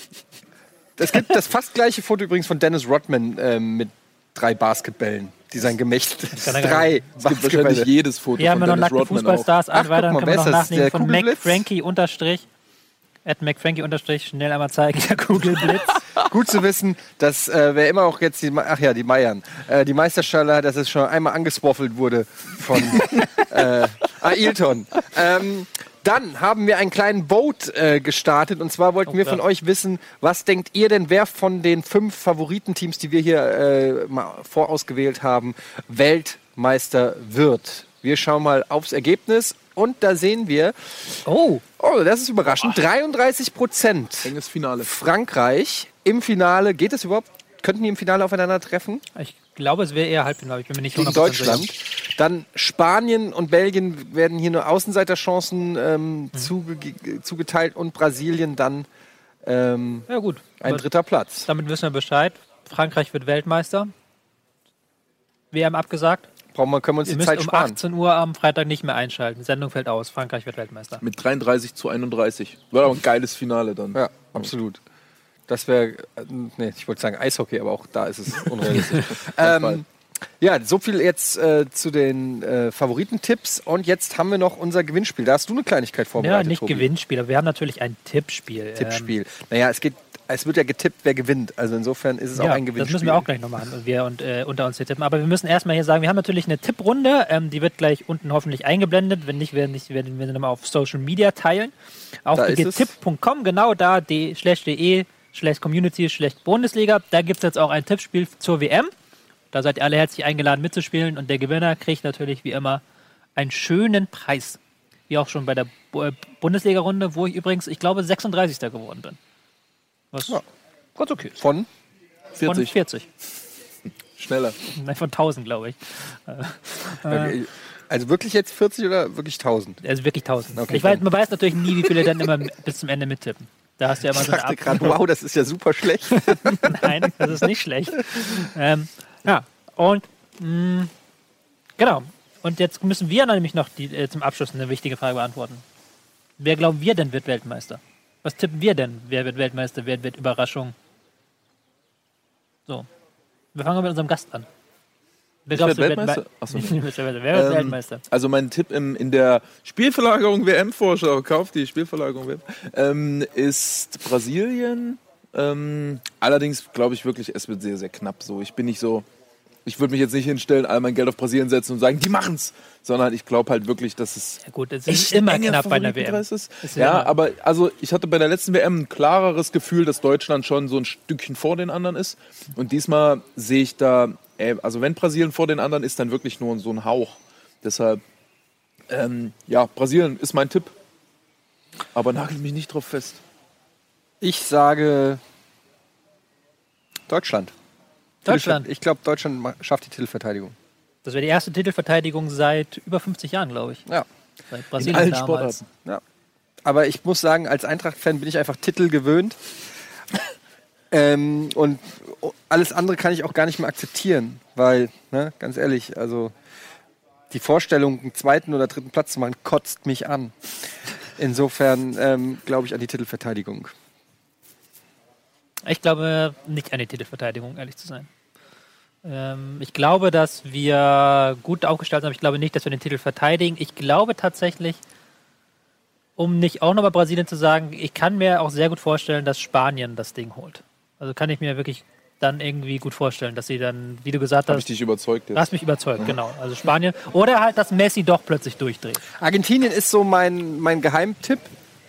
es gibt das fast gleiche Foto übrigens von Dennis Rodman ähm, mit drei Basketballen, die sein Gemächt. Drei Es gibt wahrscheinlich jedes Foto Hier haben von wir noch Dennis nackte Rodman auch. Fußballstars. Ach, Ein weiter, guck mal, können wir wer noch ist das? nachnehmen Der von Kugelblitz? McFrankie unterstrich. At McFrankie unterstrich, schnell einmal zeigen, der Kugelblitz. Gut zu wissen, dass äh, wer immer auch jetzt die, Ma- ach ja, die Meiern, äh, die Meisterschale, dass es schon einmal angeswoffelt wurde von äh, Ailton. Ähm, dann haben wir einen kleinen Vote äh, gestartet und zwar wollten wir klar. von euch wissen, was denkt ihr denn, wer von den fünf Favoritenteams, die wir hier äh, mal vorausgewählt haben, Weltmeister wird? Wir schauen mal aufs Ergebnis und da sehen wir, Oh, oh, das ist überraschend, 33 Prozent Enges Finale. Frankreich im Finale. Geht es überhaupt? Könnten die im Finale aufeinandertreffen? ich glaube, es wäre eher Halbfinale. Ich bin mir nicht Gegen 100% Deutschland. sicher. Dann Spanien und Belgien werden hier nur Außenseiterchancen ähm, zuge zugeteilt und Brasilien dann ähm, Ja, gut. ein Aber dritter Platz. Damit wissen wir Bescheid. Frankreich wird Weltmeister. WM abgesagt. Brauchen wir, können wir uns Ihr die müsst Zeit um sparen. 18 Uhr am Freitag nicht mehr einschalten. Sendung fällt aus. Frankreich wird Weltmeister. Mit 33 zu 31. War aber ein geiles Finale dann. Ja, absolut. Das wäre, äh, nee, ich wollte sagen Eishockey, aber auch da ist es unrealistisch. ähm, Ja, so viel jetzt äh, zu den äh, Favoritentipps. Und jetzt haben wir noch unser Gewinnspiel. Da hast du eine Kleinigkeit Ja, vorbereitet. nicht Tobi. Gewinnspiel, aber wir haben natürlich ein Tippspiel. Ähm, Tippspiel. naja, es geht, es wird ja getippt, wer gewinnt. Also insofern ist es Ja, auch ein Gewinnspiel. das müssen wir auch gleich noch machen, wir und, äh, unter uns hier tippen. Aber wir müssen erstmal hier sagen, wir haben natürlich eine Tipprunde, ähm, die wird gleich unten hoffentlich eingeblendet. Wenn nicht, werden, nicht, werden wir sie nochmal auf Social Media teilen. Auf getipp.com, genau da, de, slash community, slash Bundesliga. Da gibt es jetzt auch ein Tippspiel zur WM. Da seid ihr alle herzlich eingeladen mitzuspielen und der Gewinner kriegt natürlich wie immer einen schönen Preis. Wie auch schon bei der äh, Bundesliga-Runde, wo ich übrigens, ich glaube, 36. geworden bin. Was Ja. ganz okay ist. Von? Von 40. 40. Schneller. Nein, von 1000, glaube ich. Äh, Also wirklich jetzt 40 oder wirklich 1000? Also wirklich 1000. Okay, ich weiß, man weiß natürlich nie, wie viele dann immer bis zum Ende mittippen. Da hast du ja immer Ich so dachte gerade, wow, das ist ja super schlecht. Nein, das ist nicht schlecht. Ähm, ja, und mh, genau. Und jetzt müssen wir nämlich noch die, äh, zum Abschluss eine wichtige Frage beantworten. Wer glauben wir denn wird Weltmeister? Was tippen wir denn? Wer wird Weltmeister? Wer wird Überraschung? So. Wir fangen mit unserem Gast an. Wer werd du, Weltmeister? Wel- Ach so. Wer wird Ähm, Weltmeister? Also mein Tipp im, in der Spielverlagerung WM-Vorschau, kauft die Spielverlagerung WM, ähm, ist Brasilien. Ähm, allerdings glaube ich wirklich, es wird sehr, sehr knapp so. Ich bin nicht so, ich würde mich jetzt nicht hinstellen, all mein Geld auf Brasilien setzen und sagen, die machen's. Sondern ich glaube halt wirklich, dass es Ja gut, es ist immer knapp bei einer WM. Ist. Ist Ja, aber also ich hatte bei der letzten WM ein klareres Gefühl, dass Deutschland schon so ein Stückchen vor den anderen ist. Und diesmal sehe ich da, äh, also wenn Brasilien vor den anderen ist, dann wirklich nur so ein Hauch. Deshalb, ähm, ja, Brasilien ist mein Tipp. Aber nagel mich nicht drauf fest. Ich sage Deutschland. Deutschland. Ich glaube, Deutschland schafft die Titelverteidigung. Das wäre die erste Titelverteidigung seit über 50 Jahren, glaube ich. Ja. Seit In Brasilien allen damals. Sportarten. Ja. Aber ich muss sagen, als Eintracht-Fan bin ich einfach Titel gewöhnt. Ähm, und alles andere kann ich auch gar nicht mehr akzeptieren, weil, ne, ganz ehrlich, also die Vorstellung, einen zweiten oder dritten Platz zu machen, kotzt mich an. Insofern ähm, glaube ich an die Titelverteidigung. Ich glaube nicht an die Titelverteidigung, ehrlich zu sein. Ähm, ich glaube, dass wir gut aufgestellt sind, aber ich glaube nicht, dass wir den Titel verteidigen. Ich glaube tatsächlich, um nicht auch nochmal Brasilien zu sagen, ich kann mir auch sehr gut vorstellen, dass Spanien das Ding holt. Also kann ich mir wirklich dann irgendwie gut vorstellen, dass sie dann, wie du gesagt Habe ich hast, dich überzeugt jetzt. hast mich überzeugt, genau. Also Spanien. Oder halt, dass Messi doch plötzlich durchdreht. Argentinien ist so mein, mein Geheimtipp.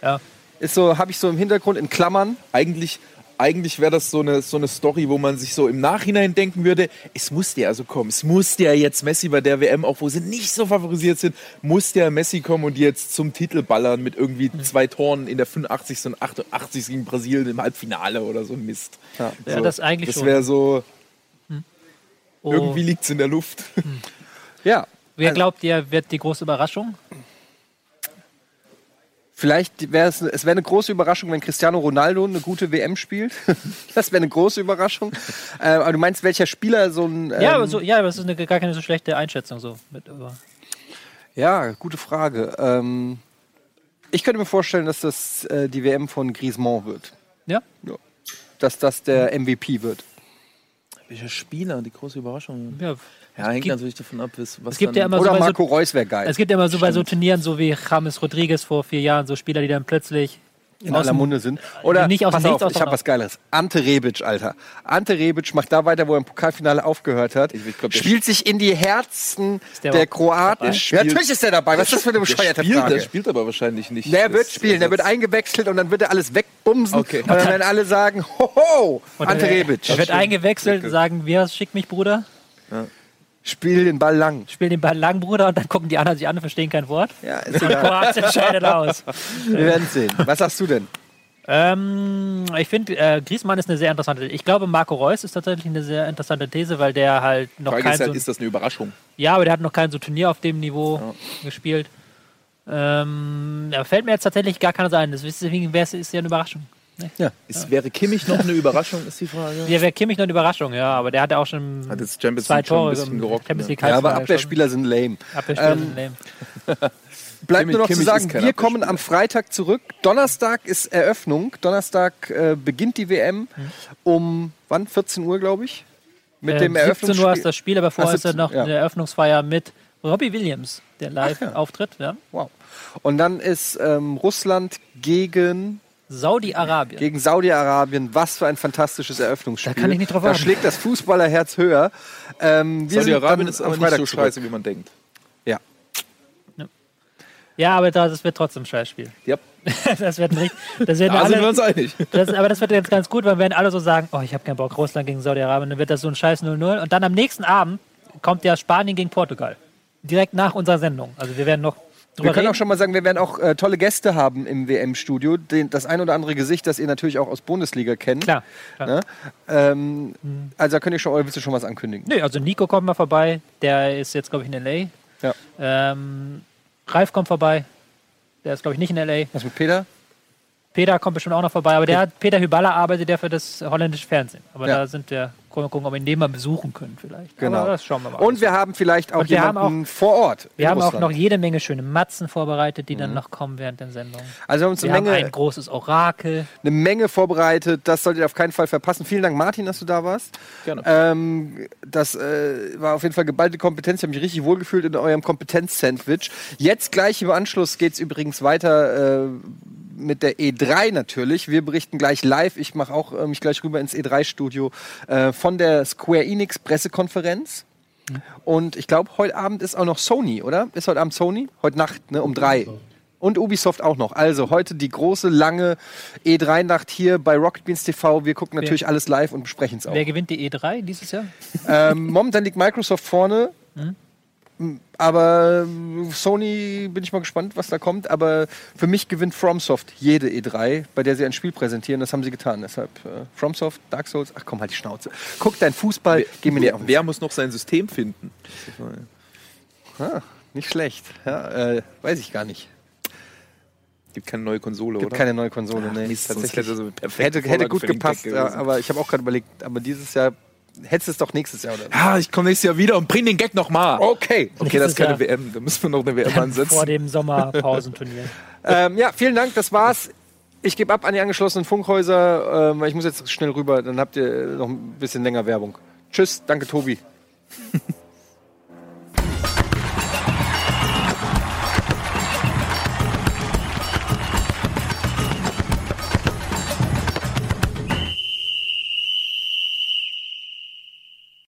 Ja. Ist so, habe ich so im Hintergrund in Klammern. eigentlich, eigentlich wäre das so eine, so eine Story, wo man sich so im Nachhinein denken würde, es muss der also kommen. Es muss der jetzt Messi bei der WM, auch wo sie nicht so favorisiert sind, muss der Messi kommen und jetzt zum Titel ballern mit irgendwie zwei Toren in der 85. und 88. gegen Brasilien im Halbfinale oder so Mist. Ja. Ja, so, das eigentlich Das wäre so, Oh. irgendwie liegt es in der Luft. Ja. Wer glaubt ihr, wird die große Überraschung? Vielleicht wäre es, es wäre eine große Überraschung, wenn Cristiano Ronaldo eine gute WM spielt. das wäre eine große Überraschung. äh, aber du meinst, welcher Spieler so ein. Ähm, Ja, aber, so, ja, aber es ist eine, gar keine so schlechte Einschätzung so. Mit, über. ja, gute Frage. Ähm, ich könnte mir vorstellen, dass das äh, die WM von Griezmann wird. Ja? Dass das der MVP wird. Welcher Spieler? Die große Überraschung. ja. Ja, hängt gibt- natürlich davon ab, was Es gibt ja immer so Oder bei Marco so, Reus wäre geil. es gibt ja immer so bei so Turnieren, so wie James Rodriguez vor vier Jahren, so Spieler, die dann plötzlich in aller Munde sind. Oder nicht aus pass auf, aus ich habe was Geiles. Ante Rebic, Alter. Ante Rebic macht da weiter, wo er im Pokalfinale aufgehört hat. Ich- ich glaub, spielt sich in die Herzen der der, Kroaten. Ja, natürlich ist der dabei. Was ist das für eine bescheuerte spielt, Frage? der spielt aber wahrscheinlich nicht. Der wird spielen, der wird eingewechselt und dann wird er alles wegbumsen. Okay. Und dann werden alle sagen, hoho, Und Ante er- Rebic. Er wird eingewechselt, sagen wir, schick mich, Bruder. Spiel den Ball lang. Spiel den Ball lang, Bruder, und dann gucken die anderen sich an und verstehen kein Wort. Ja, ist egal. Kroatien scheidet aus. Wir werden sehen. Was sagst du denn? Ähm, ich finde, äh, Griezmann ist eine sehr interessante. Ich glaube, Marco Reus ist tatsächlich eine sehr interessante These, weil der halt noch Frage kein ist halt, so, ist das eine Überraschung? ja, aber der hat noch kein so Turnier auf dem Niveau gespielt. Ähm, da fällt mir jetzt tatsächlich gar keiner ein. Deswegen wäre es ist ja eine Überraschung. Ist, wäre Kimmich noch eine Überraschung, ist die Frage? Ja, wäre Kimmich noch eine Überraschung, ja, aber der hat ja auch schon Hat jetzt Champions zwei League schon ein Tore bisschen gerockt, Champions ne? League Ja, aber Abwehrspieler sind lame. Abwehrspieler Ähm, sind lame. Bleibt Kimmich- nur noch zu Kimmich sagen, ist kein wir kommen am Freitag zurück. Donnerstag ist Eröffnung. Donnerstag äh, beginnt die WM um wann? 14 Uhr, glaube ich. Mit Äh, dem 17 Uhr ist das Spiel, aber vorher Ach, ist ja 17, noch ja. eine Eröffnungsfeier mit Robbie Williams, der live Ach ja. auftritt. Ja. Wow. Und dann ist ähm, Russland gegen, Saudi-Arabien. gegen Saudi-Arabien. Was für ein fantastisches Eröffnungsspiel. Da kann ich nicht drauf Da warten. schlägt das Fußballerherz höher. Ähm, wir Saudi-Arabien ist am aber nicht Freitag so zurück. scheiße, wie man denkt. Ja. Ja, aber das wird trotzdem ein Scheißspiel. Ja, Das wird nicht. Das werden da sind wir alle, uns einig. das, aber das wird jetzt ganz gut, weil werden alle so sagen, oh, ich habe keinen Bock, Russland gegen Saudi-Arabien, dann wird das so ein scheiß 0-0. Und dann am nächsten Abend kommt ja Spanien gegen Portugal. Direkt nach unserer Sendung. Also wir werden noch Wir können reden. auch schon mal sagen, wir werden auch äh, tolle Gäste haben im WM-Studio. Das ein oder andere Gesicht, das ihr natürlich auch aus Bundesliga kennt. Klar. klar. Ne? Ähm, Also da könnt ihr schon, oder willst du schon was ankündigen? Nee, also Nico kommt mal vorbei. Der ist jetzt, glaube ich, in L.A. Ja. Ähm, Ralf kommt vorbei. Der ist, glaube ich, nicht in L.A. Was mit Peter? Peter kommt bestimmt auch noch vorbei. Aber der Peter Hyballa arbeitet ja für das holländische Fernsehen. Aber Ja. da sind wir, können wir gucken, ob wir ihn den mal besuchen können vielleicht. Genau. Aber das schauen wir mal. Und wir haben vielleicht auch jemanden vor Ort. wir haben auch Russland. noch jede Menge schöne Matzen vorbereitet, die dann noch kommen während der Sendung. Also wir haben uns Wir eine haben Menge, ein großes Orakel. eine Menge vorbereitet. Das solltet ihr auf keinen Fall verpassen. Vielen Dank, Martin, dass du da warst. Gerne. Ähm, das äh, war auf jeden Fall geballte Kompetenz. Ich habe mich richtig wohlgefühlt in eurem Kompetenz-Sandwich. Jetzt gleich im Anschluss geht es übrigens weiter äh, mit der E3 natürlich. Wir berichten gleich live. Ich mache auch äh, mich gleich rüber ins E3-Studio äh, von der Square Enix Pressekonferenz. Und ich glaube, heute Abend ist auch noch Sony, oder? Ist heute Abend Sony? Heute Nacht, ne, um drei. Und Ubisoft auch noch. Also heute die große, lange E3-Nacht hier bei Rocket Beans TV. Wir gucken natürlich alles live und besprechen es auch. Wer gewinnt die E3 dieses Jahr? Ähm, momentan liegt Microsoft vorne. Mhm. Aber ähm, Sony bin ich mal gespannt, was da kommt. Aber für mich gewinnt FromSoft jede E3, bei der sie ein Spiel präsentieren. Das haben sie getan. Deshalb äh, FromSoft, Dark Souls. Ach komm, halt die Schnauze. Guck dein Fußball, geh mir Wer, wer muss noch sein System finden? Ah, nicht schlecht. Ja, äh, weiß ich gar nicht. Gibt keine neue Konsole, Gibt oder? keine neue Konsole. Ach, nee, Mist, sonst tatsächlich. hätte so perfekt hätte, hätte gut gepasst, ja, aber ich habe auch gerade überlegt, aber dieses Jahr hättest du es doch nächstes Jahr oder so. Ja, ich komme nächstes Jahr wieder und bring den Gag nochmal. Okay. Okay, das Nächstes ist keine Jahr. WM. Da müssen wir noch eine WM Vor ansetzen. dem Sommerpausenturnier. Ähm, ja, vielen Dank, das war's. Ich gebe ab an die angeschlossenen Funkhäuser, ähm, weil ich muss jetzt schnell rüber, dann habt ihr noch ein bisschen länger Werbung. Tschüss, danke Tobi.